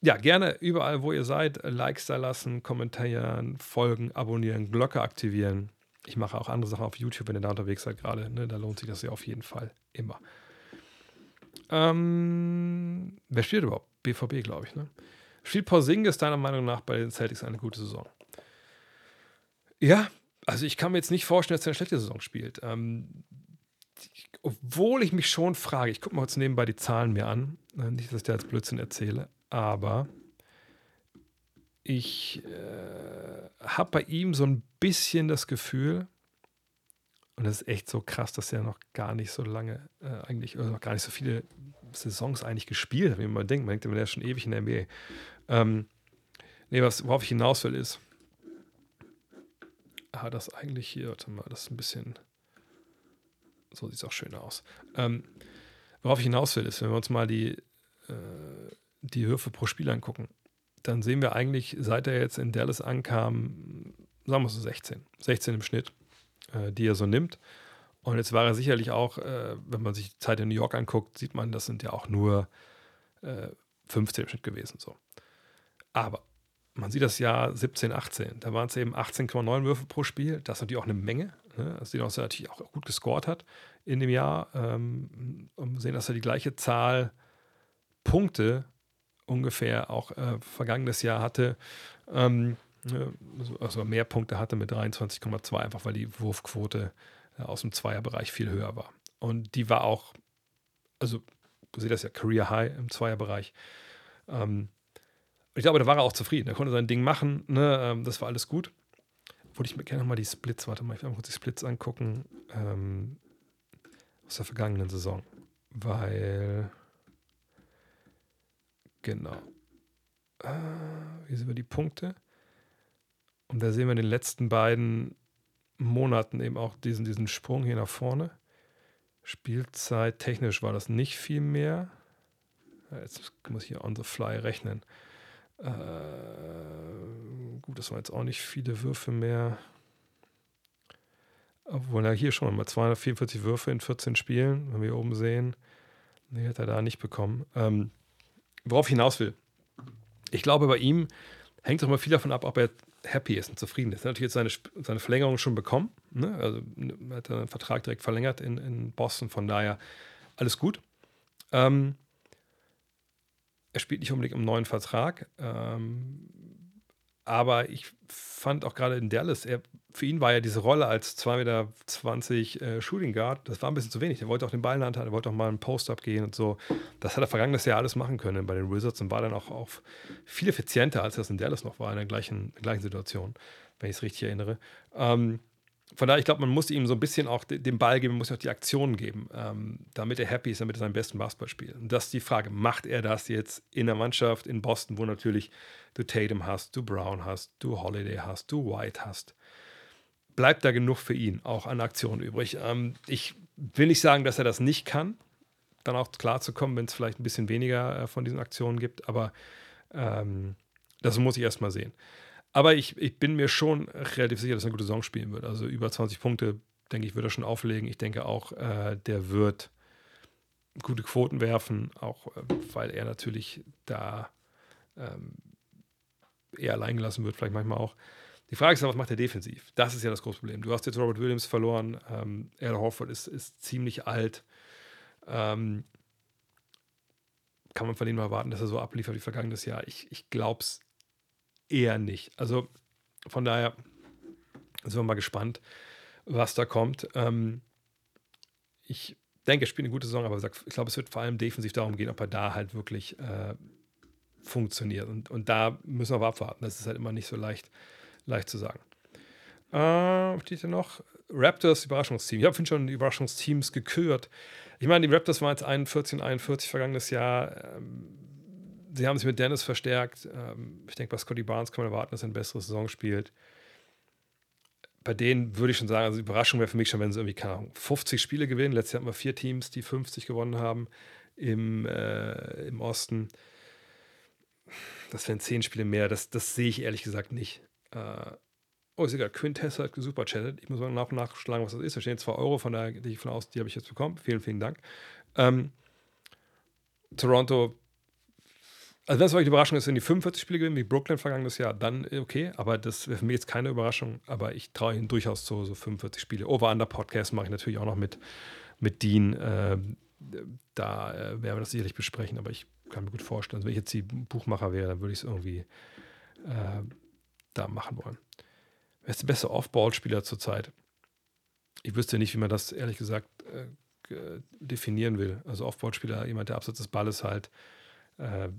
Ja, gerne überall, wo ihr seid, Likes da lassen, kommentieren, folgen, abonnieren, Glocke aktivieren. Ich mache auch andere Sachen auf YouTube, wenn ihr da unterwegs seid gerade. Ne? Da lohnt sich das ja auf jeden Fall immer. Ähm, wer spielt überhaupt? BVB, glaube ich. Ne? Spielt Porzingis deiner Meinung nach bei den Celtics eine gute Saison? Ja, also ich kann mir jetzt nicht vorstellen, dass er eine schlechte Saison spielt. Ähm, obwohl ich mich schon frage, ich gucke mal jetzt nebenbei die Zahlen mir an, äh, nicht, dass ich da jetzt Blödsinn erzähle, aber ich äh, habe bei ihm so ein bisschen das Gefühl, und das ist echt so krass, dass er noch gar nicht so lange, äh, eigentlich, oder noch gar nicht so viele Saisons eigentlich gespielt hat, wie man denkt. Man denkt, der ist schon ewig in der NBA. Ähm, nee, was, worauf ich hinaus will, ist, ah, das eigentlich hier, warte mal, das ist ein bisschen, so sieht es auch schön aus. Ähm, worauf ich hinaus will, ist, wenn wir uns mal die, äh, die Würfe pro Spiel angucken, dann sehen wir eigentlich, seit er jetzt in Dallas ankam, sagen wir so 16, 16 im Schnitt, äh, die er so nimmt. Und jetzt war er sicherlich auch, äh, wenn man sich die Zeit in New York anguckt, sieht man, das sind ja auch nur äh, 15 im Schnitt gewesen. So. Aber man sieht das Jahr 17, 18, da waren es eben 18,9 Würfe pro Spiel. Das ist natürlich auch eine Menge. Ne? Das sieht aus, dass er natürlich auch gut gescored hat in dem Jahr. Ähm, und sehen, dass er die gleiche Zahl Punkte ungefähr auch äh, vergangenes Jahr hatte. Ähm, also mehr Punkte hatte mit 23,2, einfach weil die Wurfquote äh, aus dem Zweierbereich viel höher war. Und die war auch, also du siehst das ja, Career High im Zweierbereich. Ähm, ich glaube, da war er auch zufrieden. Er konnte sein Ding machen. Ne? Ähm, das war alles gut. Wollte ich mir gerne nochmal die Splits, warte mal, ich will mal kurz die Splits angucken ähm, aus der vergangenen Saison. Weil, genau. Äh, hier sehen wir die Punkte. Und da sehen wir in den letzten beiden Monaten eben auch diesen, diesen Sprung hier nach vorne. Spielzeit technisch war das nicht viel mehr. Jetzt muss ich hier on the fly rechnen. Äh, gut, das waren jetzt auch nicht viele Würfe mehr. Obwohl, er hier schon mal 244 Würfe in 14 Spielen, wenn wir oben sehen. Nee, hat er da nicht bekommen. Ähm, worauf ich hinaus will. Ich glaube, bei ihm hängt doch mal viel davon ab, ob er happy ist und zufrieden ist. Er hat natürlich jetzt seine, seine Verlängerung schon bekommen. Ne? Also er hat einen Vertrag direkt verlängert in, in Boston, von daher alles gut. Ähm, er spielt nicht unbedingt im neuen Vertrag. Ähm, aber ich fand auch gerade in Dallas, er, für ihn war ja diese Rolle als 2,20 Meter äh, Shooting Guard, das war ein bisschen zu wenig. Er wollte auch den Ball in der Hand haben, er wollte auch mal einen Post-Up gehen und so. Das hat er vergangenes Jahr alles machen können bei den Wizards und war dann auch, auch viel effizienter, als das in Dallas noch war, in der gleichen, gleichen Situation, wenn ich es richtig erinnere. Ähm, von daher, ich glaube, man muss ihm so ein bisschen auch den Ball geben, man muss ihm auch die Aktionen geben, ähm, damit er happy ist, damit er seinen besten Basketball spielt. Und das ist die Frage, macht er das jetzt in der Mannschaft in Boston, wo natürlich du Tatum hast, du Brown hast, du Holiday hast, du White hast? Bleibt da genug für ihn auch an Aktionen übrig? Ähm, ich will nicht sagen, dass er das nicht kann, dann auch klar zu kommen, wenn es vielleicht ein bisschen weniger äh, von diesen Aktionen gibt, aber ähm, das muss ich erst mal sehen. Aber ich, ich bin mir schon relativ sicher, dass er eine gute Saison spielen wird. Also über 20 Punkte, denke ich, wird er schon auflegen. Ich denke auch, äh, der wird gute Quoten werfen, auch äh, weil er natürlich da ähm, eher allein gelassen wird, vielleicht manchmal auch. Die Frage ist, was macht er defensiv? Das ist ja das große Problem. Du hast jetzt Robert Williams verloren. Ähm, Al Horford ist, ist ziemlich alt. Ähm, kann man von ihm mal erwarten, dass er so abliefert wie vergangenes Jahr? Ich, ich glaube es eher nicht. Also von daher sind wir mal gespannt, was da kommt. Ähm, ich denke, er spielt eine gute Saison, aber ich glaube, es wird vor allem defensiv darum gehen, ob er da halt wirklich äh, funktioniert. Und, und da müssen wir aber abwarten. Das ist halt immer nicht so leicht, leicht zu sagen. Äh, steht hier noch? Raptors Überraschungsteam. Ich habe schon Überraschungsteams gekürt. Ich meine, die Raptors waren jetzt 41 und 41 vergangenes Jahr. Ähm, sie haben sich mit Dennis verstärkt. Ähm, ich denke, bei Scotty Barnes kann man erwarten, dass er eine bessere Saison spielt. Bei denen würde ich schon sagen, also die Überraschung wäre für mich schon, wenn sie irgendwie, keine Ahnung, 50 Spiele gewinnen. Letztes Jahr hatten wir vier Teams, die 50 gewonnen haben im, äh, im Osten. Das wären zehn Spiele mehr. Das, das sehe ich ehrlich gesagt nicht. Äh, oh, ist egal. Quintessa hat super chattet. Ich muss mal nach und nachschlagen, was das ist. Da stehen 2 Euro, von der, die ich von aus, die habe ich jetzt bekommen. Vielen, vielen Dank. Ähm, Toronto also wenn es euch eine Überraschung ist, wenn die 45 Spiele gewinnen, wie Brooklyn vergangenes Jahr, dann okay. Aber das wäre für mich jetzt keine Überraschung. Aber ich traue ihnen durchaus zu, so 45 Spiele. Over-Under-Podcast mache ich natürlich auch noch mit, mit Dean. Äh, da äh, werden wir das sicherlich besprechen. Aber ich kann mir gut vorstellen, also wenn ich jetzt die Buchmacher wäre, dann würde ich es irgendwie äh, da machen wollen. Wer ist der beste Off-Ball-Spieler zurzeit? Ich wüsste nicht, wie man das ehrlich gesagt äh, definieren will. Also Off-Ball-Spieler, jemand, der abseits des Balles halt äh,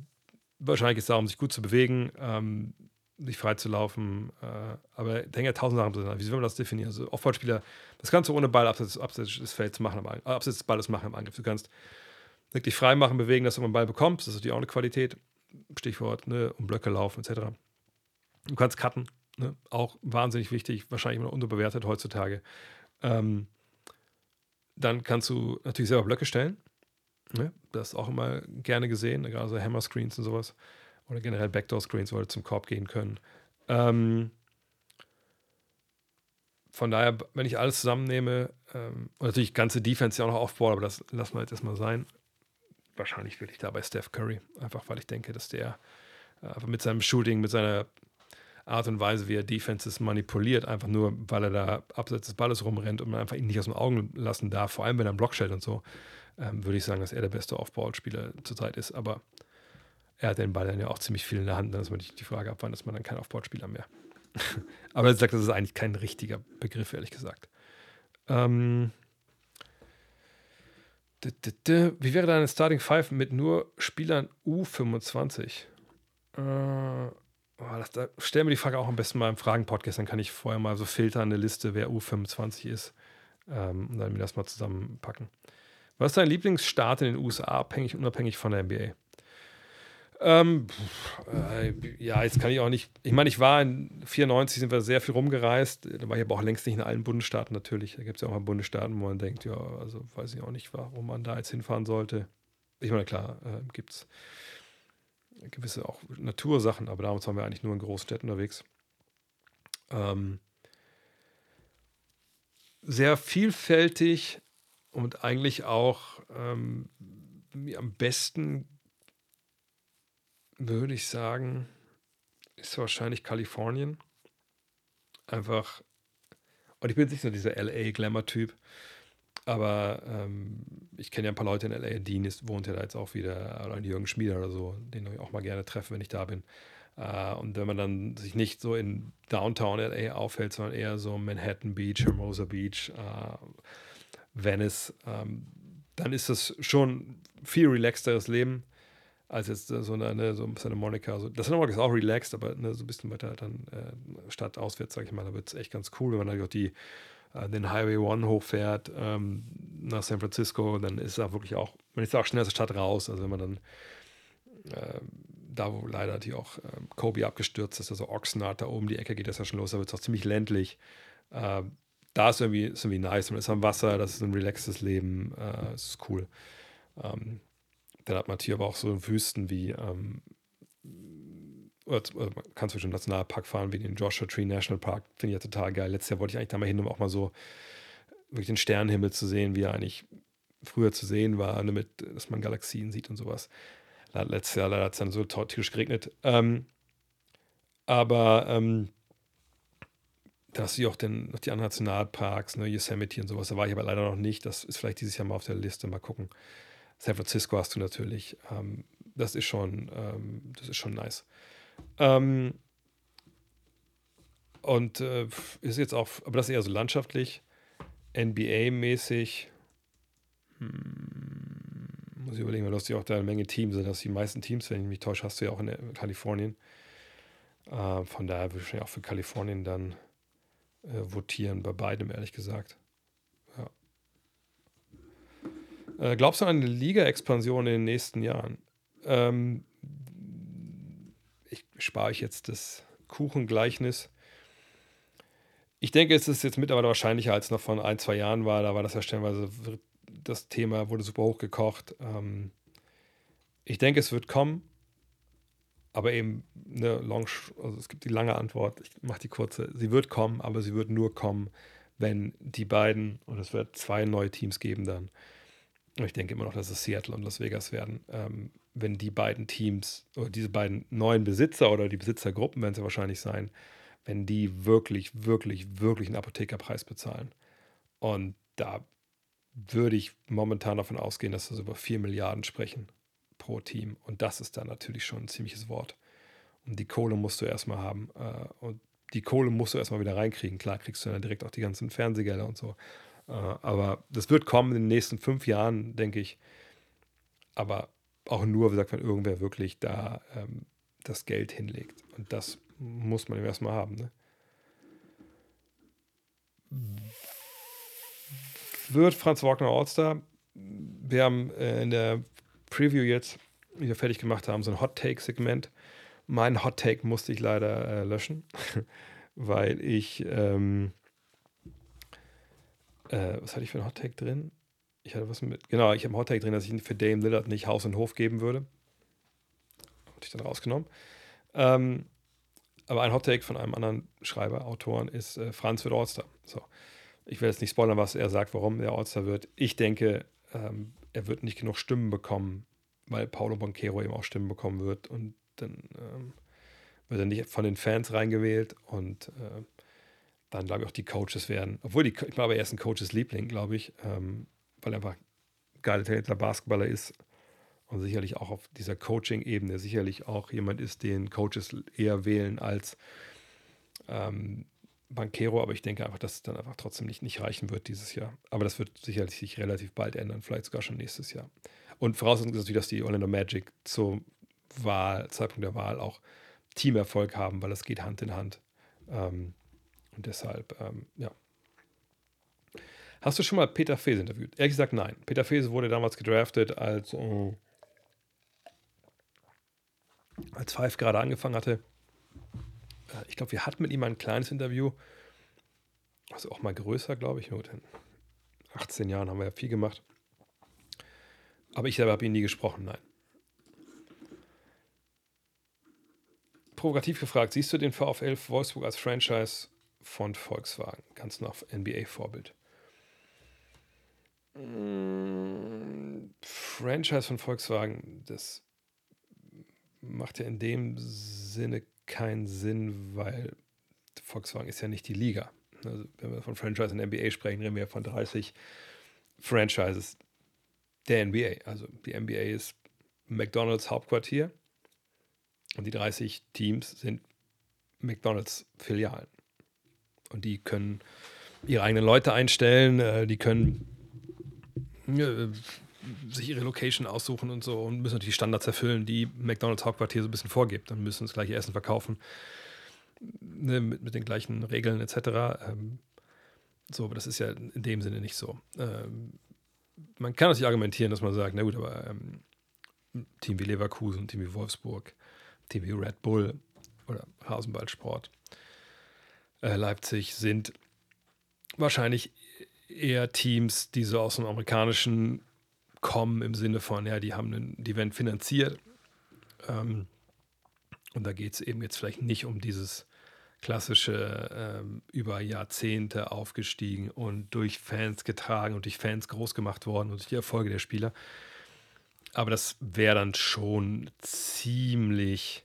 wahrscheinlich ist es darum, sich gut zu bewegen, ähm, sich frei zu laufen. Äh, aber ich denke, tausend Sachen drin. Wie soll man das definieren? Also Offballspieler, das kannst du ohne Ball abseits, abseits des Felds machen, äh, abseits des Balles machen im Angriff. Du kannst wirklich frei machen, bewegen, dass du einen Ball bekommst. Das ist natürlich auch eine Qualität. Stichwort, ne, um Blöcke laufen, etc. Du kannst cutten, ne? auch wahnsinnig wichtig, wahrscheinlich immer unterbewertet heutzutage. Ähm, dann kannst du natürlich selber Blöcke stellen. Ne? Das ist auch immer gerne gesehen, gerade so Hammer-Screens und sowas. Oder generell Backdoor-Screens, wo wir zum Korb gehen können. Ähm, von daher, wenn ich alles zusammennehme, ähm, und natürlich ganze Defense ja auch noch aufbauen, aber das lassen wir jetzt erstmal sein. Wahrscheinlich wirklich da bei Steph Curry, einfach weil ich denke, dass der äh, mit seinem Shooting, mit seiner Art und Weise, wie er Defenses manipuliert, einfach nur, weil er da abseits des Balles rumrennt und man einfach ihn nicht aus den Augen lassen darf, vor allem wenn er einen Block stellt und so, ähm, würde ich sagen, dass er der beste Off-Ball-Spieler zurzeit ist. Aber er hat den Ball dann ja auch ziemlich viel in der Hand. Dann ist natürlich die Frage, ab wann ist man dann kein Off-Ball-Spieler mehr. Aber er sagt, das ist eigentlich kein richtiger Begriff, ehrlich gesagt. Ähm, wie wäre deine Starting Five mit nur Spielern U25? Äh, oh, da stellen wir die Frage auch am besten mal im Fragen-Podcast, dann kann ich vorher mal so filtern, eine Liste, wer U25 ist ähm, und dann mir das mal zusammenpacken. Was ist dein Lieblingsstaat in den USA, abhängig, unabhängig von der NBA? Ähm, äh, ja, jetzt kann ich auch nicht. Ich meine, ich war in 94, sind wir sehr viel rumgereist. Da war ich aber auch längst nicht in allen Bundesstaaten natürlich. Da gibt es ja auch mal Bundesstaaten, wo man denkt, ja, also weiß ich auch nicht, warum man da jetzt hinfahren sollte. Ich meine, klar, äh, gibt es gewisse auch Natursachen, aber damals waren wir eigentlich nur in Großstädten unterwegs. Ähm, sehr vielfältig und eigentlich auch ähm, am besten würde ich sagen, ist wahrscheinlich Kalifornien. Einfach, und ich bin nicht so dieser LA-Glamour-Typ, aber ähm, ich kenne ja ein paar Leute in LA. Dean ist, wohnt ja da jetzt auch wieder, oder Jürgen Schmieder oder so, den ich auch mal gerne treffe, wenn ich da bin. Uh, und wenn man dann sich nicht so in Downtown LA aufhält, sondern eher so Manhattan Beach, Hermosa Beach, uh, Venice, ähm, dann ist das schon viel relaxteres Leben als jetzt so eine, so Santa Monica. Also, das Monica ist auch relaxed, aber ne, so ein bisschen weiter dann äh, stadtauswärts, sag ich mal, da wird es echt ganz cool, wenn man dann auch die, äh, den Highway One hochfährt ähm, nach San Francisco, dann ist da wirklich auch, man ist auch schnell aus der Stadt raus. Also wenn man dann äh, da, wo leider die auch ähm, Kobe abgestürzt ist, also Oxnard, da oben die Ecke geht das ja schon los, da wird es auch ziemlich ländlich. Da ist irgendwie, ist irgendwie nice. Man ist am Wasser, das ist ein relaxtes Leben. Äh, das ist cool. Ähm, dann hat man hier aber auch so Wüsten wie, ähm, oder, oder man kann zwischen Nationalpark fahren, wie den Joshua Tree National Park. Finde ich ja total geil. Letztes Jahr wollte ich eigentlich da mal hin, um auch mal so wirklich den Sternenhimmel zu sehen, wie er eigentlich früher zu sehen war, damit, dass man Galaxien sieht und sowas. Letztes Jahr leider hat es dann so tierisch geregnet. Ähm, aber ähm, da hast du auch den, noch die anderen Nationalparks, ne, Yosemite und sowas. Da war ich aber leider noch nicht. Das ist vielleicht dieses Jahr mal auf der Liste. Mal gucken. San Francisco hast du natürlich. Ähm, das ist schon, ähm, das ist schon nice. Ähm, und äh, ist jetzt auch, aber das ist eher so landschaftlich, NBA-mäßig. Hm, muss ich überlegen, weil du hast ja auch da eine Menge Teams, sind das die meisten Teams, wenn ich mich täusche, hast du ja auch in Kalifornien. Äh, von daher würde ich auch für Kalifornien dann äh, votieren, bei beidem, ehrlich gesagt. Ja. Äh, glaubst du an eine Liga-Expansion in den nächsten Jahren? Ähm, ich spare euch jetzt das Kuchengleichnis. Ich denke, es ist jetzt mittlerweile wahrscheinlicher, als noch von ein, zwei Jahren war. Da war das ja stellenweise, das Thema wurde super hochgekocht. Ähm, ich denke, es wird kommen, aber eben eine long, also es gibt die lange Antwort, ich mache die kurze. Sie wird kommen, aber sie wird nur kommen, wenn die beiden, und es wird zwei neue Teams geben dann. Und ich denke immer noch, dass es Seattle und Las Vegas werden. Ähm, wenn die beiden Teams oder diese beiden neuen Besitzer oder die Besitzergruppen werden es ja wahrscheinlich sein, wenn die wirklich, wirklich, wirklich einen Apothekerpreis bezahlen. Und da würde ich momentan davon ausgehen, dass wir über 4 Milliarden sprechen pro Team. Und das ist dann natürlich schon ein ziemliches Wort. Und die Kohle musst du erstmal haben. Äh, und die Kohle musst du erstmal wieder reinkriegen. Klar kriegst du dann direkt auch die ganzen Fernsehgelder und so. Äh, aber das wird kommen in den nächsten fünf Jahren, denke ich. Aber auch nur, wie gesagt, wenn irgendwer wirklich da ähm, das Geld hinlegt. Und das muss man erstmal haben. Ne? Wird Franz Wagner Allstar? Wir haben äh, in der Preview jetzt, die wir fertig gemacht haben, so ein Hot Take-Segment. Mein Hot Take musste ich leider äh, löschen, weil ich, ähm, äh, was hatte ich für ein Hot Take drin? Ich hatte was mit, genau, ich habe ein Hot Take drin, dass ich für Dame Lillard nicht Haus und Hof geben würde. Hatte ich dann rausgenommen. Ähm, aber ein Hot Take von einem anderen Schreiber, Autoren, ist äh, Franz wird Allstar. So. Ich will jetzt nicht spoilern, was er sagt, warum er Allstar wird. Ich denke, ähm, er wird nicht genug Stimmen bekommen, weil Paulo Banquero eben auch Stimmen bekommen wird und dann ähm, wird er nicht von den Fans reingewählt und äh, dann glaube ich auch die Coaches werden, obwohl die, ich glaube, er ist ein Coaches Liebling, glaube ich, ähm, weil er einfach geiler talentierter Basketballer ist und sicherlich auch auf dieser Coaching-Ebene sicherlich auch jemand ist, den Coaches eher wählen als ähm, Banquero, aber ich denke einfach, dass es dann einfach trotzdem nicht, nicht reichen wird dieses Jahr. Aber das wird sicherlich sich relativ bald ändern, vielleicht sogar schon nächstes Jahr. Und Voraussetzung ist natürlich, dass die Orlando Magic zum Wahl, Zeitpunkt der Wahl auch Teamerfolg haben, weil das geht Hand in Hand. Ähm, und deshalb, ähm, ja. Hast du schon mal Peter Fese interviewt? Ehrlich gesagt, nein. Peter Fese wurde damals gedraftet, als, äh, als Five gerade angefangen hatte ich glaube, wir hatten mit ihm ein kleines Interview, also auch mal größer, glaube ich. Nur in 18 Jahren haben wir ja viel gemacht. Aber ich selber habe ihn nie gesprochen, nein. Provokativ gefragt, siehst du den VfL Wolfsburg als Franchise von Volkswagen? Ganz nach NBA-Vorbild. Mm, Franchise von Volkswagen, das macht ja in dem Sinne keinen Sinn, weil Volkswagen ist ja nicht die Liga. Also, wenn wir von Franchise der NBA sprechen, reden wir von 30 Franchises der NBA. Also die NBA ist McDonalds Hauptquartier und die 30 Teams sind McDonalds Filialen. Und die können ihre eigenen Leute einstellen, äh, die können sich ihre Location aussuchen und so und müssen natürlich Standards erfüllen, die McDonalds Hauptquartier so ein bisschen vorgibt. Dann müssen das gleiche Essen verkaufen ne, mit, mit, den gleichen Regeln etc. Ähm, so, aber das ist ja in dem Sinne nicht so. Ähm, man kann natürlich argumentieren, dass man sagt, na gut, aber ähm, Team wie Leverkusen, Team wie Wolfsburg, Team wie Red Bull oder Hasenballsport, äh, Leipzig sind wahrscheinlich eher Teams, die so aus dem amerikanischen kommen im Sinne von, ja, die haben ein Event finanziert. Ähm, und da geht es eben jetzt vielleicht nicht um dieses klassische ähm, über Jahrzehnte aufgestiegen und durch Fans getragen und durch Fans groß gemacht worden und durch die Erfolge der Spieler. Aber das wäre dann schon ziemlich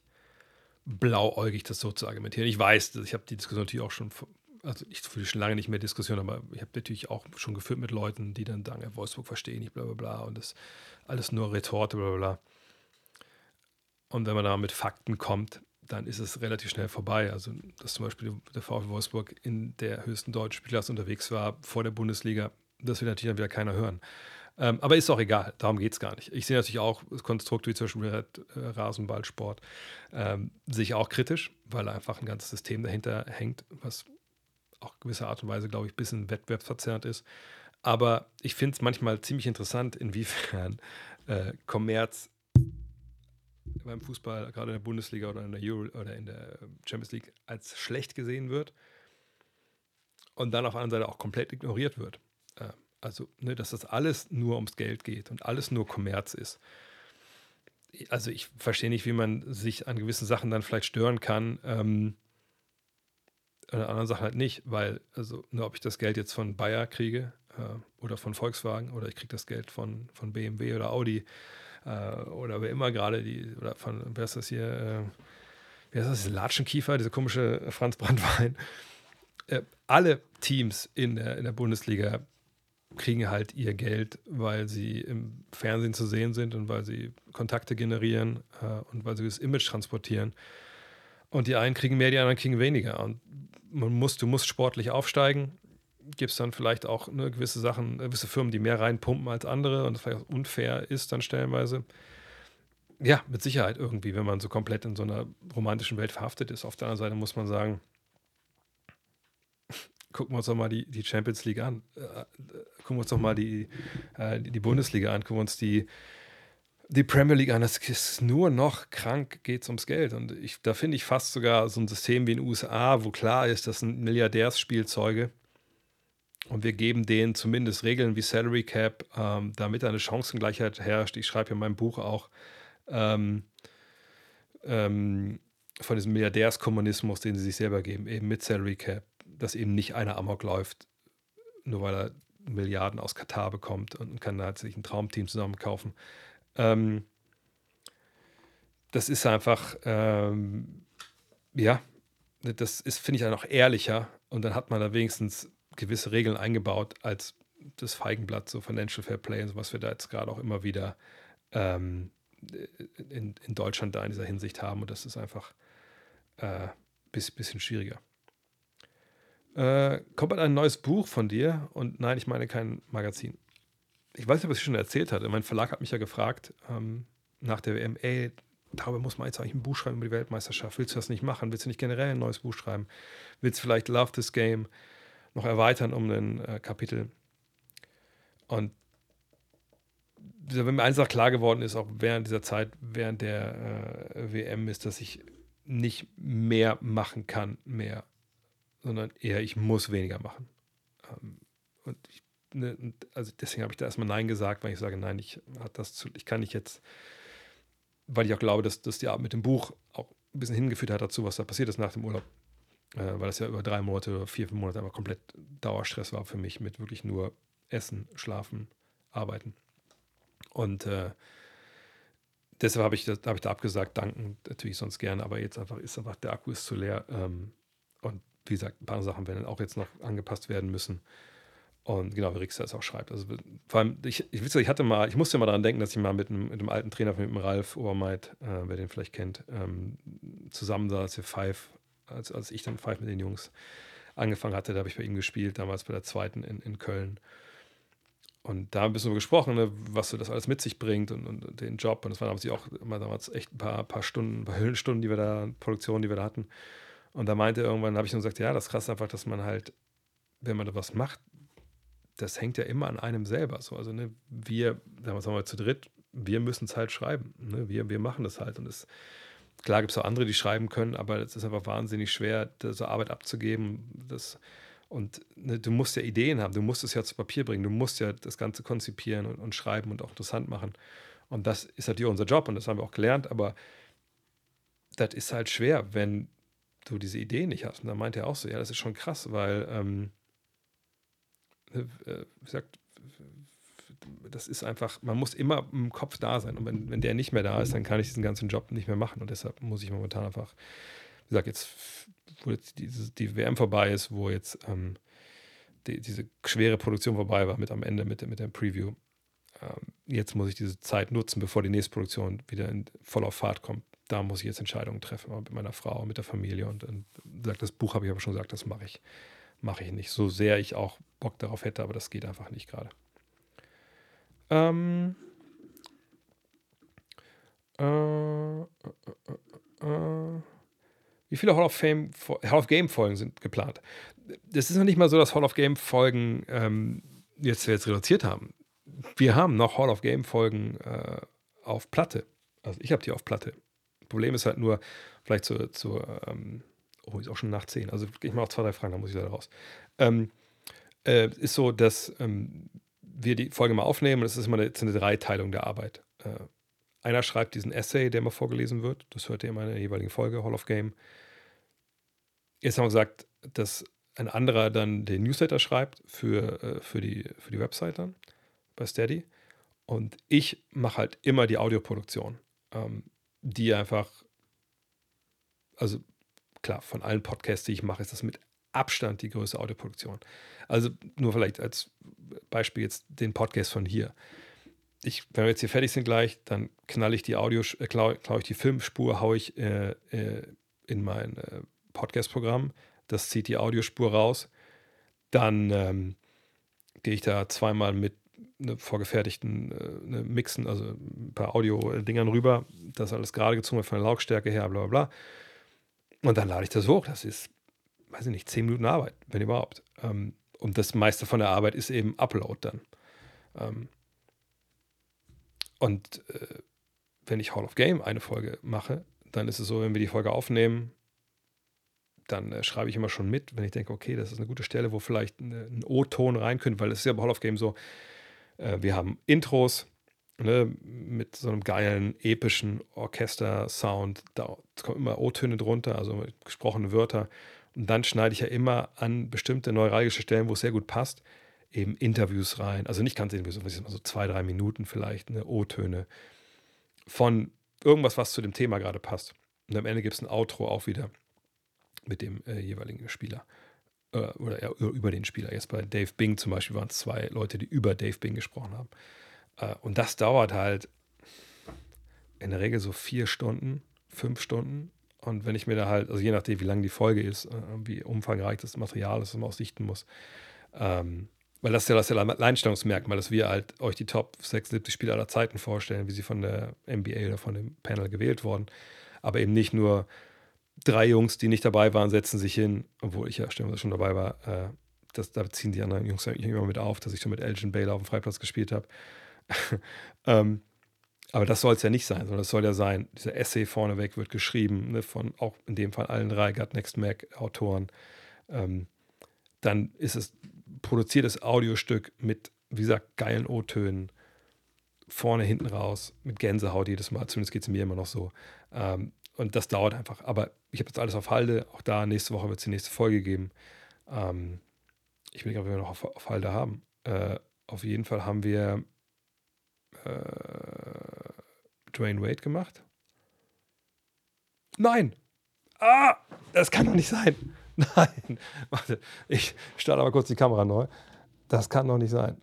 blauäugig, das so zu argumentieren. Ich weiß, ich habe die Diskussion natürlich auch schon also ich fühle schon lange nicht mehr Diskussion, aber ich habe natürlich auch schon geführt mit Leuten, die dann sagen, Wolfsburg verstehe nicht, bla bla bla und das alles nur Retorte, bla bla bla. Und wenn man da mit Fakten kommt, dann ist es relativ schnell vorbei. Also, dass zum Beispiel der VfL Wolfsburg in der höchsten deutschen Spielklasse unterwegs war vor der Bundesliga, das will natürlich dann wieder keiner hören. Ähm, aber ist auch egal, darum geht es gar nicht. Ich sehe natürlich auch das Konstrukt wie zum Beispiel äh, Rasenballsport, ähm, sehe ich auch kritisch, weil einfach ein ganzes System dahinter hängt, was auch gewisser Art und Weise, glaube ich, ein bisschen wettbewerbsverzerrt ist. Aber ich finde es manchmal ziemlich interessant, inwiefern äh, Kommerz beim Fußball, gerade in der Bundesliga oder in der Euro oder in der Champions League, als schlecht gesehen wird und dann auf der anderen Seite auch komplett ignoriert wird. Äh, also, ne, dass das alles nur ums Geld geht und alles nur Kommerz ist. Also ich verstehe nicht, wie man sich an gewissen Sachen dann vielleicht stören kann. Ähm, an anderen Sachen halt nicht, weil, also, ne, ob ich das Geld jetzt von Bayer kriege äh, oder von Volkswagen oder ich kriege das Geld von, von BMW oder Audi äh, oder wer immer gerade die, oder von, wer ist das hier, äh, wer ist das, Latschenkiefer, dieser komische Franz Brandwein. Äh, alle Teams in der, in der Bundesliga kriegen halt ihr Geld, weil sie im Fernsehen zu sehen sind und weil sie Kontakte generieren äh, und weil sie das Image transportieren. Und die einen kriegen mehr, die anderen kriegen weniger. Und man muss, du musst sportlich aufsteigen. Gibt es dann vielleicht auch ne, gewisse Sachen, gewisse Firmen, die mehr reinpumpen als andere und das vielleicht auch unfair ist dann stellenweise. Ja, mit Sicherheit irgendwie, wenn man so komplett in so einer romantischen Welt verhaftet ist. Auf der anderen Seite muss man sagen, gucken wir uns doch mal die, die Champions League an. Äh, gucken wir uns doch mal die, äh, die Bundesliga an, gucken wir uns die, die Premier League an. Das ist nur noch krank, geht es ums Geld. Und ich, da finde ich fast sogar so ein System wie in den USA, wo klar ist, das sind Milliardärsspielzeuge. Und wir geben denen zumindest Regeln wie Salary Cap, ähm, damit eine Chancengleichheit herrscht. Ich schreibe in meinem Buch auch ähm, ähm, von diesem Milliardärskommunismus, den sie sich selber geben, eben mit Salary Cap, dass eben nicht einer Amok läuft, nur weil er Milliarden aus Katar bekommt und kann halt sich ein Traumteam zusammen kaufen. Ähm, das ist einfach, ähm, ja, das ist, finde ich, dann auch ehrlicher und dann hat man da wenigstens gewisse Regeln eingebaut als das Feigenblatt, so Financial Fair Play und so, was wir da jetzt gerade auch immer wieder ähm, in, in, Deutschland da in dieser Hinsicht haben und das ist einfach ein äh, bisschen, bisschen schwieriger. Äh, kommt ein neues Buch von dir und nein, ich meine kein Magazin. Ich weiß nicht, was ich schon erzählt hatte. Mein Verlag hat mich ja gefragt ähm, nach der WM, ey, darüber muss man jetzt eigentlich ein Buch schreiben über die Weltmeisterschaft. Willst du das nicht machen? Willst du nicht generell ein neues Buch schreiben? Willst du vielleicht Love This Game noch erweitern um ein äh, Kapitel? Und wenn mir eins auch klar geworden ist, auch während dieser Zeit, während der äh, WM, ist, dass ich nicht mehr machen kann, mehr sondern eher, ich muss weniger machen. Ähm, und ich, ne, also deswegen habe ich da erstmal Nein gesagt, weil ich sage, nein, ich, hat das zu, ich kann nicht jetzt, weil ich auch glaube, dass, dass die Arbeit mit dem Buch auch ein bisschen hingeführt hat dazu, was da passiert ist nach dem Urlaub. Äh, weil das ja über drei Monate oder vier, fünf Monate einfach komplett Dauerstress war für mich mit wirklich nur Essen, Schlafen, Arbeiten. Und äh, deshalb habe ich, da, hab ich da abgesagt, danken natürlich sonst gerne, aber jetzt einfach ist einfach der Akku ist zu leer. Ähm, und wie gesagt, ein paar Sachen werden auch jetzt noch angepasst werden müssen. Und genau, wie Rix das auch schreibt. Also vor allem, ich, ich, ich hatte mal, ich musste mal daran denken, dass ich mal mit einem, mit einem alten Trainer, mit dem Ralf Obermeit, äh, wer den vielleicht kennt, ähm, zusammen saß, wir Five, als, als ich dann Five mit den Jungs angefangen hatte, da habe ich bei ihm gespielt, damals bei der zweiten in, in Köln. Und da haben wir ein bisschen gesprochen, ne, was so das alles mit sich bringt und, und den Job. Und das waren damals auch immer damals echt ein paar, paar Stunden, ein paar Hüllenstunden, die wir da, Produktionen, die wir da hatten. Und da meinte irgendwann, habe ich nur gesagt, ja, das ist krass einfach, dass man halt, wenn man da was macht, das hängt ja immer an einem selber. So, also ne, wir, sagen wir mal zu dritt, wir müssen es halt schreiben. Ne? Wir, wir machen das halt. Und es, klar gibt es auch andere, die schreiben können, aber es ist einfach wahnsinnig schwer, so Arbeit abzugeben. Das, und ne, du musst ja Ideen haben, du musst es ja zu Papier bringen, du musst ja das Ganze konzipieren und, und schreiben und auch interessant machen. Und das ist natürlich unser Job und das haben wir auch gelernt, aber das ist halt schwer, wenn du diese Idee nicht hast. Und da meint er auch so, ja, das ist schon krass, weil, ähm, äh, wie gesagt, das ist einfach, man muss immer im Kopf da sein. Und wenn, wenn der nicht mehr da ist, dann kann ich diesen ganzen Job nicht mehr machen. Und deshalb muss ich momentan einfach, wie gesagt, jetzt, wo jetzt die, die WM vorbei ist, wo jetzt ähm, die, diese schwere Produktion vorbei war, mit am Ende, mit, mit der Preview, ähm, jetzt muss ich diese Zeit nutzen, bevor die nächste Produktion wieder in, voll auf Fahrt kommt da muss ich jetzt Entscheidungen treffen, mit meiner Frau, mit der Familie. Und, und sagt, das Buch habe ich aber schon gesagt, das mache ich, mache ich nicht. So sehr ich auch Bock darauf hätte, aber das geht einfach nicht gerade. Ähm, äh, äh, äh, Wie viele Hall of Fame, Hall of Game Folgen sind geplant? Das ist noch nicht mal so, dass Hall of Game Folgen ähm, jetzt, jetzt reduziert haben. Wir haben noch Hall of Game Folgen äh, auf Platte. Also ich habe die auf Platte. Problem ist halt nur, vielleicht zur, zur ähm, oh, ist auch schon nach 10. Also ich mache auch zwei, drei Fragen, da muss ich leider raus. Ähm, äh, ist so, dass ähm, wir die Folge mal aufnehmen und es ist immer eine, eine Dreiteilung der Arbeit. Äh, einer schreibt diesen Essay, der immer vorgelesen wird. Das hört ihr in meiner jeweiligen Folge, Hall of Game. Jetzt haben wir gesagt, dass ein anderer dann den Newsletter schreibt für, äh, für, die, für die Website dann bei Steady. Und ich mache halt immer die Audioproduktion, ähm, die einfach, also klar, von allen Podcasts, die ich mache, ist das mit Abstand die größte Audioproduktion. Also nur vielleicht als Beispiel jetzt den Podcast von hier. Ich, wenn wir jetzt hier fertig sind gleich, dann knall ich die Audio, äh, klaue klau ich die Filmspur, haue ich äh, äh, in mein äh, Podcast-Programm. Das zieht die Audiospur raus. Dann ähm, gehe ich da zweimal mit ne, vorgefertigten äh, ne, Mixen, also ein paar Audio-Dingern rüber. Das alles gerade gezogen von der Lautstärke her, bla bla bla. Und dann lade ich das hoch. Das ist, weiß ich nicht, zehn Minuten Arbeit, wenn überhaupt. Ähm, und das meiste von der Arbeit ist eben Upload dann. Ähm, und äh, wenn ich Hall of Game eine Folge mache, dann ist es so, wenn wir die Folge aufnehmen, dann äh, schreibe ich immer schon mit, wenn ich denke, okay, das ist eine gute Stelle, wo vielleicht eine, ein O-Ton rein könnte, weil es ist ja bei Hall of Game so, äh, wir haben Intros ne, mit so einem geilen, epischen Orchester-Sound, da kommen immer O-Töne drunter, also gesprochene Wörter. Und dann schneide ich ja immer an bestimmte neuralgische Stellen, wo es sehr gut passt, eben Interviews rein. Also nicht ganz Interviews, so zwei, drei Minuten vielleicht, eine O-Töne von irgendwas, was zu dem Thema gerade passt. Und am Ende gibt es ein Outro auch wieder mit dem äh, jeweiligen Spieler. Äh, oder ja, über den Spieler. Jetzt bei Dave Bing zum Beispiel waren es zwei Leute, die über Dave Bing gesprochen haben. Äh, und das dauert halt in der Regel so vier Stunden, fünf Stunden. Und wenn ich mir da halt, also je nachdem, wie lang die Folge ist, äh, wie umfangreich das Material ist, was man auch sichten muss, ähm, weil das ist ja das Alleinstellungsmerkmal, dass wir halt euch die Top 76 Spieler aller Zeiten vorstellen, wie sie von der NBA oder von dem Panel gewählt wurden. Aber eben nicht nur drei Jungs, die nicht dabei waren, setzen sich hin, obwohl ich ja stellenweise schon dabei war. Äh, das, da ziehen die anderen Jungs immer mit auf, dass ich schon mit Elgin Baylor auf dem Freiplatz gespielt habe. ähm, aber das soll es ja nicht sein, sondern es soll ja sein, dieser Essay vorneweg wird geschrieben, ne, von auch in dem Fall allen drei Gut Next Mac Autoren. Ähm, dann ist es produziertes Audiostück mit, wie gesagt, geilen O-Tönen, vorne, hinten raus, mit Gänsehaut jedes Mal, zumindest geht es mir immer noch so. Ähm, und das dauert einfach. Aber ich habe jetzt alles auf Halde. Auch da nächste Woche wird es die nächste Folge geben. Ähm, ich will ob wir noch auf, auf Halde haben. Äh, auf jeden Fall haben wir äh, Dwayne Wade gemacht. Nein! Ah! Das kann doch nicht sein. Nein. Warte, ich starte aber kurz die Kamera neu. Das kann doch nicht sein.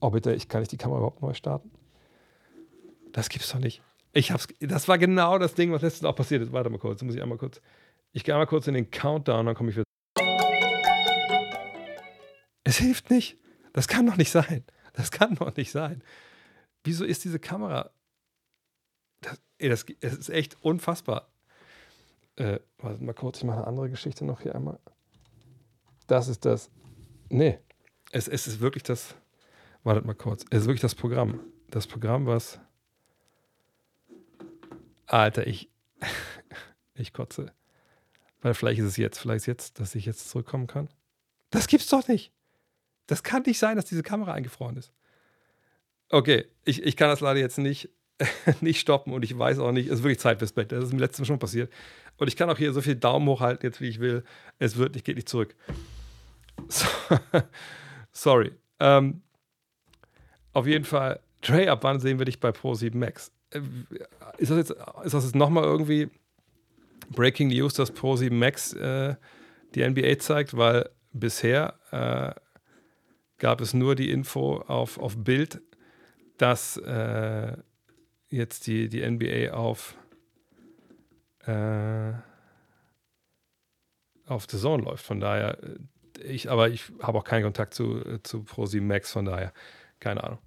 Oh, bitte, ich kann nicht die Kamera überhaupt neu starten? Das gibt's doch nicht. Ich hab's, das war genau das Ding, was letztens auch passiert ist. Warte mal kurz, muss ich einmal kurz. Ich gehe einmal kurz in den Countdown, dann komme ich wieder. Es hilft nicht. Das kann doch nicht sein. Das kann doch nicht sein. Wieso ist diese Kamera. Das, ey, das, das ist echt unfassbar. Äh, warte mal kurz, ich mache eine andere Geschichte noch hier einmal. Das ist das. Nee. Es, es ist wirklich das. Wartet mal kurz. Es ist wirklich das Programm. Das Programm, was Alter, ich, ich kotze. Weil vielleicht ist es jetzt, vielleicht ist jetzt, dass ich jetzt zurückkommen kann. Das gibt's doch nicht. Das kann nicht sein, dass diese Kamera eingefroren ist. Okay, ich, ich kann das leider jetzt nicht, nicht stoppen und ich weiß auch nicht, es ist wirklich Zeit fürs Bett. Das ist mir letzten schon passiert. Und ich kann auch hier so viel Daumen hochhalten, jetzt wie ich will. Es wird nicht, geht nicht zurück. So, sorry. Ähm, auf jeden Fall, Trey, ab wann sehen wir dich bei Pro 7 Max? Äh, ist das jetzt, jetzt nochmal irgendwie Breaking News, dass Pro7 Max äh, die NBA zeigt? Weil bisher äh, gab es nur die Info auf, auf Bild, dass äh, jetzt die, die NBA auf, äh, auf The Zone läuft. Von daher, äh, ich, aber ich habe auch keinen Kontakt zu, zu Pro7 Max, von daher, keine Ahnung.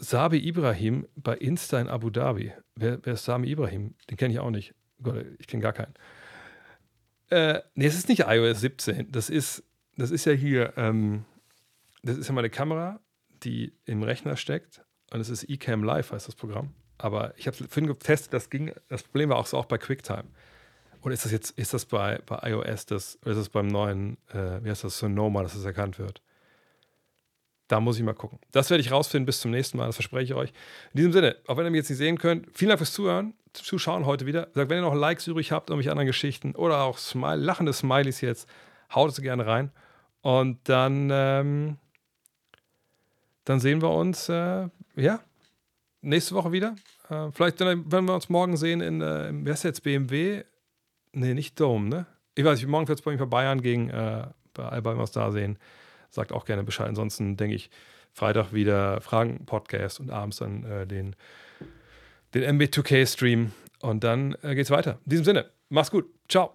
Sabi Ibrahim bei Insta in Abu Dhabi. Wer, wer ist Sami Ibrahim? Den kenne ich auch nicht. Gott, ich kenne gar keinen. Äh, nee, es ist nicht iOS 17. Das ist, das ist ja hier, ähm, das ist ja meine Kamera, die im Rechner steckt. Und es ist eCam Live, heißt das Programm. Aber ich habe es vorhin getestet, das ging, das Problem war auch so auch bei QuickTime. Oder ist das jetzt, ist das bei, bei iOS das, oder ist das beim neuen, äh, wie heißt das, Sonoma, dass das erkannt wird? Da muss ich mal gucken. Das werde ich rausfinden bis zum nächsten Mal, das verspreche ich euch. In diesem Sinne, auch wenn ihr mich jetzt nicht sehen könnt, vielen Dank fürs Zuhören, Zuschauen heute wieder. Sagt, wenn ihr noch Likes übrig habt, irgendwelche anderen Geschichten oder auch Smile, lachende Smileys jetzt, haut es gerne rein. Und dann, ähm, dann sehen wir uns, äh, ja, nächste Woche wieder. Äh, vielleicht, wenn wir uns morgen sehen in, äh, wer ist jetzt BMW? Nee, nicht Dome, ne? Ich weiß nicht, morgen wird es bei mir bei Bayern gegen äh, bei Alba was da sehen. Sagt auch gerne Bescheid. Ansonsten denke ich, Freitag wieder Fragen-Podcast und abends dann äh, den, den MB2K-Stream. Und dann äh, geht's weiter. In diesem Sinne, mach's gut. Ciao.